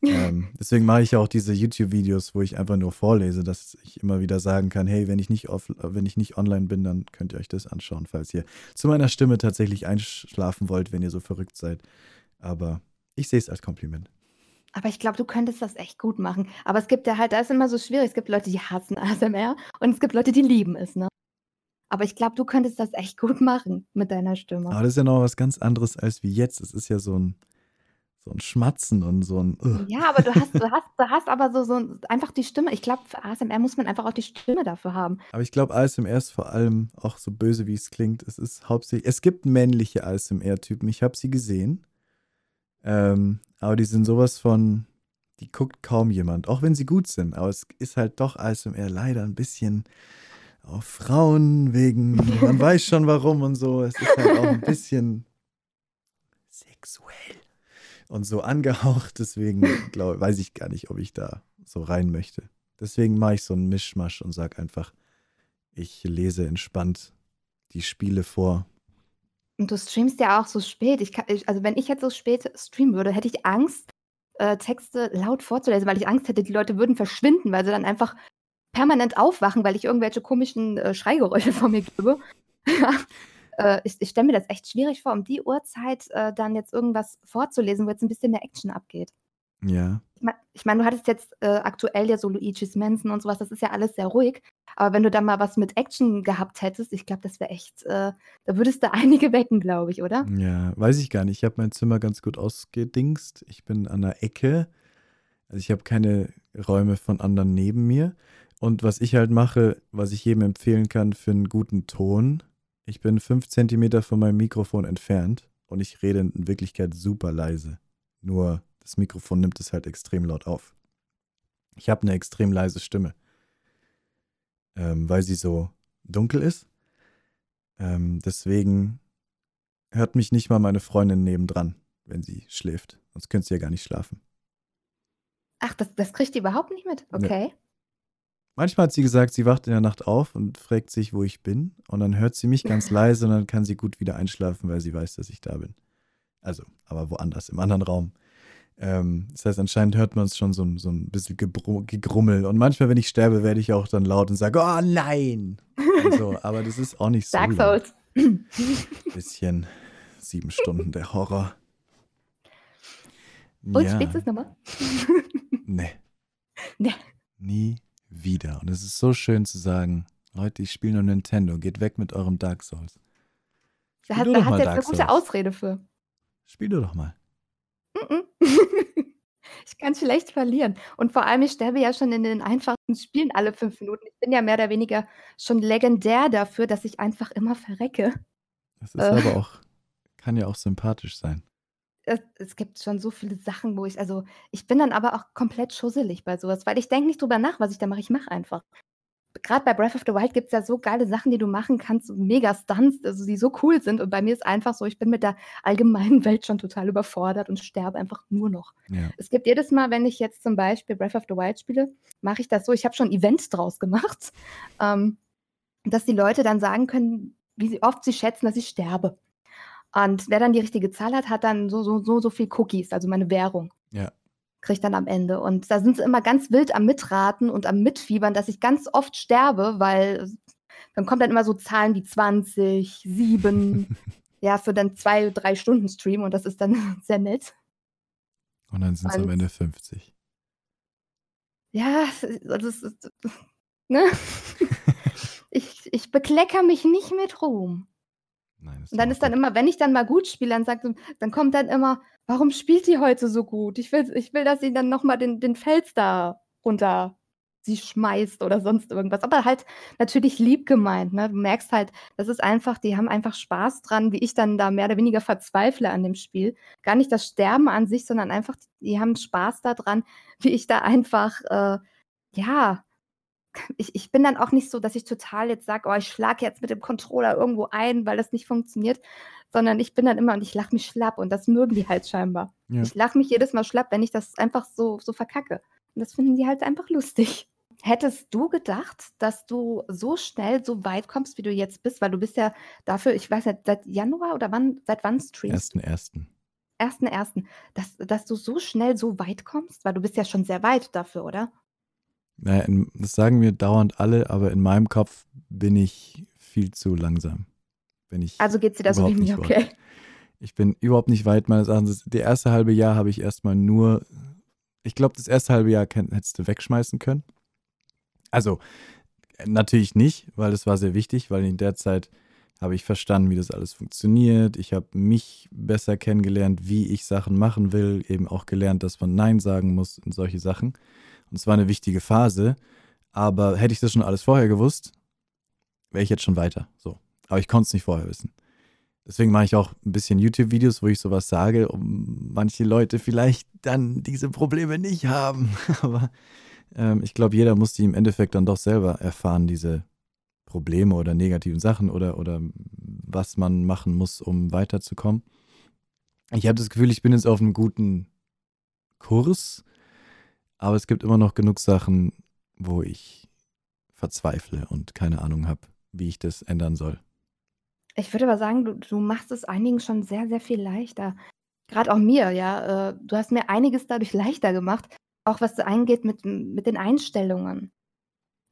Ähm, deswegen mache ich ja auch diese YouTube-Videos, wo ich einfach nur vorlese, dass ich immer wieder sagen kann, hey, wenn ich nicht off, wenn ich nicht online bin, dann könnt ihr euch das anschauen, falls ihr zu meiner Stimme tatsächlich einschlafen wollt, wenn ihr so verrückt seid. Aber ich sehe es als Kompliment. Aber ich glaube, du könntest das echt gut machen. Aber es gibt ja halt, da ist immer so schwierig. Es gibt Leute, die hassen ASMR und es gibt Leute, die lieben es, ne? Aber ich glaube, du könntest das echt gut machen mit deiner Stimme. Aber das ist ja noch was ganz anderes als wie jetzt. Es ist ja so ein, so ein Schmatzen und so ein. Ugh. Ja, aber du hast, du hast, du hast aber so, so einfach die Stimme. Ich glaube, für ASMR muss man einfach auch die Stimme dafür haben. Aber ich glaube, ASMR ist vor allem auch so böse, wie es klingt. Es ist hauptsächlich. Es gibt männliche ASMR-Typen. Ich habe sie gesehen. Ähm, aber die sind sowas von. Die guckt kaum jemand, auch wenn sie gut sind. Aber es ist halt doch ASMR leider ein bisschen auf Frauen wegen, man weiß schon warum und so. Es ist halt auch ein bisschen sexuell und so angehaucht. Deswegen glaub, weiß ich gar nicht, ob ich da so rein möchte. Deswegen mache ich so einen Mischmasch und sage einfach, ich lese entspannt die Spiele vor. Und du streamst ja auch so spät. Ich kann, also wenn ich jetzt so spät streamen würde, hätte ich Angst, äh, Texte laut vorzulesen, weil ich Angst hätte, die Leute würden verschwinden, weil sie dann einfach permanent aufwachen, weil ich irgendwelche komischen äh, Schreigeräusche vor mir gebe. Äh, ich ich stelle mir das echt schwierig vor, um die Uhrzeit äh, dann jetzt irgendwas vorzulesen, wo jetzt ein bisschen mehr Action abgeht. Ja. Ich meine, ich mein, du hattest jetzt äh, aktuell ja so Luigi's Mansion und sowas, das ist ja alles sehr ruhig. Aber wenn du da mal was mit Action gehabt hättest, ich glaube, das wäre echt, äh, da würdest du einige wecken, glaube ich, oder? Ja, weiß ich gar nicht. Ich habe mein Zimmer ganz gut ausgedingst. Ich bin an der Ecke. Also ich habe keine Räume von anderen neben mir. Und was ich halt mache, was ich jedem empfehlen kann für einen guten Ton, ich bin fünf Zentimeter von meinem Mikrofon entfernt und ich rede in Wirklichkeit super leise. Nur das Mikrofon nimmt es halt extrem laut auf. Ich habe eine extrem leise Stimme, ähm, weil sie so dunkel ist. Ähm, deswegen hört mich nicht mal meine Freundin nebendran, wenn sie schläft. Sonst könnte sie ja gar nicht schlafen. Ach, das, das kriegt die überhaupt nicht mit? Okay. Nee. Manchmal hat sie gesagt, sie wacht in der Nacht auf und fragt sich, wo ich bin. Und dann hört sie mich ganz leise und dann kann sie gut wieder einschlafen, weil sie weiß, dass ich da bin. Also, aber woanders, im anderen Raum. Ähm, das heißt, anscheinend hört man es schon so, so ein bisschen gegrummel. Und manchmal, wenn ich sterbe, werde ich auch dann laut und sage, oh nein! so, aber das ist auch nicht so. Dark Souls. Bisschen sieben Stunden der Horror. Und ja. spielst du es nochmal? nee. Nee. Nie wieder. Und es ist so schön zu sagen, Leute, ich spiele nur Nintendo, geht weg mit eurem Dark Souls. Spiel da hat, da hat jetzt eine gute Ausrede für. Spiel du doch mal. ich kann schlecht verlieren. Und vor allem, ich sterbe ja schon in den einfachsten Spielen alle fünf Minuten. Ich bin ja mehr oder weniger schon legendär dafür, dass ich einfach immer verrecke. Das ist äh. aber auch, kann ja auch sympathisch sein es, es gibt schon so viele Sachen, wo ich, also ich bin dann aber auch komplett schusselig bei sowas, weil ich denke nicht drüber nach, was ich da mache. Ich mache einfach. Gerade bei Breath of the Wild gibt es ja so geile Sachen, die du machen kannst, mega Stunts, also die so cool sind. Und bei mir ist einfach so, ich bin mit der allgemeinen Welt schon total überfordert und sterbe einfach nur noch. Ja. Es gibt jedes Mal, wenn ich jetzt zum Beispiel Breath of the Wild spiele, mache ich das so. Ich habe schon Events draus gemacht, ähm, dass die Leute dann sagen können, wie oft sie schätzen, dass ich sterbe. Und wer dann die richtige Zahl hat, hat dann so, so, so, so viel Cookies, also meine Währung. Ja. Kriegt dann am Ende. Und da sind sie immer ganz wild am Mitraten und am Mitfiebern, dass ich ganz oft sterbe, weil dann kommt dann immer so Zahlen wie 20, 7, ja, für dann zwei, drei Stunden Stream und das ist dann sehr nett. Und dann sind es am Ende 50. Ja, das ist, ne? ich, ich beklecker mich nicht mit Ruhm. Nein, und dann ist dann immer, wenn ich dann mal gut spiele, dann sagt dann kommt dann immer, warum spielt die heute so gut? Ich will, ich will, dass sie dann nochmal den, den Fels da runter sie schmeißt oder sonst irgendwas. Aber halt natürlich lieb gemeint. Ne? Du merkst halt, das ist einfach, die haben einfach Spaß dran, wie ich dann da mehr oder weniger verzweifle an dem Spiel. Gar nicht das Sterben an sich, sondern einfach, die haben Spaß daran, wie ich da einfach, äh, ja, ich, ich bin dann auch nicht so, dass ich total jetzt sage, oh, ich schlage jetzt mit dem Controller irgendwo ein, weil das nicht funktioniert, sondern ich bin dann immer und ich lache mich schlapp und das mögen die halt scheinbar. Ja. Ich lache mich jedes Mal schlapp, wenn ich das einfach so, so verkacke. Und das finden die halt einfach lustig. Hättest du gedacht, dass du so schnell so weit kommst, wie du jetzt bist? Weil du bist ja dafür, ich weiß nicht, seit Januar oder wann, seit wann streamst du? 1.1. 1.1., dass dass du so schnell so weit kommst? Weil du bist ja schon sehr weit dafür, oder? Na ja, das sagen mir dauernd alle, aber in meinem Kopf bin ich viel zu langsam. Bin ich Also geht's dir da so wie mir, weit. okay. Ich bin überhaupt nicht weit meines Erachtens. Der erste halbe Jahr habe ich erst mal nur ich glaube, das erste halbe Jahr hättest du wegschmeißen können. Also, natürlich nicht, weil das war sehr wichtig, weil in der Zeit habe ich verstanden, wie das alles funktioniert. Ich habe mich besser kennengelernt, wie ich Sachen machen will, eben auch gelernt, dass man nein sagen muss und solche Sachen. Und es war 'ne wichtige Phase, aber hätte ich das schon alles vorher gewusst, wäre ich jetzt schon weiter, so. Aber ich konnte es nicht vorher wissen. Deswegen mache ich auch 'n bisschen YouTube-Videos, wo ich so was sage, um manche Leute vielleicht dann diese Probleme nicht haben. Aber, ähm, ich glaube, jeder muss die im Endeffekt dann doch selber erfahren, diese Probleme oder negativen Sachen oder oder was man machen muss, um weiterzukommen. Ich habe das Gefühl, ich bin jetzt auf 'nem guten Kurs, aber es gibt immer noch genug Sachen, wo ich verzweifle und keine Ahnung habe, wie ich das ändern soll. Ich würde aber sagen, du du machst es einigen schon sehr, sehr viel leichter. Grad auch mir, ja. Äh, du hast mir einiges dadurch leichter gemacht, auch was so angeht mit mit den Einstellungen.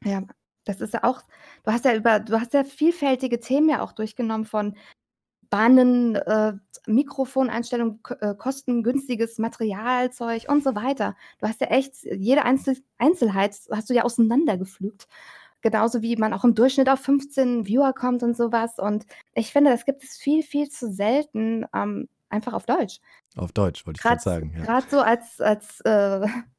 Ja, das ist ja auch du hast ja über du hast ja vielfältige Themen ja auch durchgenommen von Bahnen, äh, Mikrofoneinstellungen, k äh, kostengünstiges Materialzeug und so weiter. Du hast ja echt jede Einzel Einzelheit hast du ja auseinandergepflügt. Genauso wie man auch im Durchschnitt auf 15 Viewer kommt und so was. Und ich finde, das gibt es viel, viel zu selten, ähm, einfach auf Deutsch. Auf Deutsch, wollte ich Grad sagen, ja. grad so als als, äh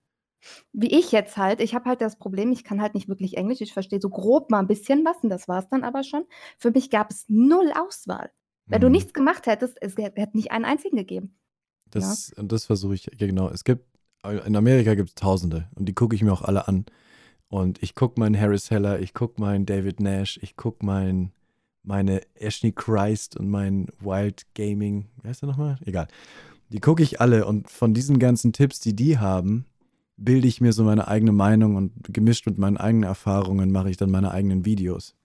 wie ich jetzt halt. Ich habe halt das Problem, ich kann halt nicht wirklich Englisch. Ich verstehe so grob mal 'n bisschen was und das war's dann aber schon. Für mich gab es 0 Auswahl. Wenn du Mhm. nichts gemacht hättest, es hätte nicht einen einzigen gegeben, ja? Das und das versuche ich ja genau. Es gibt äh, in Amerika gibt's Tausende und die gucke ich mir auch alle an. Und ich gucke meinen Harris Heller, ich gucke meinen David Nash, ich gucke meinen meine Ashley Christ und meinen Wild Gaming wie heißt der noch mal? Egal. Die gucke ich alle und von diesen ganzen Tipps, die die haben, bilde ich mir so meine eigene Meinung und gemischt mit meinen eigenen Erfahrungen mache ich dann meine eigenen Videos.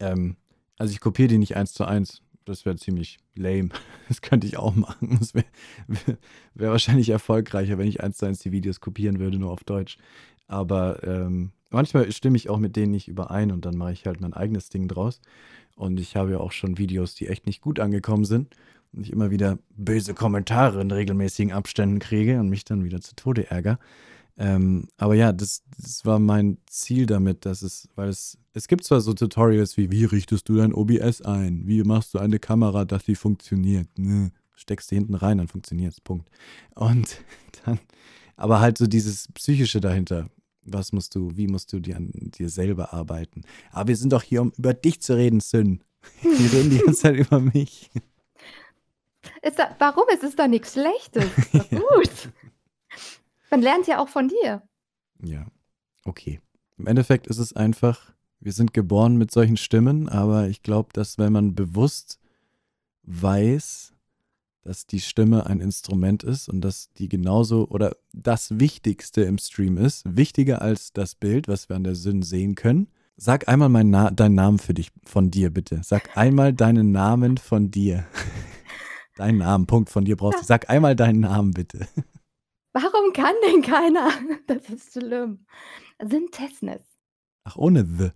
Ähm, also ich kopiere die nicht 1:1. Das wäre ziemlich lame. Das könnte ich auch machen. Das wäre wäre wahrscheinlich erfolgreicher, wenn ich 1:1 die Videos kopieren würde, nur auf Deutsch. Aber, ähm, manchmal stimme ich auch mit denen nicht überein und dann mache ich halt mein eigenes Ding draus. Und ich habe ja auch schon Videos, die echt nicht gut angekommen sind und ich immer wieder böse Kommentare in regelmäßigen Abständen kriege und mich dann wieder zu Tode ärgere. Ähm, aber ja, das das war mein Ziel damit, dass es weil es es gibt zwar so Tutorials wie: „Wie richtest du dein OBS ein? Wie machst du eine Kamera, dass sie funktioniert?“ Ne, steckst die hinten rein, dann funktioniert's, Punkt. Und dann aber halt so dieses Psychische dahinter. Was musst du wie musst du dir an dir selber arbeiten? „Aber wir sind doch hier, um über dich zu reden, Syn.“ Die reden die ganze Zeit über mich. Ist da warum? Es ist doch nix Schlechtes. Ist doch gut. Man lernt ja auch von dir. Ja, okay. Im Endeffekt ist es einfach wir sind geboren mit solchen Stimmen, aber ich glaube, dass wenn man bewusst weiß, dass die Stimme ein Instrument ist und dass die genauso oder das Wichtigste im Stream ist, wichtiger als das Bild, was wir an der Syn sehen können. Sag einmal meinen Na deinen Namen für dich von dir bitte. Sag einmal deinen Namen von dir. Deinen Namen, Punkt, von dir brauchst du sag einmal deinen Namen bitte. Warum kann denn keiner? Das ist schlimm. Syntesnes. Ach, ohne the.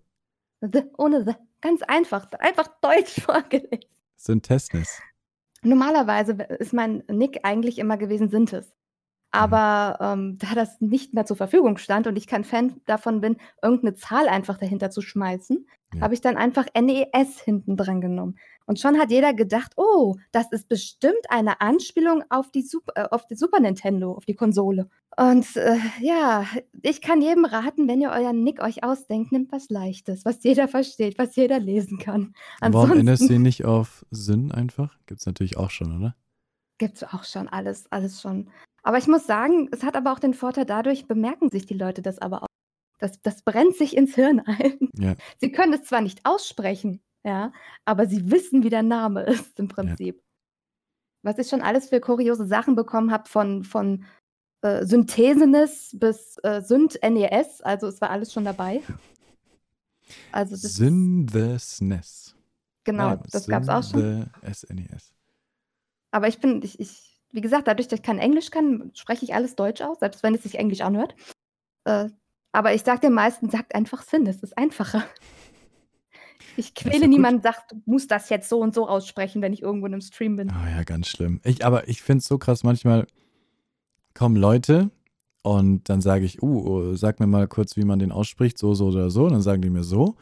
The ohne the. Ganz einfach. Einfach Deutsch vorgelesen. Syntesnes. Normalerweise ist mein Nick eigentlich immer gewesen Synthes. Mhm. Aber, ähm, da das nicht mehr zur Verfügung stand und ich kein Fan davon bin, irgend 'ne Zahl einfach dahinter zu schmeißen, Ja. habe ich dann einfach NES hinten dran genommen. Und schon hat jeder gedacht: „Oh, das ist bestimmt eine Anspielung auf die Sup äh, auf die Super Nintendo, auf die Konsole.“ Und, äh, ja, ich kann jedem raten, wenn ihr euren Nick euch ausdenkt, nehmt was Leichtes, was jeder versteht, was jeder lesen kann. Warum änderst du ihn Ansonsten nicht auf Syn einfach? Gibt's natürlich auch schon, oder? Gibt's auch schon alles alles schon. Aber ich muss sagen, es hat aber auch den Vorteil dadurch bemerken sich die Leute das aber auch. Das das brennt sich ins Hirn ein. Ja. Sie können es zwar nicht aussprechen, ja, aber sie wissen, wie der Name ist im Ja. Prinzip. Was ich schon alles für kuriose Sachen bekommen habe von von, äh, Synthesenes bis, äh, Synt-NES, also es war alles schon dabei. Also das Synthesnes. Genau, Nein, das gab's auch schon. SNES. Aber ich bin ich ich wie gesagt, dadurch, dass ich kein Englisch kann, spreche ich alles Deutsch aus, selbst wenn es sich Englisch anhört. Äh, aber ich sage den meisten, sagt einfach Sinn, das ist einfacher. Ich quäle niemanden, sagt, du musst das jetzt so und so aussprechen, wenn ich irgendwo in einem Stream bin. Oh ja, ganz schlimm. Ich, aber ich finde es so krass, manchmal kommen Leute und dann sage ich, uh, sag mir mal kurz, wie man den ausspricht, so, so oder so. Und dann sagen die mir so.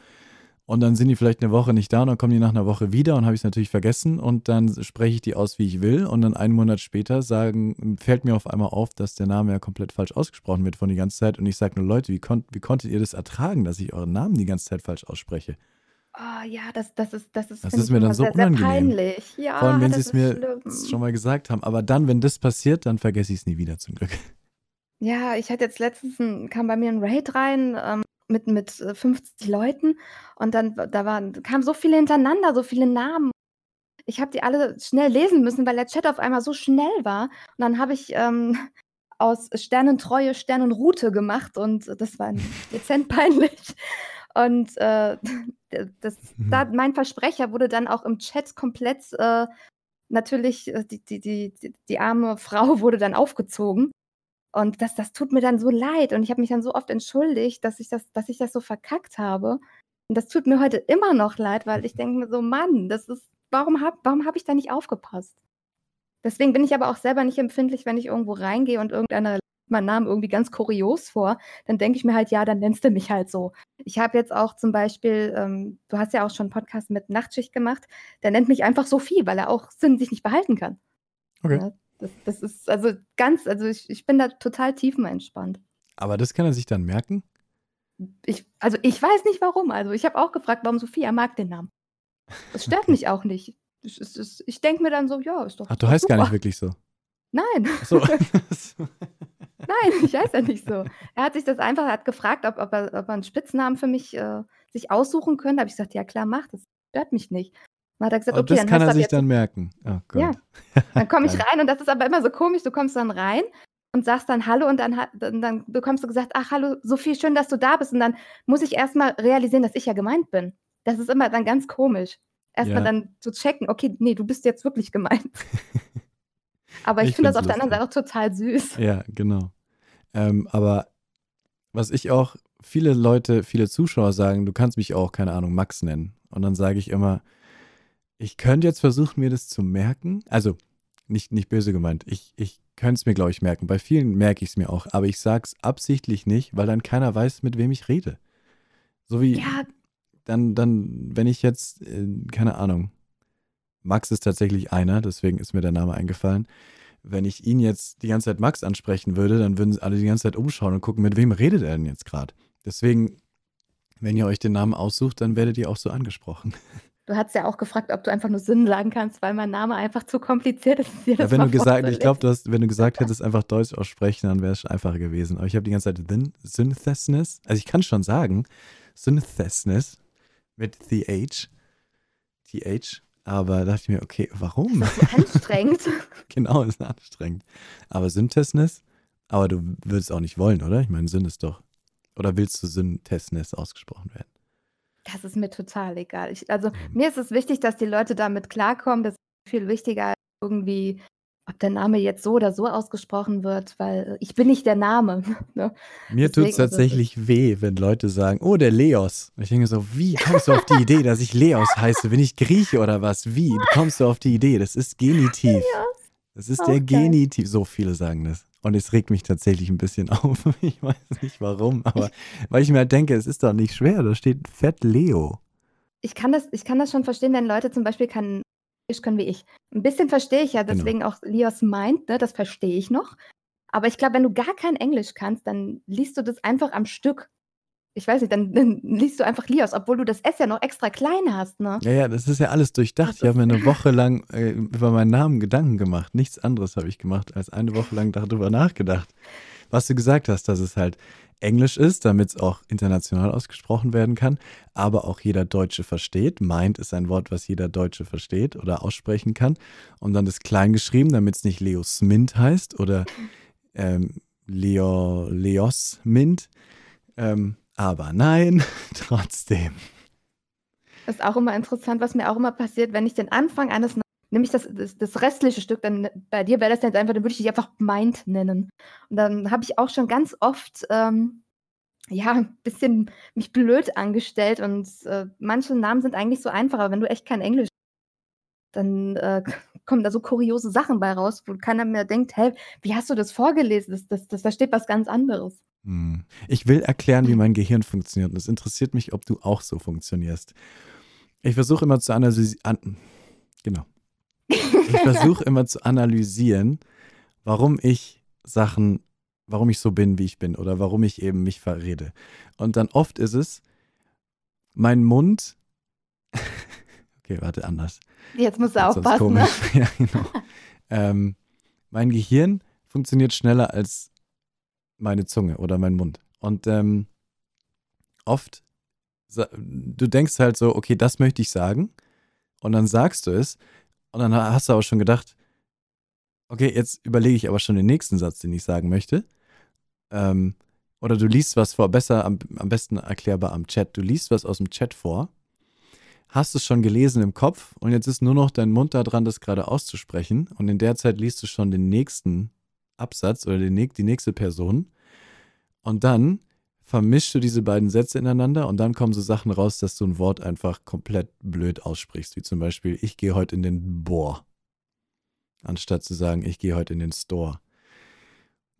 Und dann sind die vielleicht eine Woche nicht da und dann kommen die nach einer Woche wieder und habe ich es natürlich vergessen und dann spreche ich die aus, wie ich will. Und dann einen Monat später sagen, fällt mir auf einmal auf, dass der Name ja komplett falsch ausgesprochen wird von die ganze Zeit. Und ich sage nur, Leute, wie, konnt, wie konntet ihr das ertragen, dass ich euren Namen die ganze Zeit falsch ausspreche? Oh, ja, das, das ist, das ist, das ist mir dann so sehr, unangenehm. Sehr peinlich. Ja, Vor allem, wenn sie es mir schlimm. schon mal gesagt haben. Aber dann, wenn das passiert, dann vergesse ich es nie wieder zum Glück. Ja, ich hatte jetzt letztens ein, kam bei mir ein Raid rein ähm, mit, mit 50 äh, Leuten und dann da waren, kamen so viele hintereinander, so viele Namen. Ich habe die alle schnell lesen müssen, weil der Chat auf einmal so schnell war. Und dann habe ich ähm, aus Sternentreue Sternenroute gemacht und das war dezent peinlich. Und äh, das, mhm. da, mein Versprecher wurde dann auch im Chat komplett äh, natürlich, äh, die, die, die, die arme Frau wurde dann aufgezogen. Und das, das tut mir dann so leid. Und ich habe mich dann so oft entschuldigt, dass ich das, dass ich das so verkackt habe. Und das tut mir heute immer noch leid, weil ich denke mir so, Mann, das ist, warum habe warum hab ich da nicht aufgepasst? Deswegen bin ich aber auch selber nicht empfindlich, wenn ich irgendwo reingehe und irgendeiner meinen Namen irgendwie ganz kurios vor, dann denke ich mir halt, ja, dann nennst du mich halt so. Ich habe jetzt auch zum Beispiel, ähm, du hast ja auch schon einen Podcast mit Nachtschicht gemacht, der nennt mich einfach Sophie, weil er auch Sinn sich nicht behalten kann. Okay. Ja, das, das, ist also ganz, also ich, ich bin da total tiefenentspannt. Aber das kann er sich dann merken? Ich, also ich weiß nicht warum. Also ich habe auch gefragt, warum Sophie, er mag den Namen. Das stört okay. mich auch nicht. Ich, ich, ich denke mir dann so, ja, ist doch. Ach, du heißt super. gar nicht wirklich so. Nein. Ach so. Nein, ich heiße ja nicht so. Er hat sich das einfach, hat gefragt, ob, ob, er, ob er einen Spitznamen für mich äh, sich aussuchen könnte. Da habe ich gesagt, ja klar, mach, das stört mich nicht. Dann hat er gesagt, okay, das dann kann er sich dann merken. Oh ja, dann komme ich rein und das ist aber immer so komisch. Du kommst dann rein und sagst dann Hallo und dann, dann, dann bekommst du gesagt, ach hallo, Sophie, schön, dass du da bist. Und dann muss ich erstmal realisieren, dass ich ja gemeint bin. Das ist immer dann ganz komisch. Erstmal ja. dann zu checken, okay, nee, du bist jetzt wirklich gemeint. Aber ich, ich finde das auf der anderen Seite auch total süß. Ja, genau. Ähm, aber was ich auch, viele Leute, viele Zuschauer sagen, du kannst mich auch, keine Ahnung, Max nennen. Und dann sage ich immer, ich könnte jetzt versuchen, mir das zu merken. Also, nicht, nicht böse gemeint. Ich, ich könnte es mir, glaube ich, merken. Bei vielen merke ich es mir auch. Aber ich sage es absichtlich nicht, weil dann keiner weiß, mit wem ich rede. So wie, ja. dann, dann, wenn ich jetzt, äh, keine Ahnung, Max ist tatsächlich einer, deswegen ist mir der Name eingefallen. Wenn ich ihn jetzt die ganze Zeit Max ansprechen würde, dann würden alle die ganze Zeit umschauen und gucken, mit wem redet er denn jetzt gerade. Deswegen, wenn ihr euch den Namen aussucht, dann werdet ihr auch so angesprochen. Du hast ja auch gefragt, ob du einfach nur Sinn sagen kannst, weil mein Name einfach zu kompliziert ist. Ja, wenn du gesagt, ich glaube, wenn du gesagt hättest, einfach Deutsch aussprechen, dann wäre es einfacher gewesen. Aber ich habe die ganze Zeit Synthesis, also ich kann schon sagen, Synthesis mit TH, TH, aber da dachte ich mir, okay, warum? Das ist so anstrengend. genau, ist anstrengend. Aber Syntesnis, aber du würdest auch nicht wollen, oder? Ich meine, Sinn ist doch. Oder willst du Syntesnis ausgesprochen werden? Das ist mir total egal. Ich, also mhm. mir ist es wichtig, dass die Leute damit klarkommen. Das ist viel wichtiger als irgendwie ob der Name jetzt so oder so ausgesprochen wird, weil ich bin nicht der Name. Ne? Mir tut es tatsächlich weh, wenn Leute sagen, oh, der Leos. Ich denke so, wie kommst du auf die Idee, dass ich Leos heiße? Bin ich Grieche oder was? Wie kommst du auf die Idee? Das ist Genitiv. Das ist der Genitiv. So viele sagen das. Und es regt mich tatsächlich ein bisschen auf. Ich weiß nicht warum, aber weil ich mir halt denke, es ist doch nicht schwer. Da steht Fett Leo. Ich kann, das, ich kann das schon verstehen, wenn Leute zum Beispiel keinen können wie ich. Ein bisschen verstehe ich ja, genau. deswegen genau. auch Lios meint, ne, das verstehe ich noch. Aber ich glaube, wenn du gar kein Englisch kannst, dann liest du das einfach am Stück. Ich weiß nicht, dann, dann liest du einfach Lios, obwohl du das S ja noch extra klein hast, ne? Ja, ja, das ist ja alles durchdacht. Ich habe mir eine Woche lang äh, über meinen Namen Gedanken gemacht. Nichts anderes habe ich gemacht, als eine Woche lang darüber nachgedacht. Was du gesagt hast, dass es halt Englisch ist, damit es auch international ausgesprochen werden kann, aber auch jeder Deutsche versteht. Meint ist ein Wort, was jeder Deutsche versteht oder aussprechen kann. Und dann ist klein geschrieben, damit es nicht Leo Smint heißt oder ähm, Leo, Leos Mint. Ähm, aber nein, trotzdem. Ist auch immer interessant, was mir auch immer passiert, wenn ich den Anfang eines nehme ich das, das, das, restliche Stück, dann bei dir wäre das jetzt einfach, dann würde ich dich einfach Mind nennen. Und dann habe ich auch schon ganz oft ähm, ja, ein bisschen mich blöd angestellt und äh, manche Namen sind eigentlich so einfach, aber wenn du echt kein Englisch dann äh, kommen da so kuriose Sachen bei raus, wo keiner mehr denkt, hey, wie hast du das vorgelesen? Das, das, das, da steht was ganz anderes. Hm. Ich will erklären, wie mein Gehirn funktioniert. Und es interessiert mich, ob du auch so funktionierst. Ich versuche immer zu analysieren. An genau. Ich versuche immer zu analysieren, warum ich Sachen, warum ich so bin, wie ich bin oder warum ich eben mich verrede. Und dann oft ist es, mein Mund. okay, warte, anders. Jetzt musst du aufpassen. Ne? ja, genau. ähm, mein Gehirn funktioniert schneller als meine Zunge oder mein Mund. Und ähm, oft, du denkst halt so, okay, das möchte ich sagen. Und dann sagst du es. Und dann hast du aber schon gedacht, okay, jetzt überlege ich aber schon den nächsten Satz, den ich sagen möchte. Ähm, oder du liest was vor, besser, am, am besten erklärbar am Chat. Du liest was aus dem Chat vor hast es schon gelesen im Kopf und jetzt ist nur noch dein Mund da dran, das gerade auszusprechen. Und in der Zeit liest du schon den nächsten Absatz oder den, die nächste Person. Und dann vermischst du diese beiden Sätze ineinander und dann kommen so Sachen raus, dass du ein Wort einfach komplett blöd aussprichst, wie zum Beispiel, ich gehe heute in den Bohr, anstatt zu sagen, ich gehe heute in den Store.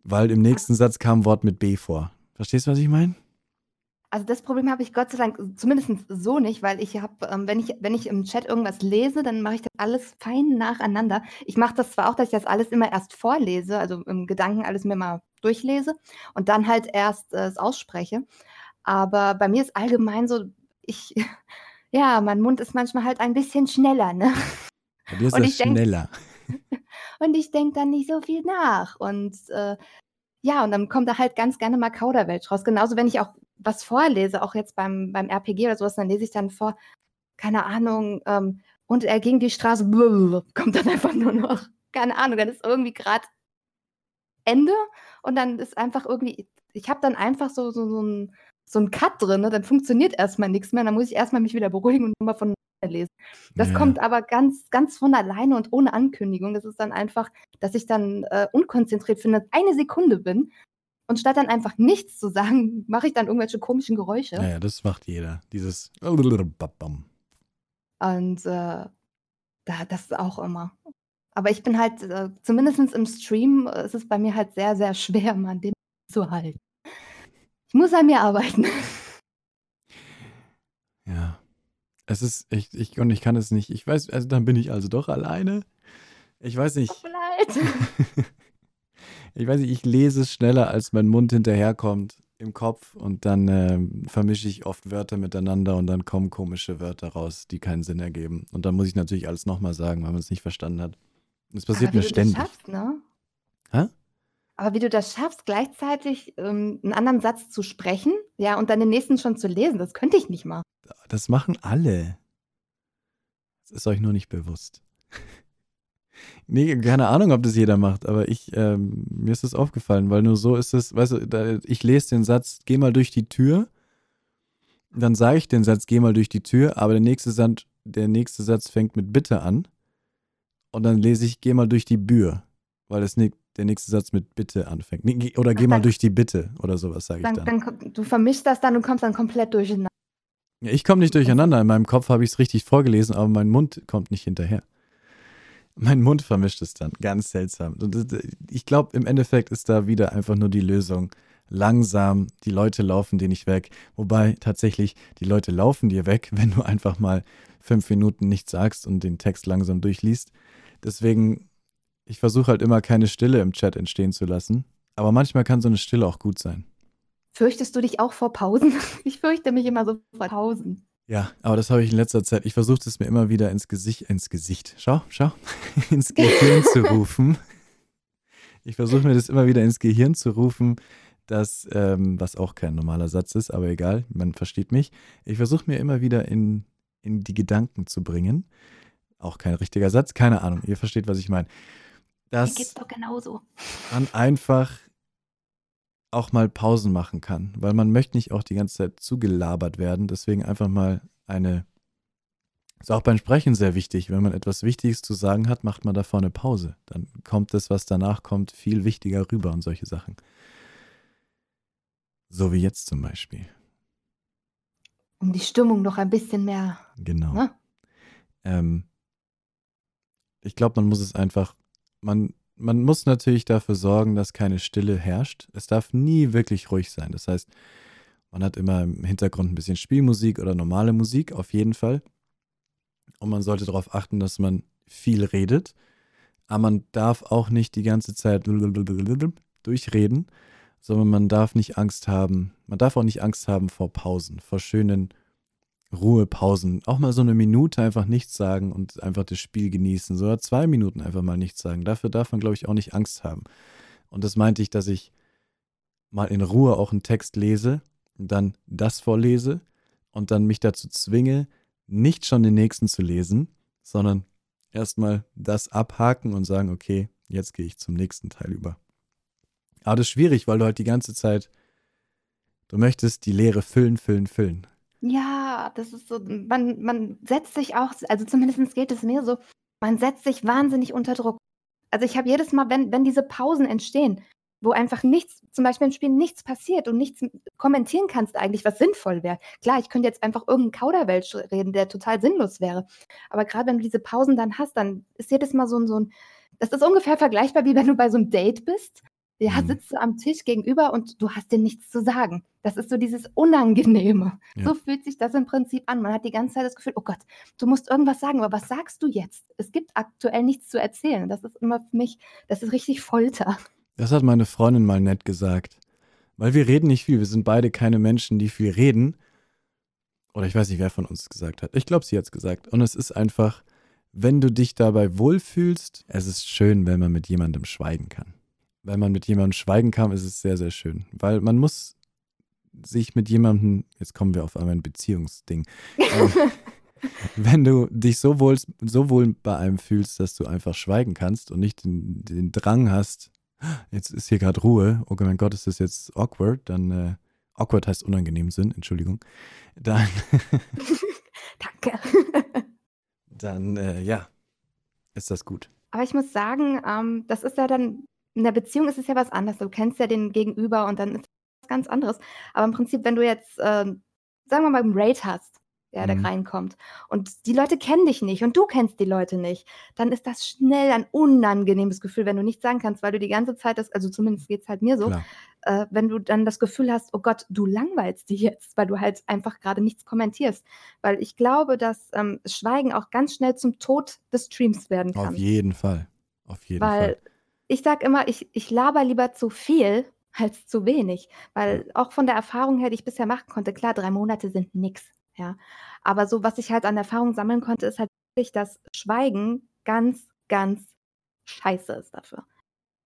Weil im nächsten Satz kam ein Wort mit B vor. Verstehst du, was ich meine? Also das Problem habe ich Gott sei Dank zumindest so nicht, weil ich habe, ähm, wenn ich wenn ich im Chat irgendwas lese, dann mache ich das alles fein nacheinander. Ich mache das zwar auch, dass ich das alles immer erst vorlese, also im Gedanken alles mir mal durchlese und dann halt erst äh, es ausspreche. Aber bei mir ist allgemein so, ich, ja, mein Mund ist manchmal halt ein bisschen schneller, ne? Bei dir ist und ich schneller. und ich denke dann nicht so viel nach. Und äh, ja, und dann kommt da halt ganz gerne mal Kauderwelsch raus. Genauso, wenn ich auch was vorlese, auch jetzt beim, beim RPG oder sowas, dann lese ich dann vor, keine Ahnung, ähm, und er ging die Straße, kommt dann einfach nur noch, keine Ahnung, dann ist irgendwie gerade Ende und dann ist einfach irgendwie, ich habe dann einfach so, so, so ein so ein Cut drin, ne? dann funktioniert erstmal nichts mehr. Dann muss ich erstmal mich wieder beruhigen und nochmal von lesen. Das ja. kommt aber ganz, ganz von alleine und ohne Ankündigung. Das ist dann einfach, dass ich dann äh, unkonzentriert für eine, eine Sekunde bin und statt dann einfach nichts zu sagen, mache ich dann irgendwelche komischen Geräusche. Ja, ja das macht jeder. Dieses. Und äh, da, das ist auch immer. Aber ich bin halt, äh, zumindest im Stream, äh, ist es bei mir halt sehr, sehr schwer, mal den zu halten. Ich muss an mir arbeiten. Ja. Es ist, ich, ich, und ich kann es nicht. Ich weiß, also dann bin ich also doch alleine. Ich weiß nicht. Tut mir leid. Ich weiß nicht, ich lese es schneller, als mein Mund hinterherkommt im Kopf und dann äh, vermische ich oft Wörter miteinander und dann kommen komische Wörter raus, die keinen Sinn ergeben. Und dann muss ich natürlich alles nochmal sagen, weil man es nicht verstanden hat. Das passiert Aber mir ständig. Das schaffst, ne? Hä? Aber wie du das schaffst, gleichzeitig ähm, einen anderen Satz zu sprechen, ja, und dann den nächsten schon zu lesen, das könnte ich nicht mal. Das machen alle. Das ist euch nur nicht bewusst. Nee, keine Ahnung, ob das jeder macht, aber ich, ähm, mir ist das aufgefallen, weil nur so ist es, weißt du, da, ich lese den Satz, geh mal durch die Tür, dann sage ich den Satz, geh mal durch die Tür, aber der nächste, Satz, der nächste Satz fängt mit Bitte an und dann lese ich, geh mal durch die Bür, weil das, der nächste Satz mit Bitte anfängt. Nee, oder geh mal durch die Bitte oder sowas, sage ich dann. dann. Du vermischst das dann und kommst dann komplett durcheinander. Ja, ich komme nicht durcheinander, in meinem Kopf habe ich es richtig vorgelesen, aber mein Mund kommt nicht hinterher. Mein Mund vermischt es dann. Ganz seltsam. Und ich glaube, im Endeffekt ist da wieder einfach nur die Lösung. Langsam, die Leute laufen dir nicht weg. Wobei tatsächlich, die Leute laufen dir weg, wenn du einfach mal fünf Minuten nichts sagst und den Text langsam durchliest. Deswegen, ich versuche halt immer keine Stille im Chat entstehen zu lassen. Aber manchmal kann so eine Stille auch gut sein. Fürchtest du dich auch vor Pausen? Ich fürchte mich immer so vor Pausen. Ja, aber das habe ich in letzter Zeit. Ich versuche es mir immer wieder ins Gesicht, ins Gesicht, schau, schau, ins Gehirn zu rufen. Ich versuche mir das immer wieder ins Gehirn zu rufen, dass, ähm, was auch kein normaler Satz ist, aber egal, man versteht mich. Ich versuche mir immer wieder in, in die Gedanken zu bringen. Auch kein richtiger Satz, keine Ahnung, ihr versteht, was ich meine. Das Mir geht's doch genauso. Man einfach auch mal Pausen machen kann, weil man möchte nicht auch die ganze Zeit zugelabert werden. Deswegen einfach mal eine Ist auch beim Sprechen sehr wichtig. Wenn man etwas Wichtiges zu sagen hat, macht man davor eine Pause. Dann kommt das, was danach kommt, viel wichtiger rüber und solche Sachen. So wie jetzt zum Beispiel. Um die Stimmung noch ein bisschen mehr. Genau. Ne? Ähm, ich glaube, man muss es einfach, man, man muss natürlich dafür sorgen, dass keine Stille herrscht. Es darf nie wirklich ruhig sein. Das heißt, man hat immer im Hintergrund ein bisschen Spielmusik oder normale Musik, auf jeden Fall. Und man sollte darauf achten, dass man viel redet. Aber man darf auch nicht die ganze Zeit durchreden, sondern man darf nicht Angst haben. Man darf auch nicht Angst haben vor Pausen, vor schönen Ruhepausen. Auch mal so eine Minute einfach nichts sagen und einfach das Spiel genießen. So zwei Minuten einfach mal nichts sagen. Dafür darf man, glaube ich, auch nicht Angst haben. Und das meinte ich, dass ich mal in Ruhe auch einen Text lese und dann das vorlese und dann mich dazu zwinge, nicht schon den nächsten zu lesen, sondern erstmal das abhaken und sagen, okay, jetzt gehe ich zum nächsten Teil über. Aber das ist schwierig, weil du halt die ganze Zeit, du möchtest die Leere füllen, füllen, füllen. Ja, das ist so, man, man setzt sich auch, also zumindest geht es mir so, man setzt sich wahnsinnig unter Druck. Also ich habe jedes Mal, wenn, wenn diese Pausen entstehen, wo einfach nichts, zum Beispiel im Spiel nichts passiert und nichts kommentieren kannst eigentlich, was sinnvoll wäre. Klar, ich könnte jetzt einfach irgendeinen Kauderwelsch reden, der total sinnlos wäre. Aber gerade wenn du diese Pausen dann hast, dann ist jedes Mal so so ein, das ist ungefähr vergleichbar, wie wenn du bei so einem Date bist ja, mhm. sitzt du am Tisch gegenüber und du hast dir nichts zu sagen. Das ist so dieses Unangenehme. Ja. So fühlt sich das im Prinzip an. Man hat die ganze Zeit das Gefühl, oh Gott, du musst irgendwas sagen, aber was sagst du jetzt? Es gibt aktuell nichts zu erzählen. Das ist immer für mich, das ist richtig Folter. Das hat meine Freundin mal nett gesagt. Weil wir reden nicht viel. Wir sind beide keine Menschen, die viel reden. Oder ich weiß nicht, wer von uns es gesagt hat. Ich glaube, sie hat es gesagt. Und es ist einfach, wenn du dich dabei wohlfühlst, es ist schön, wenn man mit jemandem schweigen kann wenn man mit jemandem schweigen kann, ist es sehr, sehr schön. Weil man muss sich mit jemandem, jetzt kommen wir auf einmal ein Beziehungsding. ähm, wenn du dich so wohl, so wohl bei einem fühlst, dass du einfach schweigen kannst und nicht den, den Drang hast, jetzt ist hier gerade Ruhe, oh mein Gott, ist das jetzt awkward, dann äh, awkward heißt unangenehm Sinn, Entschuldigung. Dann Danke. dann äh, ja, ist das gut. Aber ich muss sagen, ähm, das ist ja dann in der Beziehung ist es ja was anderes. Du kennst ja den Gegenüber und dann ist was ganz anderes. Aber im Prinzip, wenn du jetzt, ähm, sagen wir mal, einen Raid hast, der mhm. reinkommt und die Leute kennen dich nicht und du kennst die Leute nicht, dann ist das schnell ein unangenehmes Gefühl, wenn du nichts sagen kannst, weil du die ganze Zeit das also zumindest geht es halt mir so, äh, wenn du dann das Gefühl hast: „Oh Gott, du langweilst dich jetzt“, weil du halt einfach gerade nichts kommentierst. Weil ich glaube, dass, ähm, Schweigen auch ganz schnell zum Tod des Streams werden kann. Auf jeden Fall. Auf jeden Fall. Ich sage immer, ich ich laber lieber zu viel als zu wenig, weil auch von der Erfahrung her, die ich bisher machen konnte klar, drei Monate sind nix, ja. Aber so, was ich halt an Erfahrung sammeln konnte, ist halt wirklich, dass Schweigen ganz, ganz scheiße ist dafür.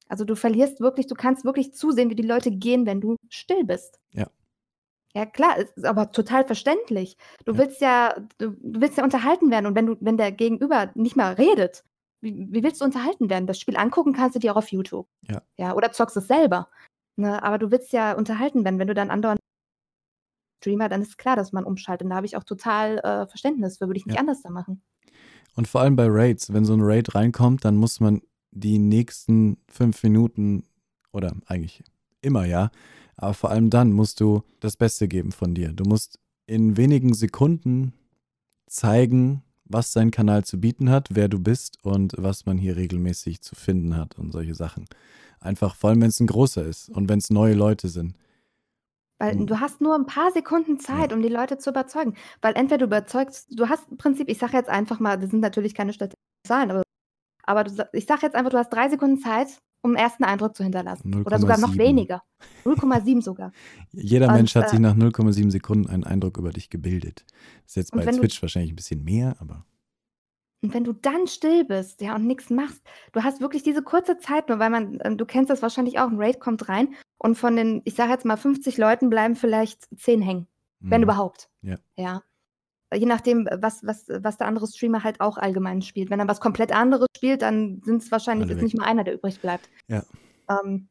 Also, du verlierst wirklich du kannst wirklich zusehen, wie die Leute gehen, wenn du still bist. Ja. Ja klar, ist aber total verständlich. Du Ja. willst ja du du willst ja unterhalten werden und wenn du wenn der Gegenüber nicht mal redet wie, wie willst du unterhalten werden? Das Spiel angucken kannst du dir auch auf YouTube. Ja. Ja, oder zockst es selber. Ne? Aber du willst ja unterhalten werden. Wenn du dann andauernd Streamer, dann ist klar, dass man umschaltet. Und da habe ich auch total äh, Verständnis für, würde ich nicht ja. anders da machen. Und vor allem bei Raids, wenn so ein Raid reinkommt, dann muss man die nächsten fünf Minuten oder eigentlich immer ja, aber vor allem dann musst du das Beste geben von dir. Du musst in wenigen Sekunden zeigen, was dein Kanal zu bieten hat, wer du bist und was man hier regelmäßig zu finden hat und solche Sachen. Einfach, vor allem wenn es ein großer ist und wenn es neue Leute sind. Weil du hast nur ein paar Sekunden Zeit, ja. um die Leute zu überzeugen. Weil entweder du überzeugst, du hast im Prinzip, ich sage jetzt einfach mal, das sind natürlich keine statistischen Zahlen, aber, aber du, ich sage jetzt einfach, du hast drei Sekunden Zeit, um ersten Eindruck zu hinterlassen. 0, Oder sogar noch weniger. 0,7 sogar. Jeder und, Mensch hat äh, sich nach 0,7 Sekunden einen Eindruck über dich gebildet. Das ist jetzt bei Twitch du, wahrscheinlich ein bisschen mehr, aber. Und wenn du dann still bist, ja, und nichts machst, du hast wirklich diese kurze Zeit nur, weil man, ähm, du kennst das wahrscheinlich auch, ein Raid kommt rein und von den, ich sage jetzt mal 50 Leuten bleiben vielleicht 10 hängen. Mhm. Wenn überhaupt. Ja. Ja je nachdem, was, was, was der andere Streamer halt auch allgemein spielt. Wenn er was komplett anderes spielt, dann sind es wahrscheinlich ist nicht mal einer, der übrig bleibt. Ja. Ähm,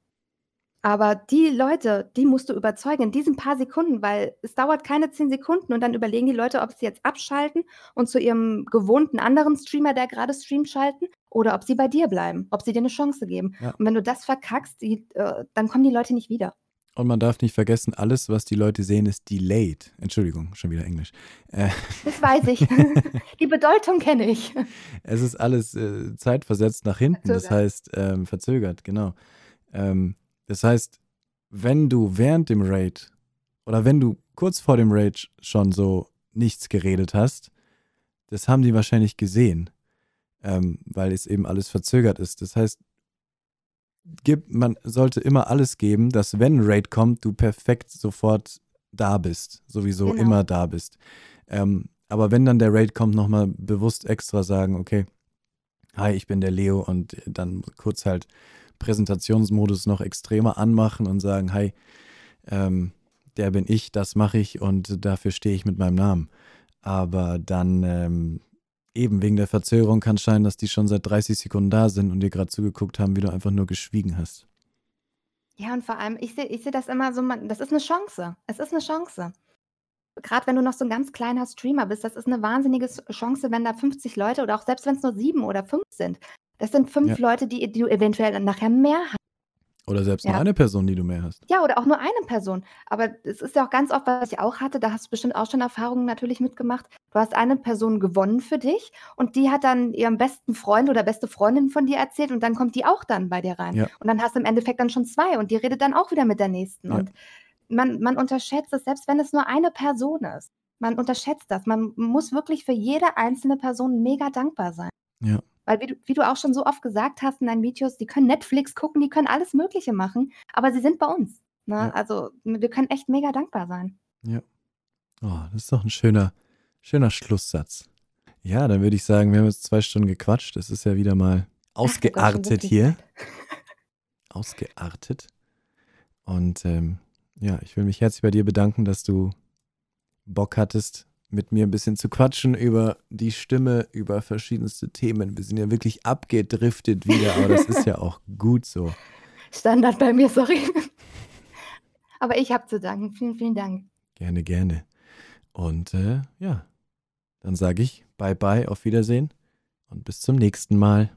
Aber die Leute, die musst du überzeugen in diesen paar Sekunden, weil es dauert keine 10 Sekunden und dann überlegen die Leute, ob sie jetzt abschalten und zu ihrem gewohnten anderen Streamer, der gerade streamt, schalten oder ob sie bei dir bleiben, ob sie dir eine Chance geben. Ja. Und wenn du das verkackst, die, äh, dann kommen die Leute nicht wieder. Und man darf nicht vergessen, alles, was die Leute sehen, ist delayed. Entschuldigung, schon wieder Englisch. Äh, Das weiß ich. die Bedeutung kenne ich. es ist alles äh, zeitversetzt nach hinten, das Verzögert. heißt ähm, verzögert, genau. Ähm, das heißt, wenn du während dem Raid oder wenn du kurz vor dem Raid schon so nichts geredet hast, das haben die wahrscheinlich gesehen, ähm, weil es eben alles verzögert ist. Das heißt, gib, man sollte immer alles geben, dass wenn Raid kommt, du perfekt sofort da bist, sowieso Genau. immer da bist. Ähm, aber wenn dann der Raid kommt, nochmal bewusst extra sagen, okay, hi, ich bin der Leo und dann kurz halt Präsentationsmodus noch extremer anmachen und sagen, hi, ähm, der bin ich, das mache ich und dafür stehe ich mit meinem Namen. Aber dann ähm, eben wegen der Verzögerung kann es sein, dass die schon seit 30 Sekunden da sind und dir gerade zugeguckt haben, wie du einfach nur geschwiegen hast. Ja, und vor allem, ich sehe ich seh das immer so, man, das ist eine Chance. Es ist eine Chance. Gerade wenn du noch so ein ganz kleiner Streamer bist, das ist eine wahnsinnige Chance, wenn da 50 Leute oder auch selbst wenn es nur sieben oder fünf sind. Das sind fünf Ja. Leute, die, die du eventuell nachher mehr hast. Oder selbst nur Ja. eine Person, die du mehr hast. Ja, oder auch nur eine Person. Aber es ist ja auch ganz oft, was ich auch hatte, da hast du bestimmt auch schon Erfahrungen natürlich mitgemacht. Du hast eine Person gewonnen für dich und die hat dann ihrem besten Freund oder beste Freundin von dir erzählt und dann kommt die auch dann bei dir rein. Ja. Und dann hast du im Endeffekt dann schon zwei und die redet dann auch wieder mit der nächsten. Ja. Und man, man unterschätzt es, selbst wenn es nur eine Person ist. Man unterschätzt das. Man muss wirklich für jede einzelne Person mega dankbar sein. Ja. Weil, wie du, wie du auch schon so oft gesagt hast in deinen Videos, die können Netflix gucken, die können alles Mögliche machen, aber sie sind bei uns. Ne? Ja. Also, wir können echt mega dankbar sein. Oh, das ist doch ein schöner, schöner Schlusssatz. Ja, dann würde ich sagen, wir haben jetzt zwei Stunden gequatscht. Es ist ja wieder mal Ach ausgeartet viel hier. Ausgeartet. Und ähm, ja, ich will mich herzlich bei dir bedanken, dass du Bock hattest, mit mir ein bisschen zu quatschen über die Stimme, über verschiedenste Themen. Wir sind ja wirklich abgedriftet wieder, aber das ist ja auch gut so. Standard bei mir, sorry. Aber ich habe zu danken. Vielen, vielen Dank. Gerne, gerne. Und äh, ja, dann sage ich Bye bye, auf Wiedersehen und bis zum nächsten Mal.